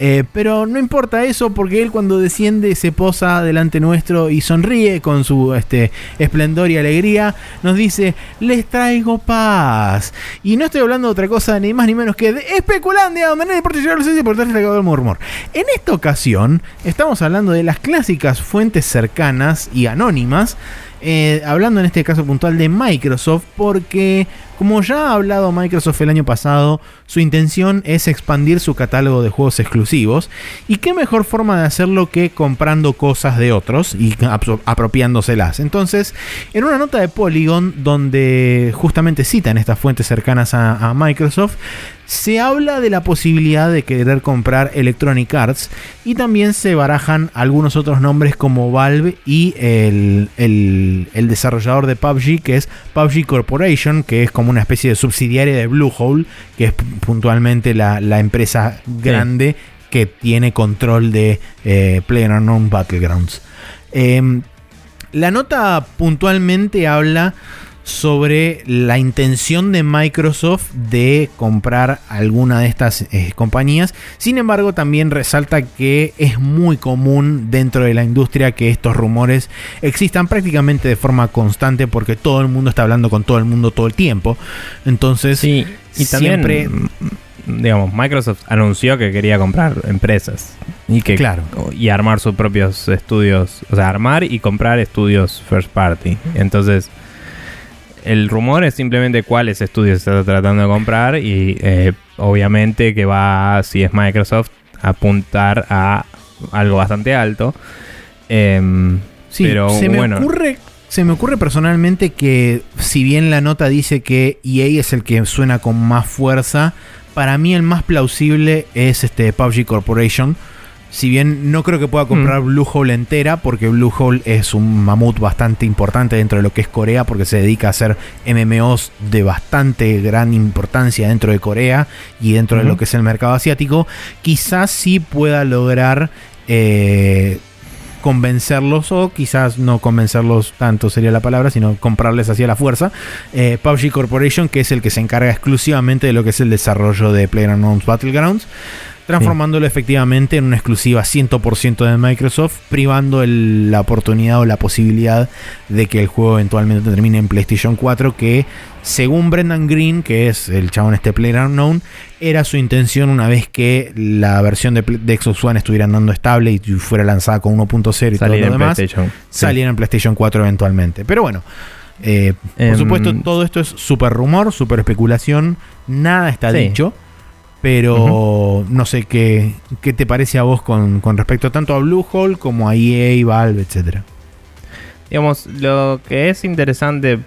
Eh, pero no importa eso porque él cuando desciende se posa delante nuestro y sonríe con su este, esplendor y alegría. Nos dice, les traigo paz. Y no estoy hablando de otra cosa ni más ni menos que de Especulandia, donde nadie por llegar a los por el murmur. En esta ocasión estamos hablando de las clásicas fuentes cercanas y anónimas. eh, hablando en este caso puntual de Microsoft porque como ya ha hablado Microsoft el año pasado, su intención es expandir su catálogo de juegos exclusivos. ¿Y qué mejor forma de hacerlo que comprando cosas de otros y apro- apropiándoselas? Entonces, en una nota de Polygon, donde justamente citan estas fuentes cercanas a, a Microsoft, se habla de la posibilidad de querer comprar Electronic Arts y también se barajan algunos otros nombres como Valve y el, el- el desarrollador de PUBG que es PUBG Corporation, que es como una especie de subsidiaria de Bluehole, que es puntualmente la, la empresa grande que tiene control de eh, PlayerUnknown Battlegrounds. Em, La nota puntualmente habla sobre la intención de Microsoft de comprar alguna de estas eh, compañías. Sin embargo, también resalta que es muy común dentro de la industria que estos rumores existan prácticamente de forma constante porque todo el mundo está hablando con todo el mundo todo el tiempo. Entonces, Sí, y también, siempre... digamos, Microsoft anunció que quería comprar empresas y que Claro. y armar sus propios estudios, o sea, armar y comprar estudios first party. Entonces, el rumor es simplemente cuáles estudios se está tratando de comprar y eh, obviamente que va, si es Microsoft, a apuntar a algo bastante alto. Em, Sí, pero se me bueno, ocurre. Se me ocurre personalmente que si bien la nota dice que EA es el que suena con más fuerza, para mí el más plausible es este PUBG Corporation. Si bien no creo que pueda comprar Mm. Bluehole entera, porque Bluehole es un mamut bastante importante dentro de lo que es Corea, porque se dedica a hacer MMOs de bastante gran importancia dentro de Corea y dentro de lo que es el mercado asiático, quizás sí pueda lograr eh, convencerlos o quizás no convencerlos tanto sería la palabra, sino comprarles hacia la fuerza. Eh, PUBG Corporation, que es el que se encarga exclusivamente de lo que es el desarrollo de PlayerUnknown's Battlegrounds, transformándolo efectivamente en una exclusiva 100% de Microsoft, privando el- la oportunidad o la posibilidad de que el juego eventualmente termine en PlayStation 4, que según Brendan Green, que es el chabón este PlayerUnknown, era su intención una vez que la versión de, de Xbox One estuviera andando estable y fuera lanzada con 1.0 y todo lo demás. Sí. saliera en PlayStation 4 eventualmente. Pero bueno, eh, por Em, supuesto, todo esto es súper rumor, súper especulación, nada está Sí. dicho. Pero no sé qué, qué te parece a vos con, con respecto tanto a Bluehole como a EA, Valve, etcétera. Digamos, lo que es interesante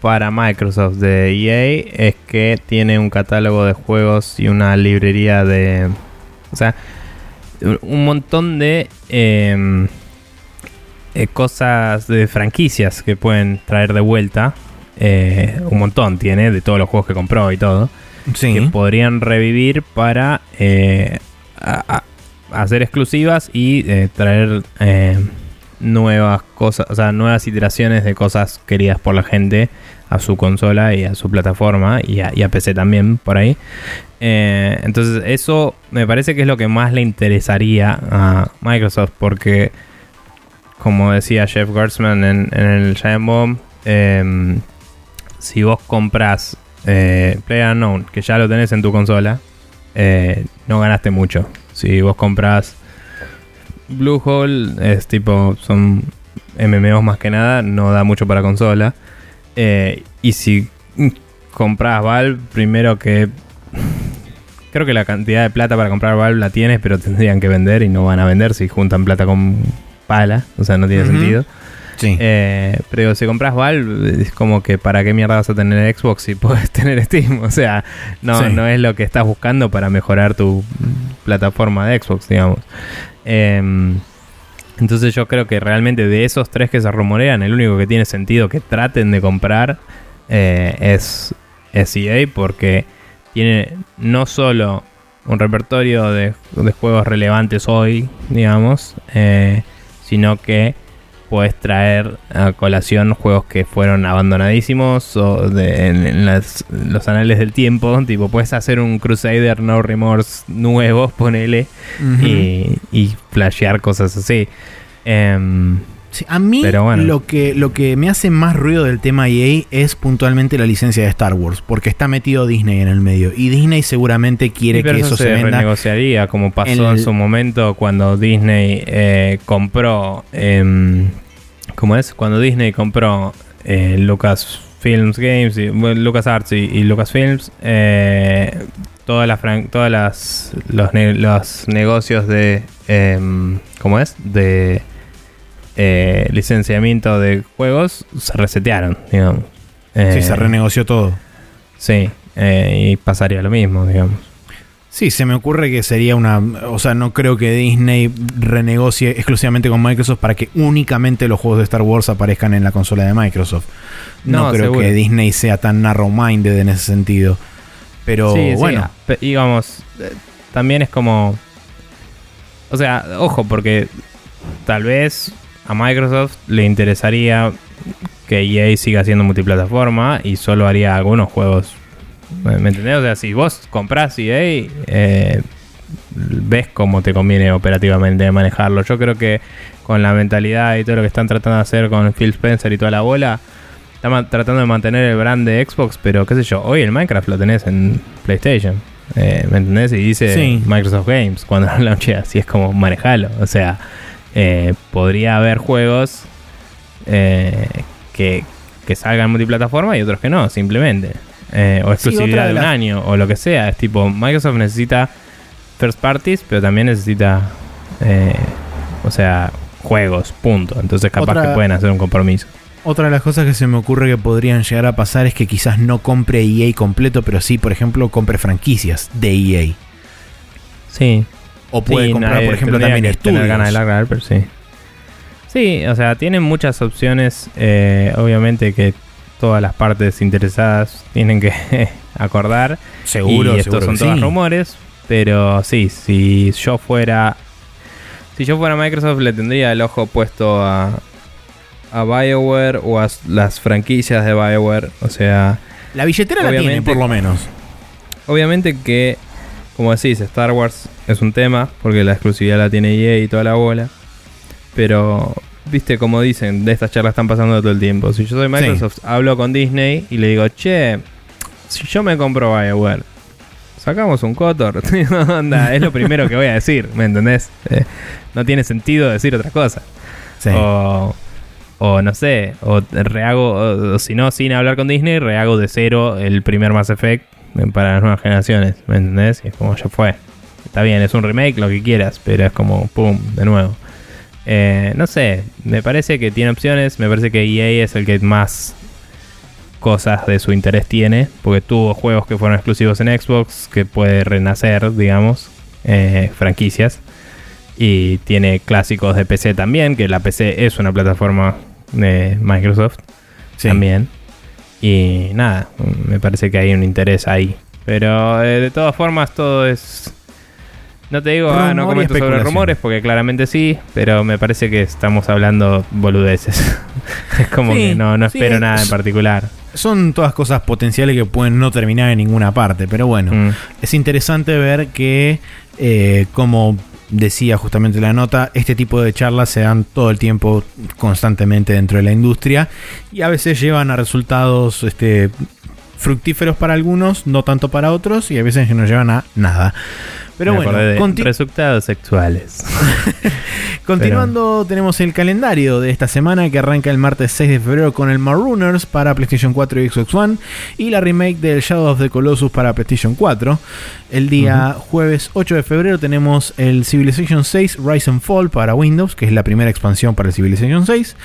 para Microsoft de EA es que tiene un catálogo de juegos y una librería de... O sea, un montón de em, eh, cosas de franquicias que pueden traer de vuelta. Eh, un montón tiene de todos los juegos que compró y todo. Que podrían revivir para eh, hacer exclusivas y eh, traer eh, nuevas cosas, o sea, nuevas iteraciones de cosas queridas por la gente a su consola y a su plataforma y a, PC también por ahí. Entonces eso me parece que es lo que más le interesaría a Microsoft porque como decía Jeff Gertzman en, el Giant Bomb, si vos compras eh, PlayerUnknown, que ya lo tenés en tu consola, eh, no ganaste mucho. Si vos compras Bluehole, es tipo, son MMOs más que nada, no da mucho para consola. Eh, y si compras Valve, primero que. [laughs] Creo que la cantidad de plata para comprar Valve la tienes, pero tendrían que vender y no van a vender si juntan plata con pala. O sea, no tiene sentido. Sí. Eh, pero si compras Valve, es como que para qué mierda vas a tener Xbox si [laughs] puedes tener Steam. O sea, no, Sí. no es lo que estás buscando para mejorar tu plataforma de Xbox, digamos. Em, entonces yo creo que realmente de esos tres que se rumorean, el único que tiene sentido que traten de comprar eh, es, es EA porque tiene no solo un repertorio de, de juegos relevantes hoy, digamos, eh, sino que puedes traer a colación juegos que fueron abandonadísimos o de- en, en las- los anales del tiempo. Tipo, puedes hacer un Crusader No Remorse nuevo, [laughs] ponele, y, y flashear cosas así. Em, Sí, a mí Pero bueno. lo, que, lo que me hace más ruido del tema EA es puntualmente la licencia de Star Wars, porque está metido Disney en el medio. Y Disney seguramente quiere que eso se, venda. renegociaría, como pasó en el- su momento cuando Disney eh, compró. em, ¿Cómo es? Cuando Disney compró eh, Lucasfilms Games, y, bueno, LucasArts y, y Lucasfilms, eh, todas las todas las los, ne- los negocios de em, ¿cómo es? de eh, licenciamiento de juegos se resetearon, digamos. Sí, Eh, se renegoció todo. Sí, eh, y pasaría lo mismo, digamos. Sí, se me ocurre que sería una. O sea, no creo que Disney renegocie exclusivamente con Microsoft para que únicamente los juegos de Star Wars aparezcan en la consola de Microsoft. No, No, creo seguro. que Disney sea tan narrow-minded en ese sentido. Pero Sí, sí, bueno, pe- digamos, eh, también es como. O sea, ojo, porque tal vez a Microsoft le interesaría que EA siga siendo multiplataforma y solo haría algunos juegos. ¿Me entendés? O sea, si vos comprás EA, eh, ves cómo te conviene operativamente manejarlo. Yo creo que con la mentalidad y todo lo que están tratando de hacer con Phil Spencer y toda la bola, están tratando de mantener el brand de Xbox, pero qué sé yo, hoy el Minecraft lo tenés en PlayStation. Eh, ¿Me entendés? Y dice Microsoft Games cuando [laughs] lo launchea, así es como manejalo. O sea, eh, podría haber juegos eh, que, que salgan multiplataforma y otros que no, simplemente. o exclusividad de, un año o lo que sea. Es tipo, Microsoft necesita first parties, pero también necesita, o sea, juegos, punto. Entonces capaz que pueden hacer un compromiso. Otra de las cosas que se me ocurre que podrían llegar a pasar es que quizás no compre EA completo, pero sí, por ejemplo, compre franquicias de EA. Sí. O puede comprar, por ejemplo, también estudios. ganas de largar, pero sí. Sí, o sea, tienen muchas opciones. Eh, obviamente que todas las partes interesadas tienen que [laughs] acordar. Seguro, y estos son todos rumores. Pero sí, si yo fuera. Si yo fuera Microsoft, le tendría el ojo puesto a, a BioWare o a las franquicias de BioWare. O sea. La billetera la tiene, por lo menos. Obviamente que, como decís, Star Wars es un tema, porque la exclusividad la tiene EA y toda la bola. Pero, viste, como dicen, de estas charlas están pasando todo el tiempo. Si yo soy Microsoft, hablo con Disney y le digo, che, si yo me compro BioWare, sacamos un Cotor. [laughs] es lo primero que voy a decir, ¿me entendés? Eh, no tiene sentido decir otra cosa. Sí. O o no sé, o rehago, o, si no, sin hablar con Disney, rehago de cero el primer Mass Effect para las nuevas generaciones, ¿me entendés? Y es como ya fue. Está bien, es un remake, lo que quieras, pero es como, ¡pum!, de nuevo. Eh, no sé, me parece que tiene opciones, me parece que EA es el que más cosas de su interés tiene, porque tuvo juegos que fueron exclusivos en Xbox, que puede renacer, digamos, eh, franquicias. Y tiene clásicos de PC también, que la PC es una plataforma de Microsoft también. Y nada, me parece que hay un interés ahí. Pero eh, de todas formas todo es... No te digo, ah, no comento sobre rumores, porque claramente sí, pero me parece que estamos hablando boludeces. [laughs] es como que no, no espero nada en particular. Son todas cosas potenciales que pueden no terminar en ninguna parte, pero bueno, mm. es interesante ver que eh, como decía justamente la nota, este tipo de charlas se dan todo el tiempo constantemente dentro de la industria y a veces llevan a resultados este, fructíferos para algunos, no tanto para otros y a veces que no llevan a nada. Pero bueno, resultados sexuales. [laughs] Continuando, tenemos el calendario de esta semana que arranca el martes 6 de febrero con el Marooners para PlayStation 4 y Xbox One y la remake del Shadow of the Colossus para PlayStation 4. El día jueves 8 de febrero tenemos el Civilization 6 Rise and Fall para Windows, que es la primera expansión para el Civilization 6.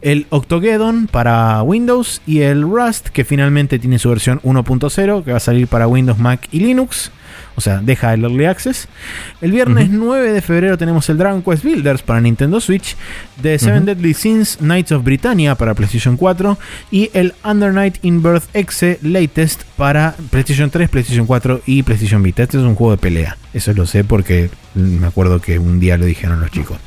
El Octogeddon para Windows y el Rust, que finalmente tiene su versión 1.0, que va a salir para Windows, Mac y Linux. O sea, deja el Early Access. El viernes 9 de febrero tenemos el Dragon Quest Builders para Nintendo Switch. The Seven Deadly Sins Knights of Britannia para PlayStation 4. Y el Under Night in Birth Exe Latest para PlayStation 3, PlayStation 4 y PlayStation Vita. Este es un juego de pelea. Eso lo sé porque me acuerdo que un día lo dijeron los chicos.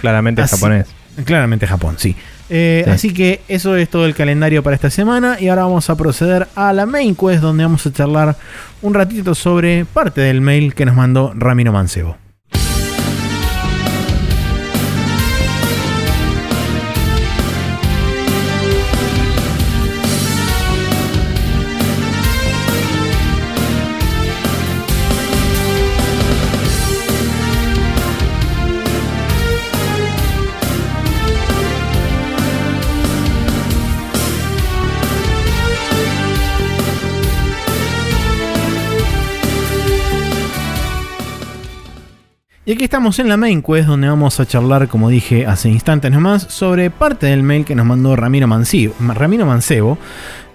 Claramente japonés. Claramente Japón, sí. Eh, así que eso es todo el calendario para esta semana y ahora vamos a proceder a la main quest donde vamos a charlar un ratito sobre parte del mail que nos mandó Ramiro Mancebo. Y aquí estamos en la main quest donde vamos a charlar, como dije hace instantes nomás, sobre parte del mail que nos mandó Ramiro, Ramiro Mancebo,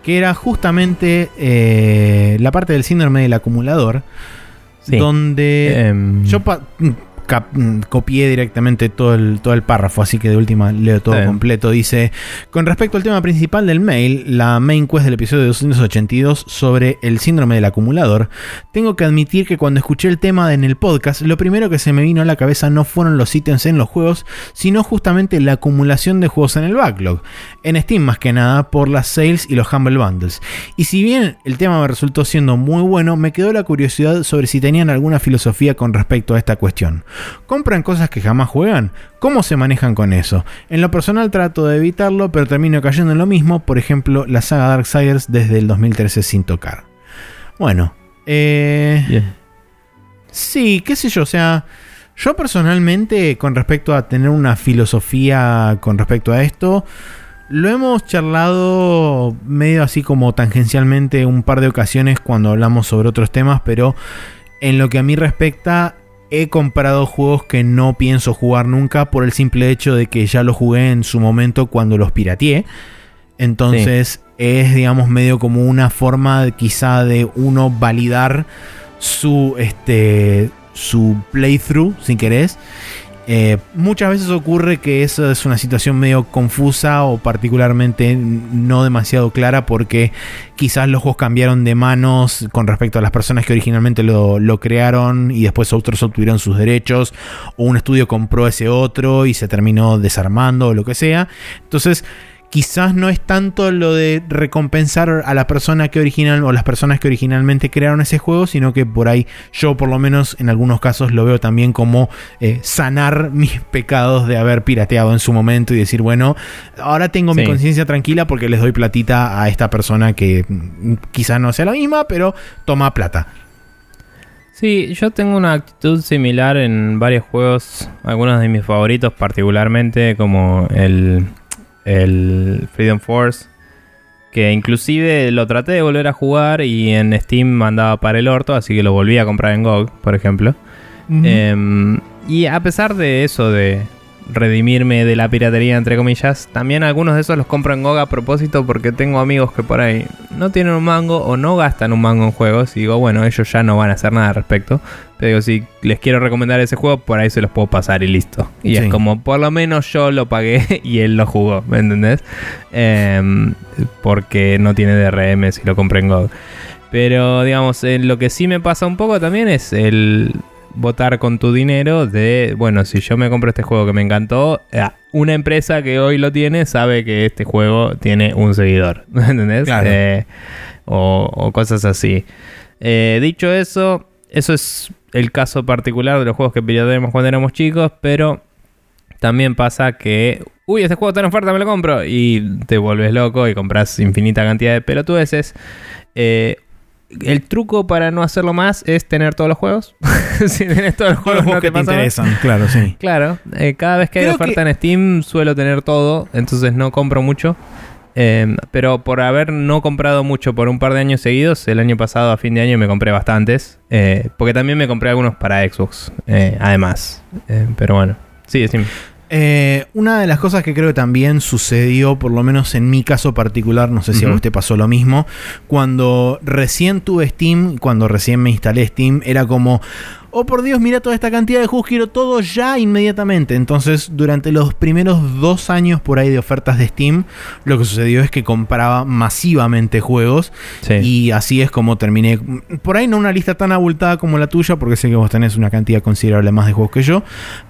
que era justamente eh, la parte del síndrome del acumulador, donde em, yo copié directamente todo el, todo el párrafo, así que de última leo todo completo. Dice, con respecto al tema principal del mail, la main quest del episodio 282 sobre el síndrome del acumulador, tengo que admitir que cuando escuché el tema en el podcast, lo primero que se me vino a la cabeza no fueron los ítems en los juegos, sino justamente la acumulación de juegos en el backlog. En Steam más que nada por las sales y los Humble Bundles. Y si bien el tema me resultó siendo muy bueno, me quedó la curiosidad sobre si tenían alguna filosofía con respecto a esta cuestión. ¿Compran cosas que jamás juegan? ¿Cómo se manejan con eso? En lo personal trato de evitarlo, pero termino cayendo en lo mismo, por ejemplo, la saga Darksiders desde el 2013 sin tocar. Bueno, eh... Sí, qué sé yo, o sea, yo personalmente con respecto a tener una filosofía con respecto a esto, lo hemos charlado medio así como tangencialmente un par de ocasiones cuando hablamos sobre otros temas, pero en lo que a mí respecta, he comprado juegos que no pienso jugar nunca por el simple hecho de que ya los jugué en su momento cuando los pirateé. Entonces es, digamos, medio como una forma quizá de uno validar su, este, su playthrough, si querés. Eh, muchas veces ocurre que eso es una situación medio confusa o particularmente no demasiado clara porque quizás los juegos cambiaron de manos con respecto a las personas que originalmente lo, lo crearon y después otros obtuvieron sus derechos o un estudio compró ese otro y se terminó desarmando o lo que sea. Entonces quizás no es tanto lo de recompensar a la persona que original o las personas que originalmente crearon ese juego, sino que por ahí yo por lo menos en algunos casos lo veo también como eh, sanar [laughs] mis pecados de haber pirateado en su momento y decir, bueno, ahora tengo mi conciencia tranquila porque les doy platita a esta persona que mm, quizás no sea la misma, pero toma plata. Sí, yo tengo una actitud similar en varios juegos, algunos de mis favoritos particularmente, como el, el Freedom Force, que inclusive lo traté de volver a jugar y en Steam andaba para el orto, así que lo volví a comprar en GOG, por ejemplo. Em, y a pesar de eso, de redimirme de la piratería, entre comillas, también algunos de esos los compro en GOG a propósito porque tengo amigos que por ahí no tienen un mango o no gastan un mango en juegos. Y digo, bueno, ellos ya no van a hacer nada al respecto. Pero digo, si les quiero recomendar ese juego, por ahí se los puedo pasar y listo. Y Sí. es como, por lo menos yo lo pagué [laughs] y él lo jugó, ¿me entendés? Em, porque no tiene DRM si lo compré en GOG. Pero, digamos, eh, lo que sí me pasa un poco también es el votar con tu dinero de, bueno, si yo me compro este juego que me encantó, eh, una empresa que hoy lo tiene sabe que este juego tiene un seguidor, ¿me [laughs] entendés? Claro. Eh, o, o cosas así. Eh, dicho eso, eso es el caso particular de los juegos que pirateamos cuando éramos chicos, pero también pasa que, uy, este juego está en oferta, me lo compro, y te vuelves loco y compras infinita cantidad de pelotudeces. Eh, el truco para no hacerlo más es tener todos los juegos. [laughs] si tenés todos los juegos, no que te interesan, claro, sí. Claro, eh, cada vez que hay oferta en Steam suelo tener todo, entonces no compro mucho. Eh, pero por haber no comprado mucho por un par de años seguidos, el año pasado a fin de año me compré bastantes. eh, porque también me compré algunos para Xbox, eh, además. Eh, pero bueno, sí, decime. Eh, una de las cosas que creo que también sucedió, por lo menos en mi caso particular, no sé si a vos te pasó lo mismo, cuando recién tuve Steam, cuando recién me instalé Steam, era como, oh por Dios, mira toda esta cantidad de juegos, quiero todo ya inmediatamente. Entonces, durante los primeros dos años por ahí de ofertas de Steam, lo que sucedió es que compraba masivamente juegos Sí. y así es como terminé. Por ahí no una lista tan abultada como la tuya, porque sé que vos tenés una cantidad considerable más de juegos que yo.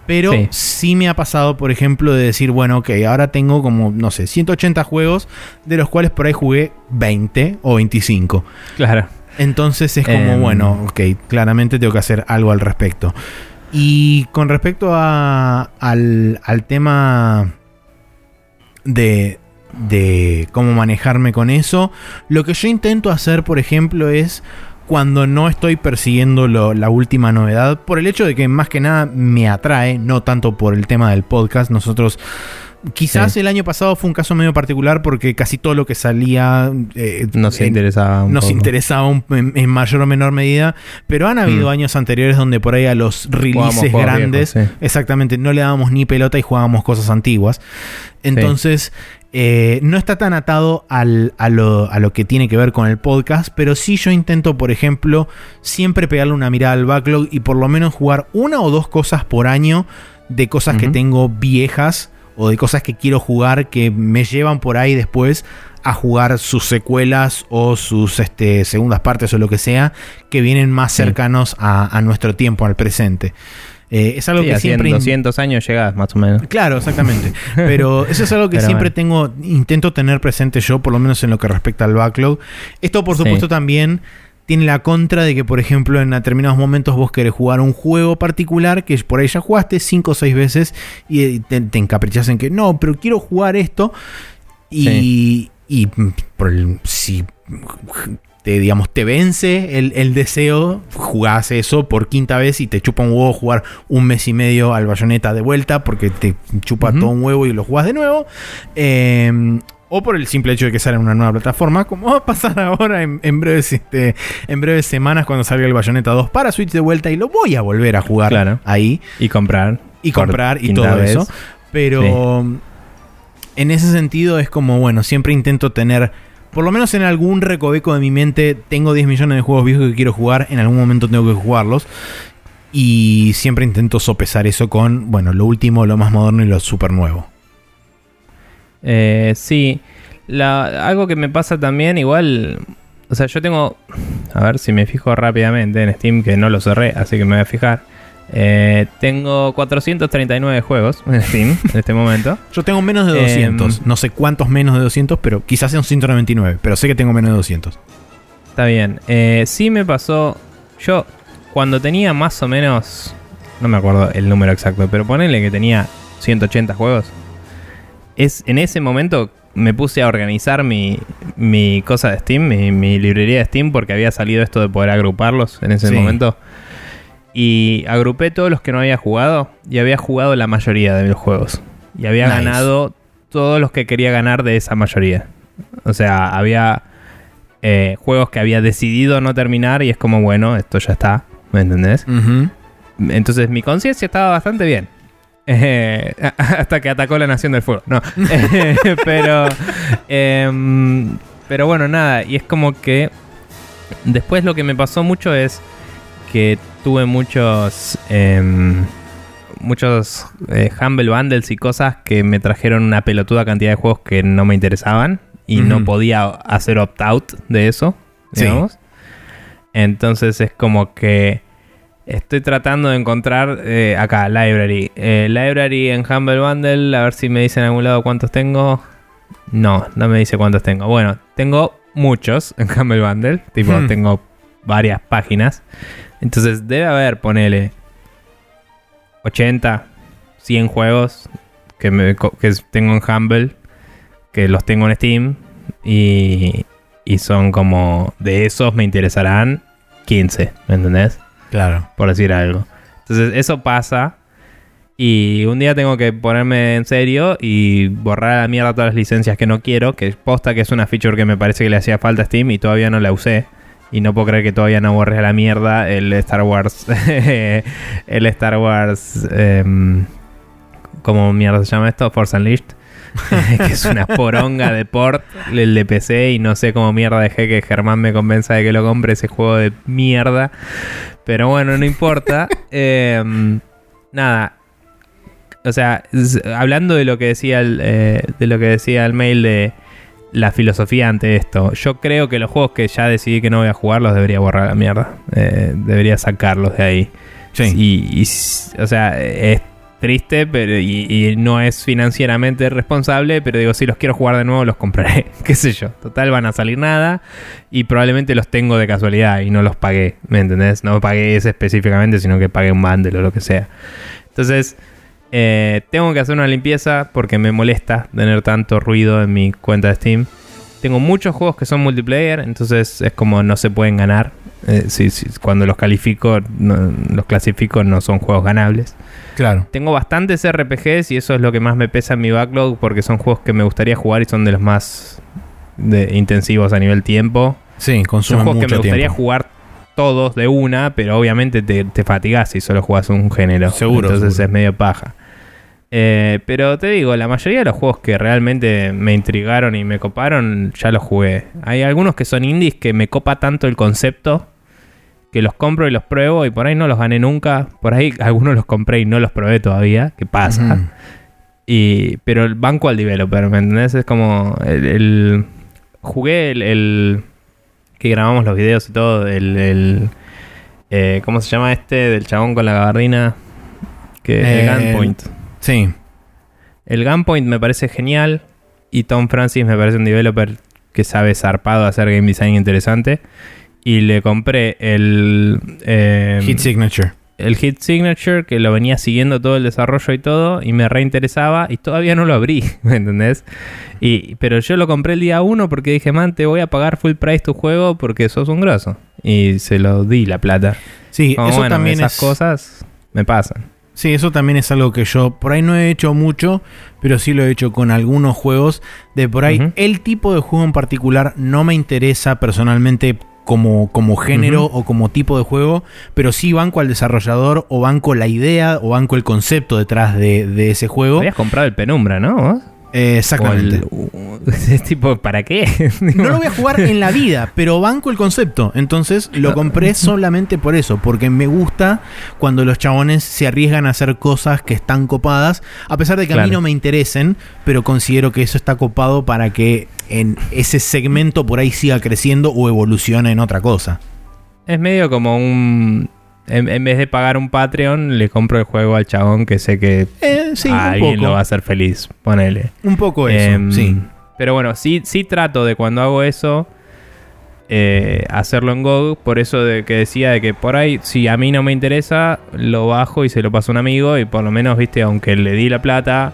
Pero Sí. sí. me ha pasado, por ejemplo, de decir, bueno, ok, ahora tengo como, no sé, 180 juegos, de los cuales por ahí jugué 20 o 25. Claro. Entonces es como, Em. bueno, ok, claramente tengo que hacer algo al respecto. Y con respecto a, al, al tema de, de cómo manejarme con eso, lo que yo intento hacer, por ejemplo, es cuando no estoy persiguiendo lo- la última novedad, por el hecho de que más que nada me atrae, no tanto por el tema del podcast, nosotros... Quizás Sí. el año pasado fue un caso medio particular porque casi todo lo que salía eh, Nos en- interesaba un nos poco. interesaba un- en, en mayor o menor medida, pero han habido Mm. años anteriores donde por ahí a los releases grandes, viejos, sí. exactamente, no le dábamos ni pelota y jugábamos cosas antiguas. Entonces, Eh, no está tan atado al- a, lo, a lo que tiene que ver con el podcast, pero sí yo intento, por ejemplo, siempre pegarle una mirada al backlog y por lo menos jugar una o dos cosas por año de cosas que tengo viejas o de cosas que quiero jugar que me llevan por ahí después a jugar sus secuelas o sus este, segundas partes o lo que sea que vienen más Sí. cercanos a, a nuestro tiempo, al presente. Eh, es algo Sí, que así en siempre... 200 años llegas, más o menos. Claro, exactamente. [laughs] Pero eso es algo que Pero siempre tengo, intento tener presente yo, por lo menos en lo que respecta al backlog. Esto, por Sí. supuesto, también tiene la contra de que, por ejemplo, en determinados momentos vos querés jugar un juego particular que por ahí ya jugaste 5 o 6 veces y te, te encaprichás en que no, pero quiero jugar esto. Y, y mm, por el- si te, digamos, te vence el, el deseo, jugás eso por quinta vez y te chupa un huevo jugar un mes y medio al bayoneta de vuelta porque te chupa todo un huevo y lo jugás de nuevo. Eh, o por el simple hecho de que sale en una nueva plataforma, como va a pasar ahora en, en breves, este, en breves semanas cuando salga el Bayonetta 2 para Switch de vuelta y lo voy a volver a jugar Claro. ahí Y comprar. y comprar y todo vez. eso. Pero en ese sentido es como, bueno, siempre intento tener, por lo menos en algún recoveco de mi mente, tengo 10 millones de juegos viejos que quiero jugar, en algún momento tengo que jugarlos. Y siempre intento sopesar eso con, bueno, lo último, lo más moderno y lo súper nuevo. Eh, sí. La- algo que me pasa también, igual. O sea, yo tengo. A ver si me fijo rápidamente en Steam, que no lo cerré, así que me voy a fijar. Eh, tengo 439 juegos en Steam [laughs] en este momento. Yo tengo menos de Em, 200, no sé cuántos menos de 200, pero quizás sean 199, pero sé que tengo menos de 200. Está bien. Eh, sí me pasó. Yo, cuando tenía más o menos. No me acuerdo el número exacto, pero ponele que tenía 180 juegos. Es, en ese momento me puse a organizar mi, mi cosa de Steam, mi, mi librería de Steam, porque había salido esto de poder agruparlos en ese Sí. momento. Y agrupé todos los que no había jugado y había jugado la mayoría de los juegos. Y había Nice. ganado todos los que quería ganar de esa mayoría. O sea, había eh, juegos que había decidido no terminar y es como, bueno, esto ya está. ¿Me entendés? Entonces mi conciencia estaba bastante bien. Eh, [laughs] hasta que atacó la Nación del Fuego. No. Eh, [laughs] pero. em, pero bueno, nada. Y es como que. Después lo que me pasó mucho es que tuve muchos. em, muchos eh, Humble Bundles y cosas que me trajeron una pelotuda cantidad de juegos que no me interesaban. Y no podía hacer opt-out de eso. Sí. Digamos. Entonces es como que. Estoy tratando de encontrar eh, acá, library. Eh, library en Humble Bundle, a ver si me dice en algún lado cuántos tengo. No, no me dice cuántos tengo. Bueno, tengo muchos en Humble Bundle. Tipo, Hmm. tengo varias páginas. Entonces debe haber, ponele, 80, 100 juegos que, me, que tengo en Humble, que los tengo en Steam. Y, y son como, de esos me interesarán 15, ¿me entendés? Claro. por decir algo. Entonces, eso pasa. Y un día tengo que ponerme en serio y borrar a la mierda todas las licencias que no quiero. Que posta que es una feature que me parece que le hacía falta a Steam y todavía no la usé. Y no puedo creer que todavía no borré a la mierda el Star Wars. [laughs] el Star Wars. em, ¿Cómo mierda se llama esto? Force Unleashed. [laughs] que es una poronga de port, el de PC. Y no sé cómo mierda dejé que Germán me convenza de que lo compre ese juego de mierda. Pero bueno, no importa. [laughs] Em, nada. O sea, hablando de lo que decía el, eh, de lo que decía el mail de la filosofía ante esto, yo creo que los juegos que ya decidí que no voy a jugar los debería borrar a la mierda. Eh, debería sacarlos de ahí. Sí. Y, y o sea, es triste pero y, no es financieramente responsable, pero digo, si los quiero jugar de nuevo, los compraré. [laughs] ¿Qué sé yo? Total, van a salir nada y probablemente los tengo de casualidad y no los pagué, ¿me entendés? No pagué ese específicamente, sino que pagué un bundle o lo que sea. Entonces, eh, tengo que hacer una limpieza porque me molesta tener tanto ruido en mi cuenta de Steam. Tengo muchos juegos que son multiplayer, entonces es como no se pueden ganar. Eh, si- si- cuando los califico, no- los clasifico, no son juegos ganables. Claro. Tengo bastantes RPGs y eso es lo que más me pesa en mi backlog porque son juegos que me gustaría jugar y son de los más de- intensivos a nivel tiempo. Sí, Son consumen juegos que me gustaría tiempo. jugar todos de una, pero obviamente te, te fatigas si solo juegas un género. Seguro, Entonces seguro. es medio paja. Eh, pero te digo, la mayoría de los juegos que realmente me intrigaron y me coparon, ya los jugué. Hay algunos que son indies que me copa tanto el concepto que los compro y los pruebo y por ahí no los gané nunca. Por ahí [laughs] algunos los compré y no los probé todavía. ¿Qué pasa? Y, pero el banco al developer, ¿me entendés? Es como el, el- jugué el, el- que grabamos los videos y todo, el, el- eh, ¿cómo se llama este? Del chabón con la gabardina. Que, Eh, el Gunpoint. Sí. El Gunpoint me parece genial y Tom Francis me parece un developer que sabe zarpado hacer game design interesante. Y le compré el... eh, Hit Signature. el Hit Signature, que lo venía siguiendo todo el desarrollo y todo, y me reinteresaba, y todavía no lo abrí, [laughs] ¿me entendés? Y, pero yo lo compré el día uno porque dije, man, te voy a pagar full price tu juego porque sos un grosso. Y se lo di la plata. Sí, Como, eso bueno, también esas es. cosas me pasan. Sí, eso también es algo que yo por ahí no he hecho mucho, pero sí lo he hecho con algunos juegos. De por ahí, el tipo de juego en particular no me interesa personalmente como, como género o como tipo de juego, pero sí banco al desarrollador o banco la idea o banco el concepto detrás de, de ese juego. Habías comprado el Penumbra, ¿no? Eh, exactamente. El- [laughs] es tipo, ¿para qué? [laughs] No lo voy a jugar en la vida, [laughs] pero banco el concepto. Entonces lo compré solamente por eso, porque me gusta cuando los chabones se arriesgan a hacer cosas que están copadas, a pesar de que a mí no me interesen, pero considero que eso está copado para que en ese segmento por ahí siga creciendo o evolucione en otra cosa. Es medio como un... En, en vez de pagar un Patreon, le compro el juego al chabón que sé que Eh, sí, a un alguien poco. lo va a hacer feliz. Ponele. Un poco eso, Em, sí. Pero bueno, sí, sí trato de cuando hago eso eh, hacerlo en GOG. Por eso de que decía de que por ahí, si a mí no me interesa, lo bajo y se lo paso a un amigo. Y por lo menos, viste, aunque le di la plata,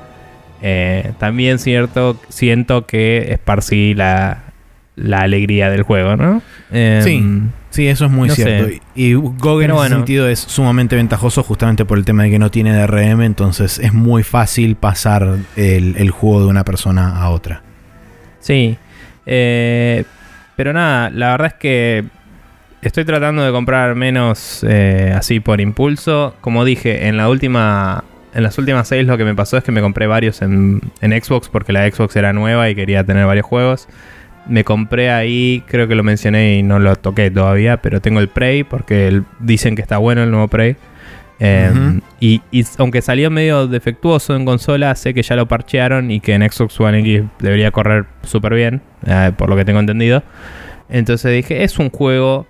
eh, también cierto, siento que esparcí la, la alegría del juego, ¿no? Em, Sí. Sí, eso es muy no cierto. sé. Y GOG en ese bueno. sentido es sumamente ventajoso justamente por el tema de que no tiene DRM, entonces es muy fácil pasar el, el juego de una persona a otra. Sí. Eh, pero nada, la verdad es que estoy tratando de comprar menos eh, así por impulso. Como dije, en la última. En las últimas seis lo que me pasó es que me compré varios en, en Xbox porque la Xbox era nueva y quería tener varios juegos. Me compré ahí, creo que lo mencioné y no lo toqué todavía, pero tengo el Prey porque dicen que está bueno el nuevo Prey. Eh, Ujú. y, y aunque salió medio defectuoso en consola, sé que ya lo parchearon y que en Xbox One X debería correr súper bien, eh, por lo que tengo entendido. Entonces dije, es un juego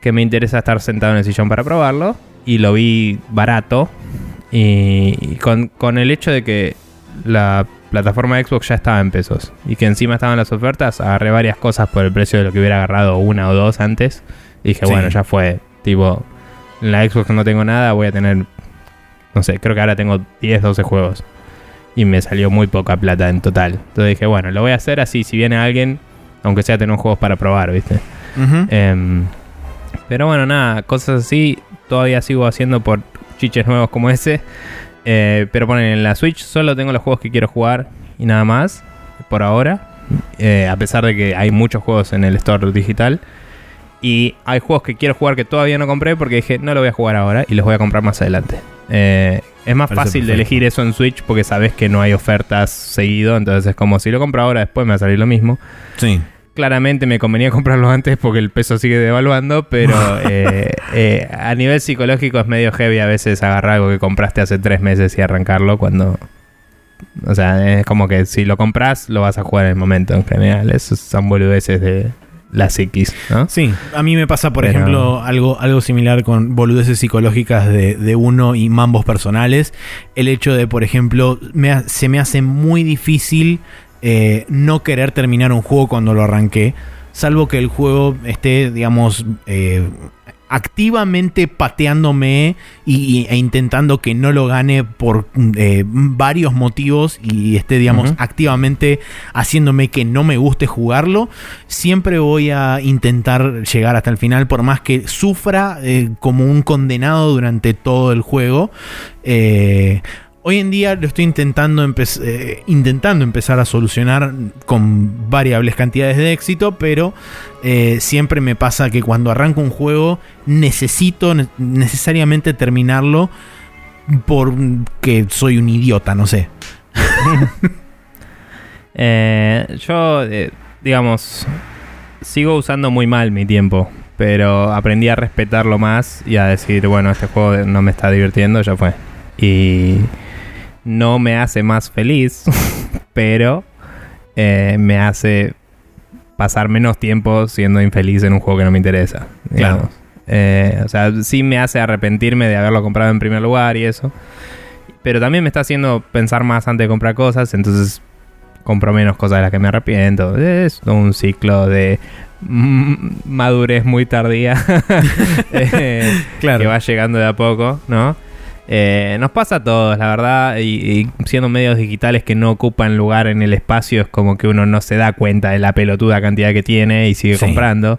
que me interesa estar sentado en el sillón para probarlo. Y lo vi barato. Y, y con, con el hecho de que la plataforma de Xbox ya estaba en pesos. Y que encima estaban las ofertas, agarré varias cosas por el precio de lo que hubiera agarrado una o dos antes. Y dije, Sí. bueno, ya fue. Tipo, en la Xbox no tengo nada, voy a tener... No sé, creo que ahora tengo 10, 12 juegos. Y me salió muy poca plata en total. Entonces dije, bueno, lo voy a hacer así. Si viene alguien, aunque sea tener juegos para probar, ¿viste? Em, pero bueno, nada, cosas así todavía sigo haciendo por chiches nuevos como ese. Eh, pero ponen en la Switch solo tengo los juegos que quiero jugar y nada más por ahora. Eh, a pesar de que hay muchos juegos en el store digital. Y hay juegos que quiero jugar que todavía no compré porque dije no lo voy a jugar ahora y los voy a comprar más adelante. Eh, es más Parece fácil de elegir eso en Switch porque sabes que no hay ofertas seguido. Entonces es como si lo compro ahora, después me va a salir lo mismo. Sí. Claramente me convenía comprarlo antes porque el peso sigue devaluando, pero [laughs] eh, eh, a nivel psicológico es medio heavy a veces agarrar algo que compraste hace tres meses y arrancarlo cuando... O sea, es como que si lo compras lo vas a jugar en el momento en general. Esos son boludeces de la psiquis, ¿no? Sí, a mí me pasa, por Pero- ejemplo, algo, algo similar con boludeces psicológicas de, de uno y mambos personales. El hecho de, por ejemplo, me se me hace muy difícil eh, no querer terminar un juego cuando lo arranqué, salvo que el juego esté, digamos, eh, activamente pateándome y, y- e intentando que no lo gane por eh, varios motivos y esté, digamos, activamente haciéndome que no me guste jugarlo, siempre voy a intentar llegar hasta el final, por más que sufra eh, como un condenado durante todo el juego. Eh, Hoy en día lo estoy intentando, empe- eh, intentando empezar a solucionar con variables cantidades de éxito, pero eh, siempre me pasa que cuando arranco un juego necesito ne- necesariamente terminarlo porque soy un idiota, no sé. [laughs] Eh, yo, eh, digamos, sigo usando muy mal mi tiempo, pero aprendí a respetarlo más y a decir, bueno, este juego no me está divirtiendo, ya fue. Y no me hace más feliz, [laughs] pero eh, me hace pasar menos tiempo siendo infeliz en un juego que no me interesa. Digamos. o sea, sí me hace arrepentirme de haberlo comprado en primer lugar y eso. Pero también me está haciendo pensar más antes de comprar cosas, entonces compro menos cosas de las que me arrepiento. Es un ciclo de madurez muy tardía [laughs] eh, [laughs] claro. que va llegando de a poco, ¿no? Eh, nos pasa a todos, la verdad, y, siendo medios digitales que no ocupan lugar en el espacio, es como que uno no se da cuenta de la pelotuda cantidad que tiene y sigue comprando.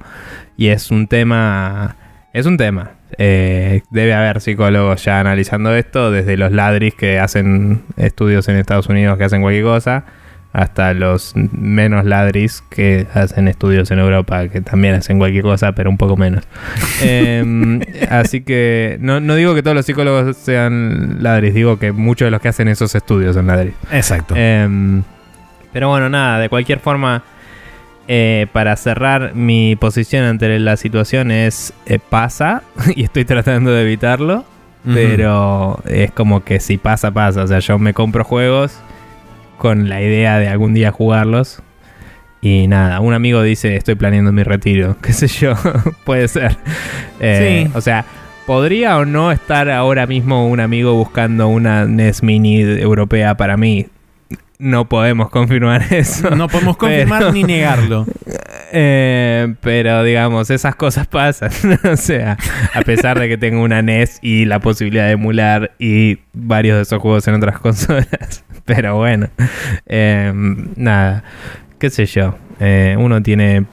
Y es un tema, es un tema. Eh, debe haber psicólogos ya analizando esto, desde los ladris que hacen estudios en Estados Unidos que hacen cualquier cosa, hasta los menos ladris que hacen estudios en Europa, que también hacen cualquier cosa, pero un poco menos. [laughs] Em, así que no, digo que todos los psicólogos sean ladris, digo que muchos de los que hacen esos estudios son ladris. Exacto. Em, pero bueno, nada, de cualquier forma, eh, para cerrar mi posición ante la situación es eh, pasa [laughs] y estoy tratando de evitarlo. Pero es como que si pasa, pasa. O sea, yo me compro juegos con la idea de algún día jugarlos. Y nada, un amigo dice, estoy planeando mi retiro. [laughs] ¿Qué sé yo? [laughs] Puede ser. Eh, o sea, ¿podría o no estar ahora mismo un amigo buscando una NES Mini europea para mí? No podemos confirmar [laughs] eso. No podemos confirmar ni negarlo. [laughs] Eh, pero digamos, esas cosas pasan. [laughs] o sea, a pesar de que tengo una NES y la posibilidad de emular y varios de esos juegos en otras consolas. Pero bueno, em, nada, qué sé yo. Eh, uno tiene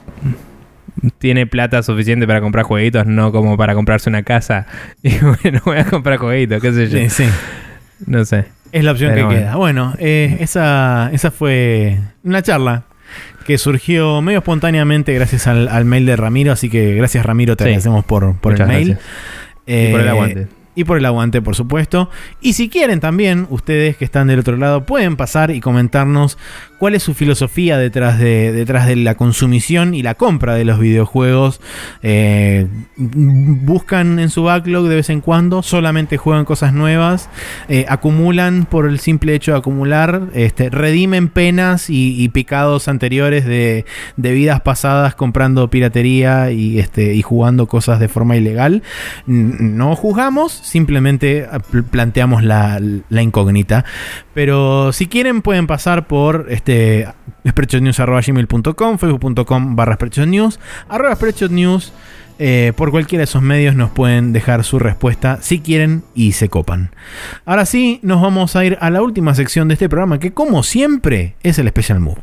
tiene plata suficiente para comprar jueguitos, no como para comprarse una casa. Y bueno, voy a comprar jueguitos, qué sé yo. Sí, No sé. Es la opción que queda. Bueno, eh, esa, esa fue una charla que surgió medio espontáneamente gracias al, mail de Ramiro, así que gracias Ramiro, te agradecemos por, por el mail. y por el eh, aguante y por el aguante, por supuesto. Y si quieren también, ustedes que están del otro lado, pueden pasar y comentarnos cuál es su filosofía detrás de, detrás de la consumición y la compra de los videojuegos. Eh, buscan en su backlog de vez en cuando, solamente juegan cosas nuevas, eh, acumulan por el simple hecho de acumular, este, redimen penas y, picados anteriores de, vidas pasadas comprando piratería y, este, y jugando cosas de forma ilegal. No juzgamos, simplemente planteamos la, la incógnita. Pero si quieren pueden pasar por este facebook.com barra news, arroba news. Eh, por cualquiera de esos medios nos pueden dejar su respuesta si quieren y se copan. Ahora sí, nos vamos a ir a la última sección de este programa que como siempre es el Special Move.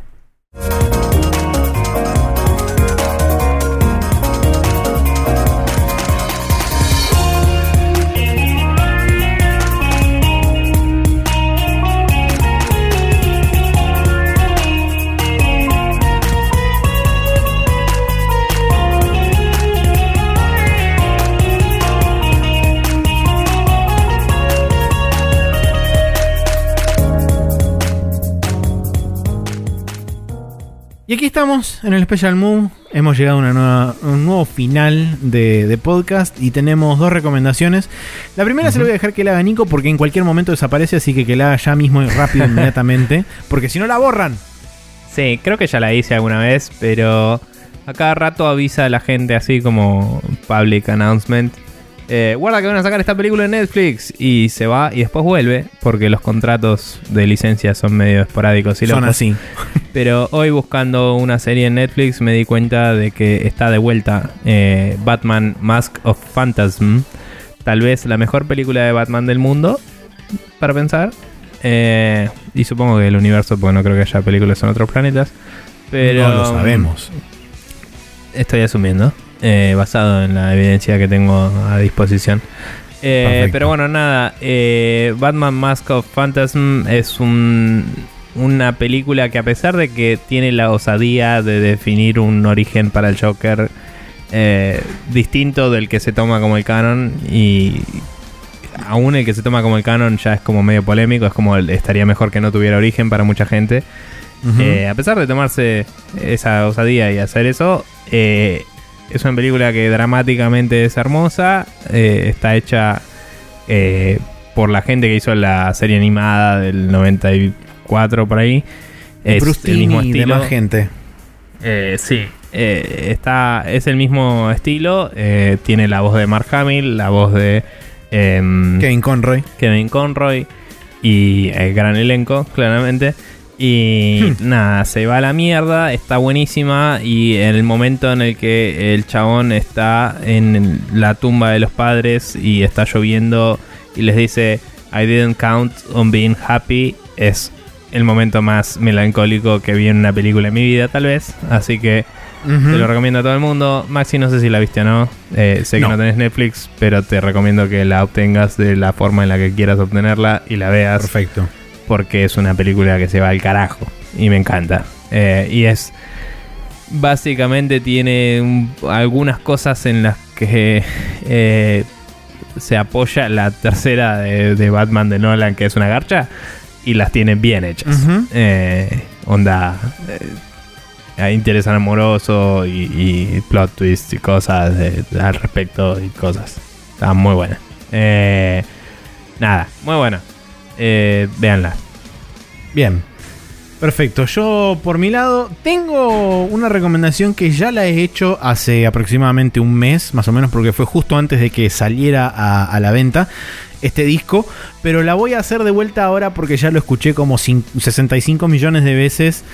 Y aquí estamos en el Special Move. Hemos llegado a, un nuevo final de, podcast y tenemos dos recomendaciones. La primera se la voy a dejar que la haga Nico porque en cualquier momento desaparece, así que que la haga ya mismo y rápido, [laughs] inmediatamente. Porque si no la borran. Sí, creo que ya la hice alguna vez, pero a cada rato avisa a la gente así como public announcement eh, guarda que van a sacar esta película en Netflix y se va y después vuelve porque los contratos de licencia son medio esporádicos y son así. [laughs] Pero hoy buscando una serie en Netflix me di cuenta de que está de vuelta eh, Batman Mask of Phantasm, tal vez la mejor película de Batman del mundo para pensar. Eh, y supongo que el universo, porque no creo que haya películas en otros planetas. Pero no lo sabemos. Estoy asumiendo. Eh, basado en la evidencia que tengo a disposición. Eh, pero bueno, nada, eh, Batman Mask of Phantasm es una película que a pesar de que tiene la osadía de definir un origen para el Joker distinto del que se toma como el canon y aún el que se toma como el canon ya es como medio polémico, es como el- estaría mejor que no tuviera origen para mucha gente. Eh, a pesar de tomarse esa osadía y hacer eso, eh, es una película que dramáticamente es hermosa. eh, está hecha eh, por la gente que hizo la serie animada del 94 por ahí. Es Bruce el mismo estilo. demás gente. Eh, sí. Eh, está, es el mismo estilo. eh, tiene la voz de Mark Hamill, la voz de em, Kevin Conroy. Kevin Conroy y el gran elenco, claramente. Y nada, se va a la mierda, está buenísima y en el momento en el que el chabón está en la tumba de los padres y está lloviendo y les dice I didn't count on being happy es el momento más melancólico que vi en una película en mi vida tal vez, así que Ujú. te lo recomiendo a todo el mundo. Maxi, no sé si la viste o no. Eh, sé que No. no tenés Netflix, pero te recomiendo que la obtengas de la forma en la que quieras obtenerla y la veas. Perfecto. Porque es una película que se va al carajo. Y me encanta. Eh, y es. Básicamente tiene un- algunas cosas en las que eh, se apoya la tercera de, de Batman de Nolan, que es una garcha. Y las tiene bien hechas. Eh, onda. eh, interés amoroso y, y plot twist y cosas de- al respecto y cosas. Está muy buena. Nada, muy buena. Eh, véanla. Bien. Perfecto. Yo, por mi lado, tengo una recomendación que ya la he hecho hace aproximadamente un mes, más o menos, porque fue justo antes de que saliera a, a la venta este disco. Pero la voy a hacer de vuelta ahora porque ya lo escuché como cin- 65 millones de veces.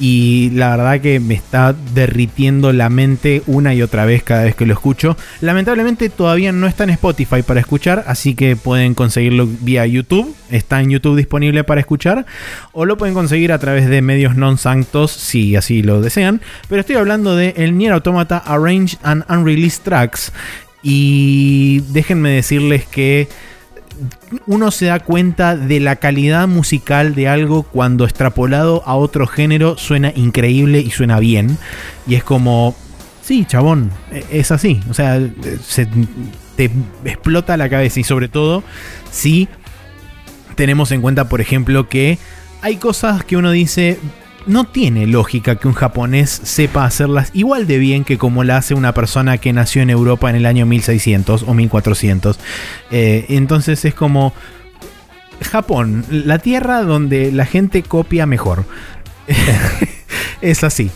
Y la verdad que me está derritiendo la mente una y otra vez cada vez que lo escucho. Lamentablemente todavía no está en Spotify para escuchar, así que pueden conseguirlo vía YouTube. Está en YouTube disponible para escuchar. O lo pueden conseguir a través de medios non sanctos si así lo desean. Pero estoy hablando de el Nier Automata Arranged and Unreleased Tracks. Y déjenme decirles que uno se da cuenta de la calidad musical de algo cuando extrapolado a otro género suena increíble y suena bien. Y es como, sí, chabón, e- es así. O sea, se te explota la cabeza y sobre todo si tenemos en cuenta, por ejemplo, que hay cosas que uno dice... No tiene lógica que un japonés sepa hacerlas igual de bien que como la hace una persona que nació en Europa en el año 1600 o 1400. Eh, entonces es como Japón, la tierra donde la gente copia mejor. [laughs] es así.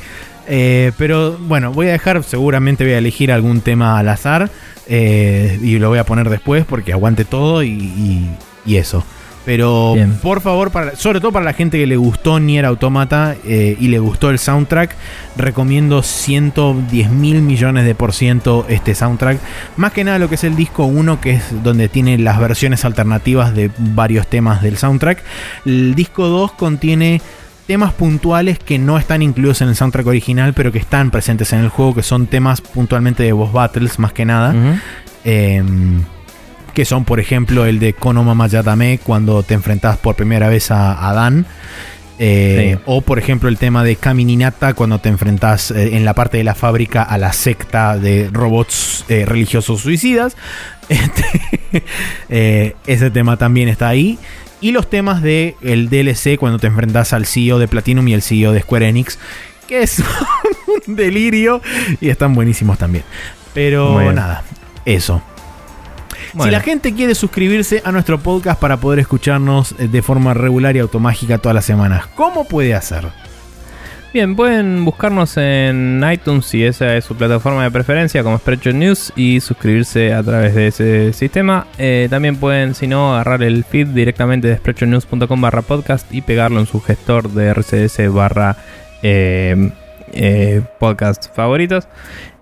Eh, pero bueno, voy a dejar, seguramente voy a elegir algún tema al azar eh, y lo voy a poner después porque aguante todo y, eso. Pero Bien. por favor, para, sobre todo para la gente que le gustó Nier Automata eh, y le gustó el soundtrack, recomiendo 110 mil millones de por ciento este soundtrack. Más que nada lo que es el disco 1, que es donde tiene las versiones alternativas de varios temas del soundtrack. El disco 2 contiene temas puntuales que no están incluidos en el soundtrack original, pero que están presentes en el juego, que son temas puntualmente de boss battles, más que nada. Em, que son, por ejemplo, el de Konoma Mayatame cuando te enfrentas por primera vez a Adán. Eh, Sí. O, por ejemplo, el tema de Kamininata cuando te enfrentas eh, en la parte de la fábrica a la secta de robots eh, religiosos suicidas. [laughs] Este, eh, ese tema también está ahí. Y los temas de el DLC cuando te enfrentas al CEO de Platinum y el CEO de Square Enix. Que es [laughs] un delirio. Y están buenísimos también. Pero nada, eso. Si la gente quiere suscribirse a nuestro podcast para poder escucharnos eh, de forma regular y automágica todas las semanas, ¿cómo puede hacer? Bien, pueden buscarnos en iTunes si esa es su plataforma de preferencia como Spreadshot News y suscribirse a través de ese sistema. Eh, también pueden, si no, agarrar el feed directamente de spreadshotnews.com barra podcast y pegarlo en su gestor de RCS barra eh, eh, podcast favoritos.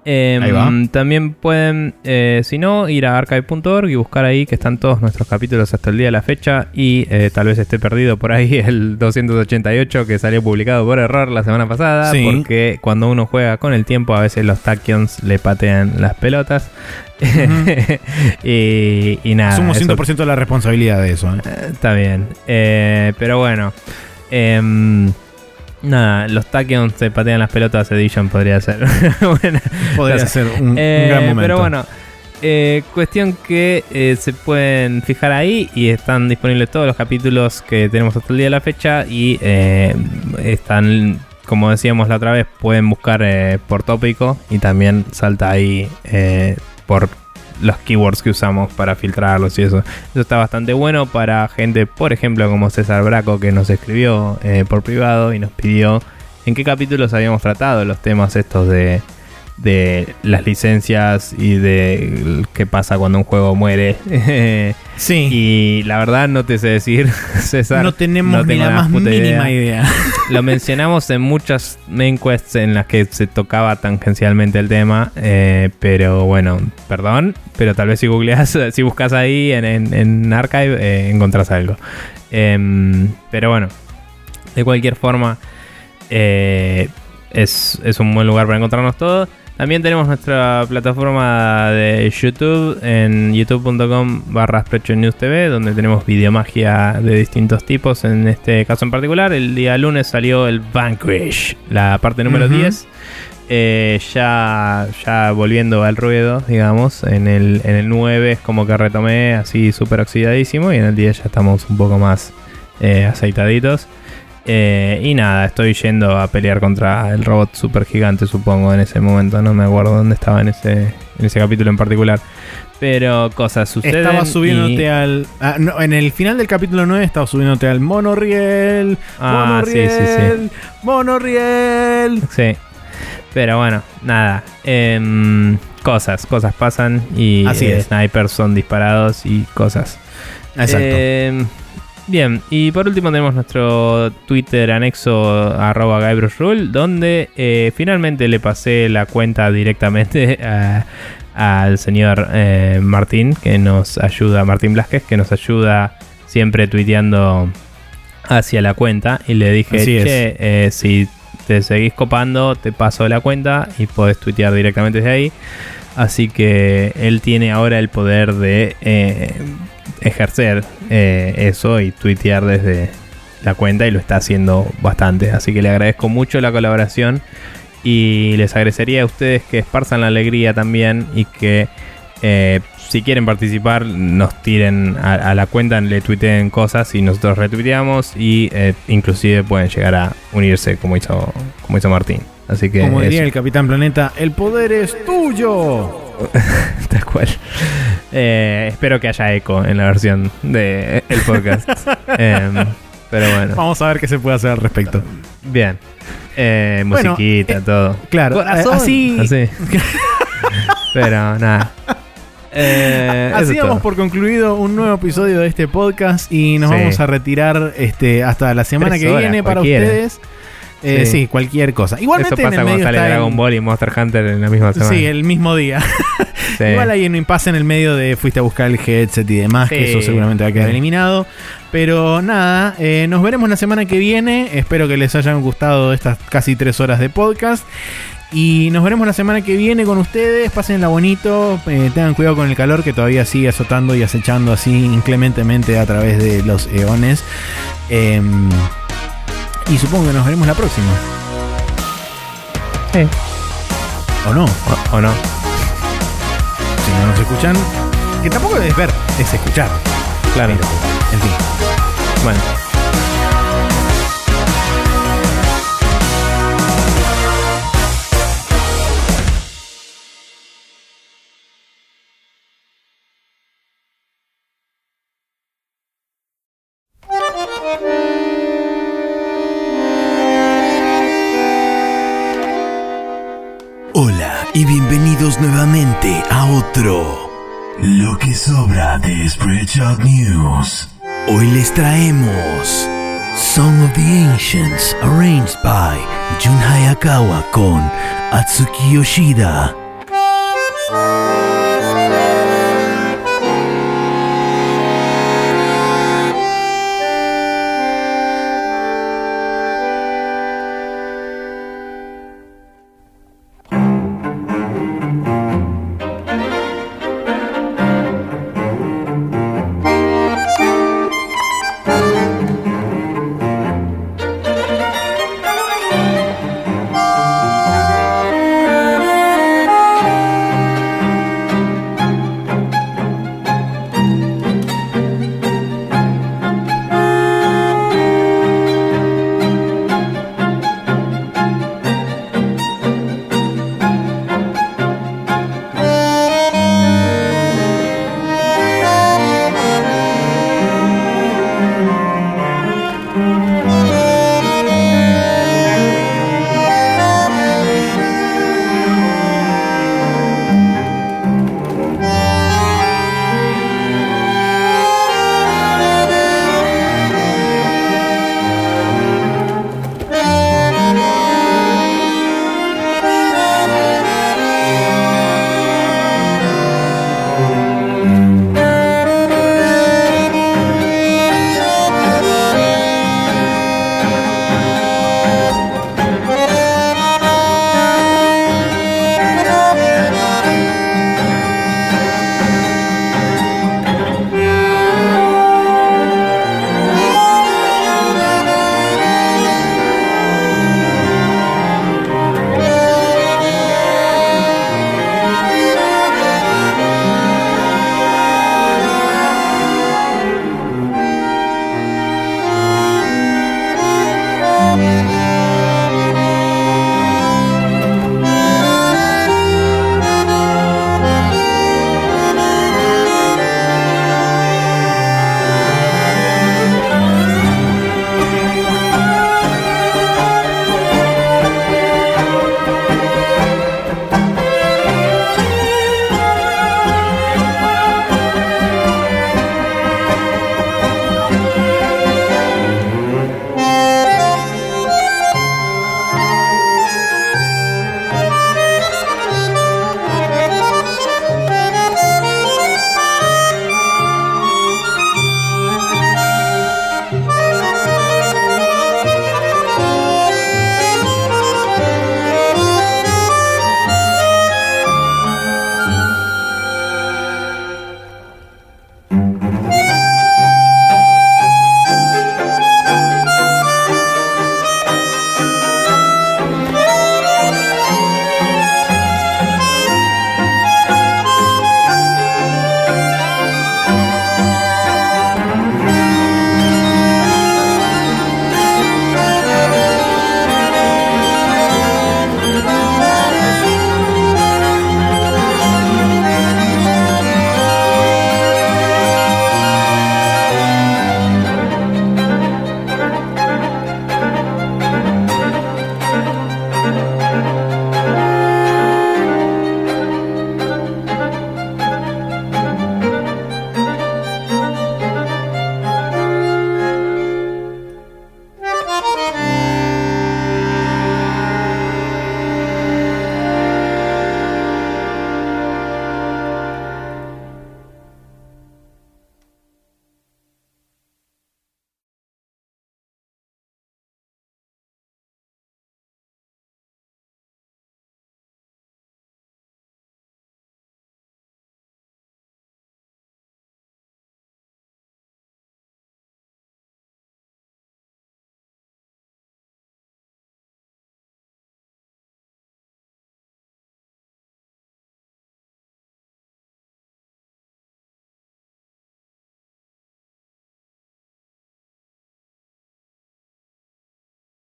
Eh, Ahí va. También pueden, eh, si no, ir a archive.org y buscar ahí que están todos nuestros capítulos hasta el día de la fecha y eh, tal vez esté perdido por ahí [laughs] el 288 que salió publicado por error la semana pasada Sí. porque cuando uno juega con el tiempo a veces los tachyons le patean las pelotas [laughs] y, y nada. Asumo eso 100% de la responsabilidad de eso. ¿eh? Está bien. Pero bueno. Nada, los Tachyons se patean las pelotas Edition podría ser. [laughs] Bueno, Podría no sé. ser un, un Eh, gran momento. Pero bueno, Eh, cuestión que eh, se pueden fijar ahí y están disponibles todos los capítulos que tenemos hasta el día de la fecha y están, como decíamos la otra vez, pueden buscar por tópico y también salta ahí por los keywords que usamos para filtrarlos y eso. Eso está bastante bueno para gente, por ejemplo, como César Braco, que nos escribió eh, por privado y nos pidió en qué capítulos habíamos tratado los temas estos de, de las licencias y de qué pasa cuando un juego muere. [laughs] Sí. y la verdad no te sé decir, [laughs] César. no tenemos ni la más mínima idea. [laughs] Lo mencionamos en muchas main quests en las que se tocaba tangencialmente el tema, eh, pero bueno, perdón, pero tal vez si googleas, si buscas ahí en, en- en Archive, eh, encontrás algo. Em, pero bueno, de cualquier forma, eh, es, es un buen lugar para encontrarnos todos. También tenemos nuestra plataforma de YouTube en youtube.com barra TV, donde tenemos videomagia de distintos tipos. En este caso en particular, el día lunes salió el Vanquish, la parte número. 10. Eh, ya, ya volviendo al ruedo, digamos, en el, en el 9 es como que retomé así súper oxidadísimo y en el 10 ya estamos un poco más eh, aceitaditos. Eh, y nada, estoy yendo a pelear contra el robot super gigante, supongo, en ese momento. No me acuerdo dónde estaba en ese, en ese capítulo en particular. Pero cosas suceden. Estaba subiéndote y- al. ah, no, en el final del capítulo 9 estaba subiéndote al monorriel. Ah, sí, monorriel. sí, Monorriel. Sí. Pero bueno, nada. Em, cosas, cosas pasan y Así eh, es. snipers son disparados y cosas. Exacto. Em, bien, y por último tenemos nuestro Twitter anexo arroba GuybrushRule, donde eh, finalmente le pasé la cuenta directamente [laughs] a- al señor eh, Martín, que nos ayuda, Martín Blasquez, que nos ayuda siempre tuiteando hacia la cuenta. Y le dije, Así che, eh, si te seguís copando, te paso la cuenta y podés tuitear directamente desde ahí. Así que él tiene ahora el poder de eh, ejercer eh, eso y tuitear desde la cuenta y lo está haciendo bastante. Así que le agradezco mucho la colaboración y les agradecería a ustedes que esparzan la alegría también y que eh, si quieren participar nos tiren a, a la cuenta, le tuiteen cosas y nosotros retuiteamos y eh, inclusive pueden llegar a unirse como hizo, como hizo Martín. Así que Como diría eso. el Capitán Planeta, el poder es tuyo. [laughs] Tal cual. Eh, espero que haya eco en la versión del el podcast. [laughs] Em, pero bueno, Vamos a ver qué se puede hacer al respecto. bien. Eh, musiquita, eh, todo. Claro, Corazón. así, Así. [laughs] pero nada. Eh, así damos por concluido un nuevo episodio de este podcast y nos Sí. vamos a retirar este, hasta la semana Tres que horas, viene para cualquiera. ustedes. Eh, sí. Sí. cualquier cosa. Igualmente Eso en pasa el cuando medio sale está Dragon en- Ball y Monster Hunter en la misma semana. Sí, el mismo día. Sí. [laughs] Igual hay un impasse en el medio de fuiste a buscar el headset y demás, que eso seguramente va a quedar eliminado. Pero nada, eh, nos veremos la semana que viene. Espero que les hayan gustado estas casi tres horas de podcast. Y nos veremos la semana que viene con ustedes. Pásenla bonito. eh, tengan cuidado con el calor que todavía sigue azotando y acechando así inclementemente a través de los eones. Em, y supongo que nos veremos la próxima. Sí. ¿O no? O, o no. Si no nos escuchan. Que tampoco es ver, es escuchar. Claro. Pero, en fin. Bueno. Nuevamente a otro Lo que sobra de Spreadshot News. Hoy les traemos Song of the Ancients arranged by Jun Hayakawa con Atsuki Yoshida